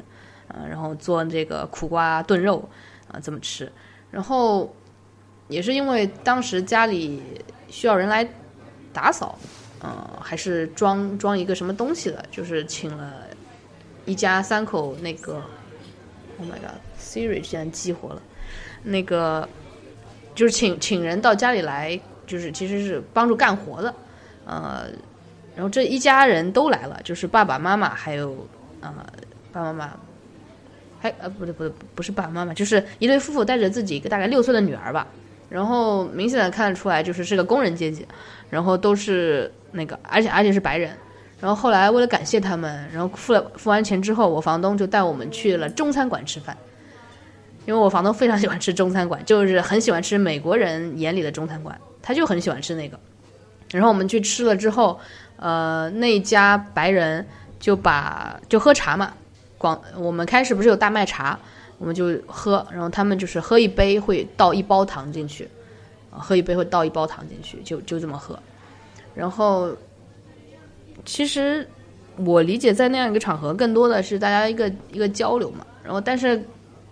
呃，然后做这个苦瓜炖肉啊、这么吃。然后也是因为当时家里需要人来打扫，呃，还是装装一个什么东西的，就是请了一家三口那个，Oh my God，Siri 竟然激活了，那个就是请请人到家里来，就是其实是帮助干活的，呃，然后这一家人都来了，就是爸爸妈妈还有呃爸爸妈妈，还呃不对不对不是爸爸妈妈，就是一对夫妇带着自己一个大概六岁的女儿吧，然后明显的看得出来就是是个工人阶级，然后都是那个而且而且是白人。然后后来为了感谢他们，然后付了付完钱之后，我房东就带我们去了中餐馆吃饭。因为我房东非常喜欢吃中餐馆，就是很喜欢吃美国人眼里的中餐馆，他就很喜欢吃那个。然后我们去吃了之后，呃，那家白人就把就喝茶嘛，广我们开始不是有大麦茶，我们就喝，然后他们就是喝一杯会倒一包糖进去，喝一杯会倒一包糖进去，就就这么喝。然后，其实我理解在那样一个场合，更多的是大家一个一个交流嘛。然后，但是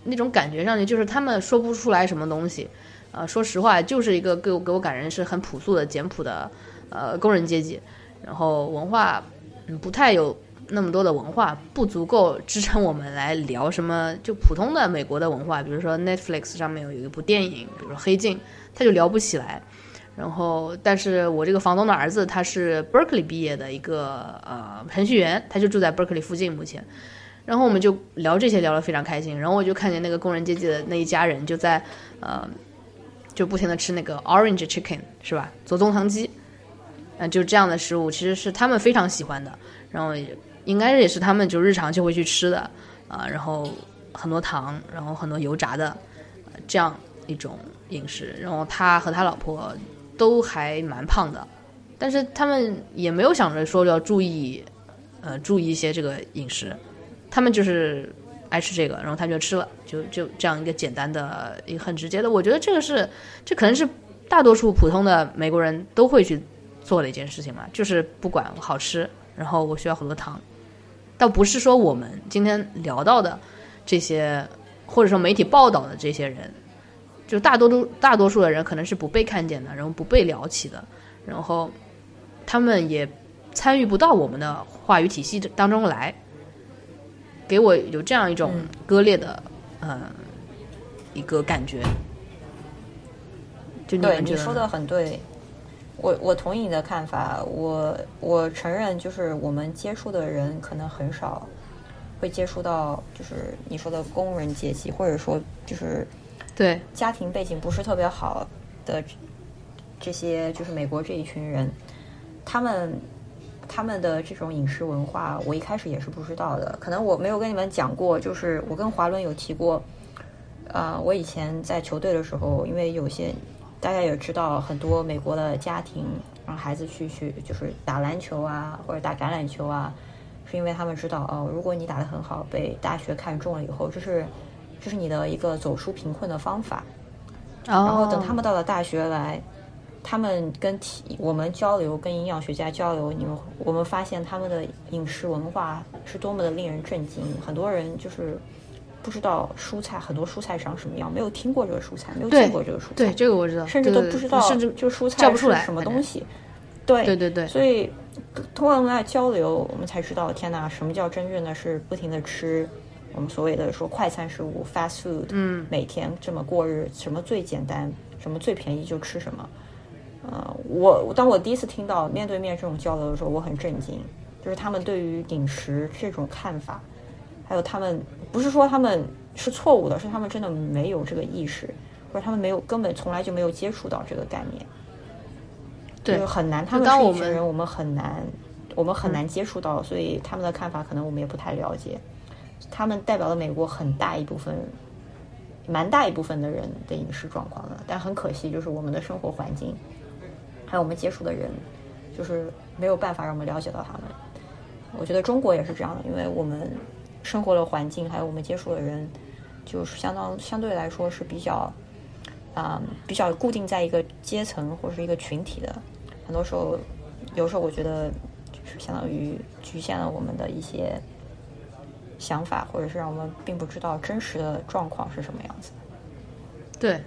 那种感觉上去，就是他们说不出来什么东西。啊，说实话，就是一个给我给我感人是很朴素的简朴的呃工人阶级，然后文化嗯不太有那么多的文化，不足够支撑我们来聊什么就普通的美国的文化，比如说 Netflix 上面有有一部电影，比如说《黑镜》，他就聊不起来。然后，但是我这个房东的儿子他是 Berkeley 毕业的一个呃程序员，他就住在 Berkeley 附近目前。然后我们就聊这些聊得非常开心，然后我就看见那个工人阶级的那一家人就在呃。就不停的吃那个 orange chicken 是吧？左宗棠鸡，嗯，就这样的食物其实是他们非常喜欢的，然后应该也是他们就日常就会去吃的啊，然后很多糖，然后很多油炸的这样一种饮食。然后他和他老婆都还蛮胖的，但是他们也没有想着说要注意，呃，注意一些这个饮食，他们就是。爱吃这个，然后他就吃了，就就这样一个简单的一个很直接的，我觉得这个是，这可能是大多数普通的美国人都会去做的一件事情嘛，就是不管好吃，然后我需要很多糖，倒不是说我们今天聊到的这些，或者说媒体报道的这些人，就大多都大多数的人可能是不被看见的，然后不被聊起的，然后他们也参与不到我们的话语体系当中来。给我有这样一种割裂的，呃，一个感觉。就对你说的很对，我我同意你的看法。我我承认，就是我们接触的人可能很少会接触到，就是你说的工人阶级，或者说就是对家庭背景不是特别好的这些，就是美国这一群人，他们。他们的这种饮食文化，我一开始也是不知道的。可能我没有跟你们讲过，就是我跟华伦有提过。呃，我以前在球队的时候，因为有些大家也知道，很多美国的家庭让孩子去去就是打篮球啊，或者打橄榄球啊，是因为他们知道哦，如果你打得很好，被大学看中了以后，这是这是你的一个走出贫困的方法。然后等他们到了大学来。他们跟体我们交流，跟营养学家交流，你们我们发现他们的饮食文化是多么的令人震惊。很多人就是不知道蔬菜，很多蔬菜长什么样，没有听过这个蔬菜，没有见过这个蔬菜。对，这个我知道。甚至都不知道，甚至就蔬菜是什么东西。对对对对。所以通过我们俩交流，我们才知道，天哪，什么叫真正的是不停的吃我们所谓的说快餐食物 （fast food）。嗯。每天这么过日，什么最简单，什么最便宜就吃什么。呃，我当我第一次听到面对面这种交流的时候，我很震惊，就是他们对于饮食这种看法，还有他们不是说他们是错误的，是他们真的没有这个意识，或者他们没有根本从来就没有接触到这个概念，对，很难。他们是一群人，我们很难，我们很难接触到，所以他们的看法可能我们也不太了解。他们代表了美国很大一部分，蛮大一部分的人的饮食状况的，但很可惜，就是我们的生活环境。还有我们接触的人，就是没有办法让我们了解到他们。我觉得中国也是这样的，因为我们生活的环境，还有我们接触的人，就是相当相对来说是比较，啊，比较固定在一个阶层或者是一个群体的。很多时候，有时候我觉得就是相当于局限了我们的一些想法，或者是让我们并不知道真实的状况是什么样子。对。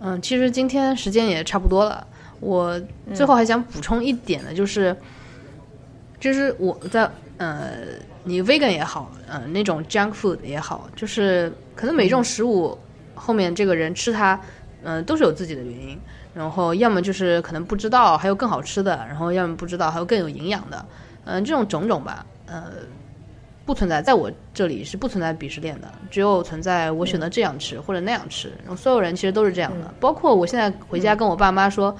嗯，其实今天时间也差不多了。我最后还想补充一点的，就是，就是我在呃，你 vegan 也好，呃，那种 junk food 也好，就是可能每一种食物后面这个人吃它，嗯，都是有自己的原因。然后要么就是可能不知道还有更好吃的，然后要么不知道还有更有营养的，嗯，这种种种吧，呃。不存在，在我这里是不存在鄙视链的，只有存在我选择这样吃或者那样吃。然后所有人其实都是这样的，包括我现在回家跟我爸妈说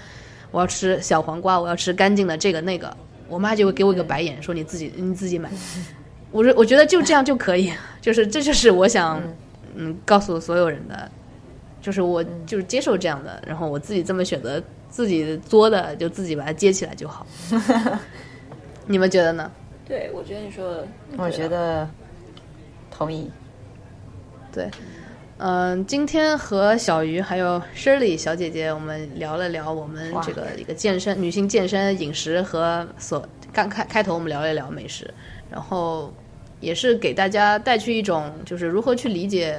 我要吃小黄瓜，我要吃干净的这个那个，我妈就会给我一个白眼，说你自己你自己买。我说我觉得就这样就可以，就是这就是我想嗯告诉所有人的，就是我就是接受这样的，然后我自己这么选择自己作的，就自己把它接起来就好。你们觉得呢？对，我觉得你说的，我觉得同意。对，嗯，今天和小鱼还有 Shirley 小姐姐，我们聊了聊我们这个一个健身女性健身饮食和所刚开开头我们聊了聊美食，然后也是给大家带去一种就是如何去理解，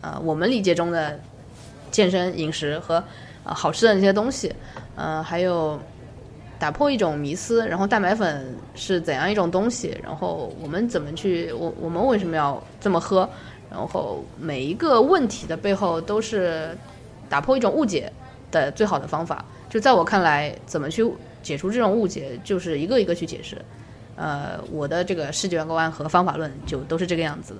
呃，我们理解中的健身饮食和呃好吃的那些东西，呃，还有打破一种迷思，然后蛋白粉是怎样一种东西，然后我们怎么去，我我们为什么要这么喝，然后每一个问题的背后都是打破一种误解的最好的方法。就在我看来，怎么去解除这种误解，就是一个一个去解释。呃，我的这个视觉观和方法论就都是这个样子。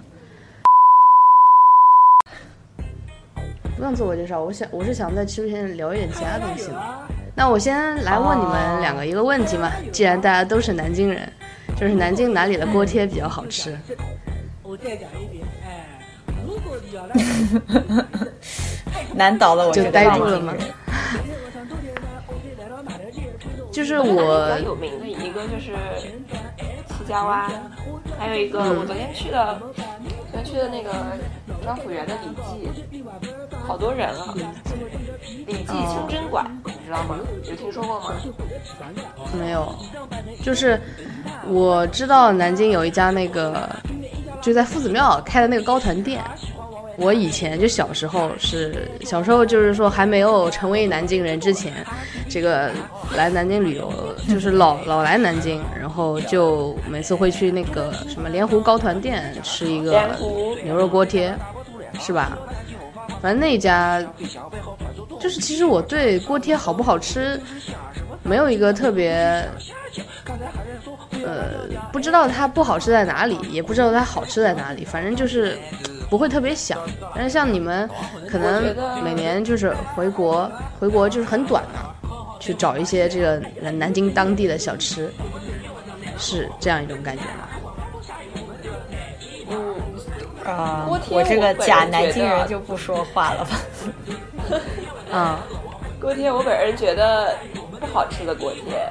不用自我介绍，我想我是想在直播间聊一点其他东西的。那我先来问你们两个一个问题嘛，既然大家都是南京人，就是南京哪里的锅贴比较好吃？我再讲一遍，哎，如果你要来，难倒了我就呆住了吗？就是比较我有名的一个就是七家湾，还有一个嗯我昨天去的，昨天去的那个张府园的李记，好多人啊。李记清真馆，你知道吗？有听说过吗？没有，就是我知道南京有一家那个就在夫子庙开的那个糕团店。我以前就小时候是小时候就是说还没有成为南京人之前，这个来南京旅游就是老老来南京，然后就每次会去那个什么莲湖糕团店吃一个牛肉锅贴，是吧？反正那家就是其实我对锅贴好不好吃没有一个特别呃，不知道它不好吃在哪里，也不知道它好吃在哪里，反正就是不会特别想。但是像你们，可能每年就是回国，回国就是很短嘛，去找一些这个南京当地的小吃，是这样一种感觉吗？嗯，啊、锅贴我这个假南京人就不说话了吧。啊、锅贴我本人觉得不好吃的锅贴，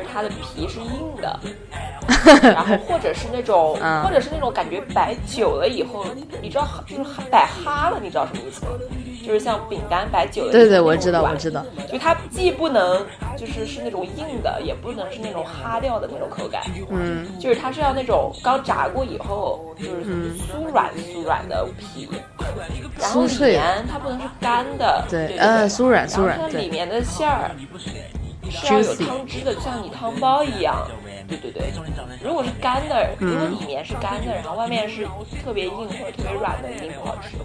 就是它的皮是硬的，然后或者是那种，嗯或者是那种感觉摆久了以后，你知道就是摆哈了，你知道什么意思吗？就是像饼干摆久了对对，我知道，我知道。就它既不能就是是那种硬的，也不能是那种哈掉的那种口感，嗯，就是它是要那种刚炸过以后就是酥软酥软的皮，然后里面它不能是干的，对对呃酥软酥软然后它里面的馅儿是要有汤汁的，就像你汤包一样。对对对，如果是干的，如果里面是干的，然后外面是特别硬或者特别软的，一定不好吃。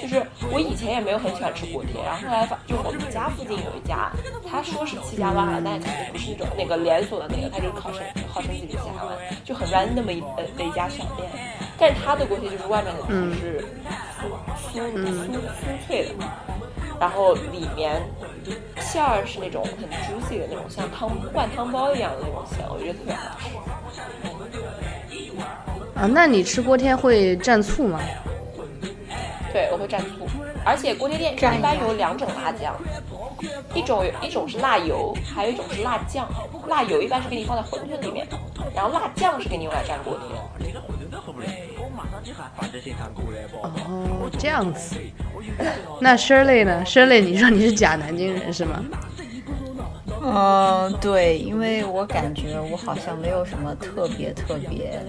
就是我以前也没有很喜欢吃锅贴，然后后来发就我们家附近有一家，他说是七家湾了，但肯定不是那种那个连锁的那个，他就是号称号称自己是七家湾，就很 random 的一呃的一家小店，但是他的锅贴就是外面的皮是酥酥酥酥脆的，然后里面馅儿是那种很 juicy 的那种，像汤灌汤包一样的那种馅，我觉得特别好吃。啊，那你吃锅贴会蘸醋吗？对，我会蘸醋，而且锅贴店一般有两种辣酱，一种一种是辣油，还有一种是辣酱。辣油一般是给你放在馄饨里面，然后辣酱是给你用来蘸锅贴。哦，这样子。那 Shirley 呢？Shirley，你说你是假南京人是吗？嗯，对，因为我感觉我好像没有什么特别特别，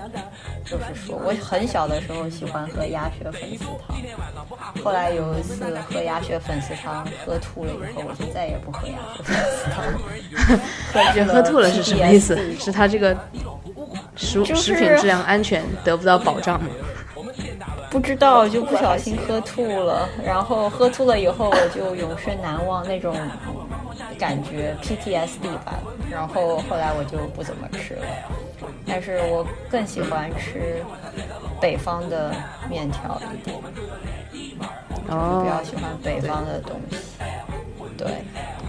就是说我很小的时候喜欢喝鸭血粉丝汤，后来有一次喝鸭血粉丝汤喝吐了以后，我就再也不喝鸭血粉丝汤了。这喝吐了是什么意思？是它这个食就是食品质量安全得不到保障吗？不知道就不小心喝吐了，然后喝吐了以后我就永生难忘那种感觉 PTSD 吧。然后后来我就不怎么吃了，但是我更喜欢吃北方的面条一点，比哦较喜欢北方的东西。对，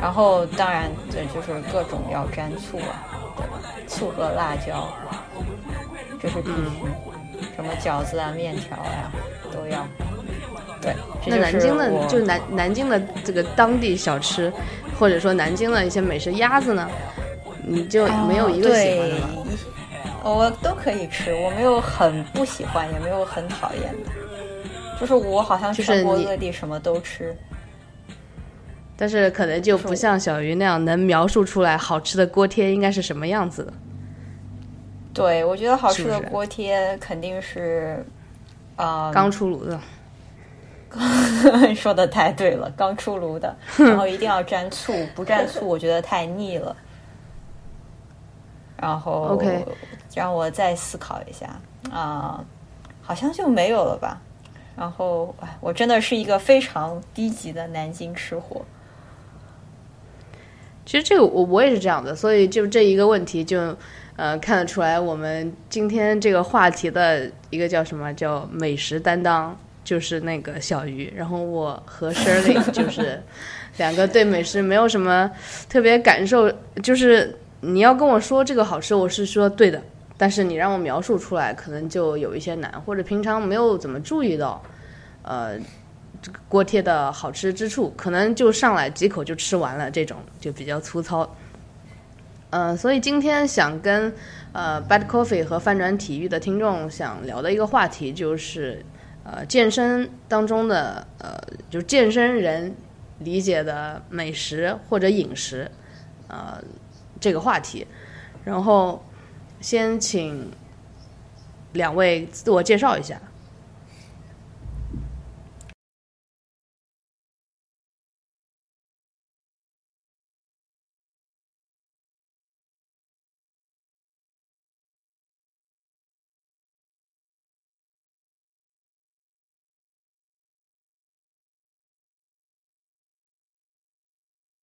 然后当然这就是各种要沾醋啊，对吧？醋和辣椒，这是必须。什么饺子啊、面条呀、都要。对，那南京的就南南京的这个当地小吃，或者说南京的一些美食，鸭子呢，你就没有一个喜欢的吗？哦对我都可以吃，我没有很不喜欢，也没有很讨厌的。就是我好像就是你全国各地什么都吃。但是可能就不像小鱼那样能描述出来好吃的锅贴应该是什么样子的。对，我觉得好吃的锅贴肯定是，啊、刚出炉的，说的太对了，刚出炉的，然后一定要蘸醋，不蘸醋我觉得太腻了。然后 OK 让我再思考一下啊、好像就没有了吧。然后，哎，我真的是一个非常低级的南京吃货。其实这个我我也是这样的，所以就这一个问题就呃看得出来，我们今天这个话题的一个叫什么叫美食担当，就是那个小鱼，然后我和 Shirley 就是两个对美食没有什么特别感受，就是你要跟我说这个好吃，我是说对的，但是你让我描述出来，可能就有一些难，或者平常没有怎么注意到，呃。这个锅贴的好吃之处，可能就上来几口就吃完了，这种就比较粗糙。呃，所以今天想跟呃 Bad Coffee 和翻转体育的听众想聊的一个话题就是，呃，健身当中的呃，就健身人理解的美食或者饮食，呃，这个话题。然后先请两位自我介绍一下。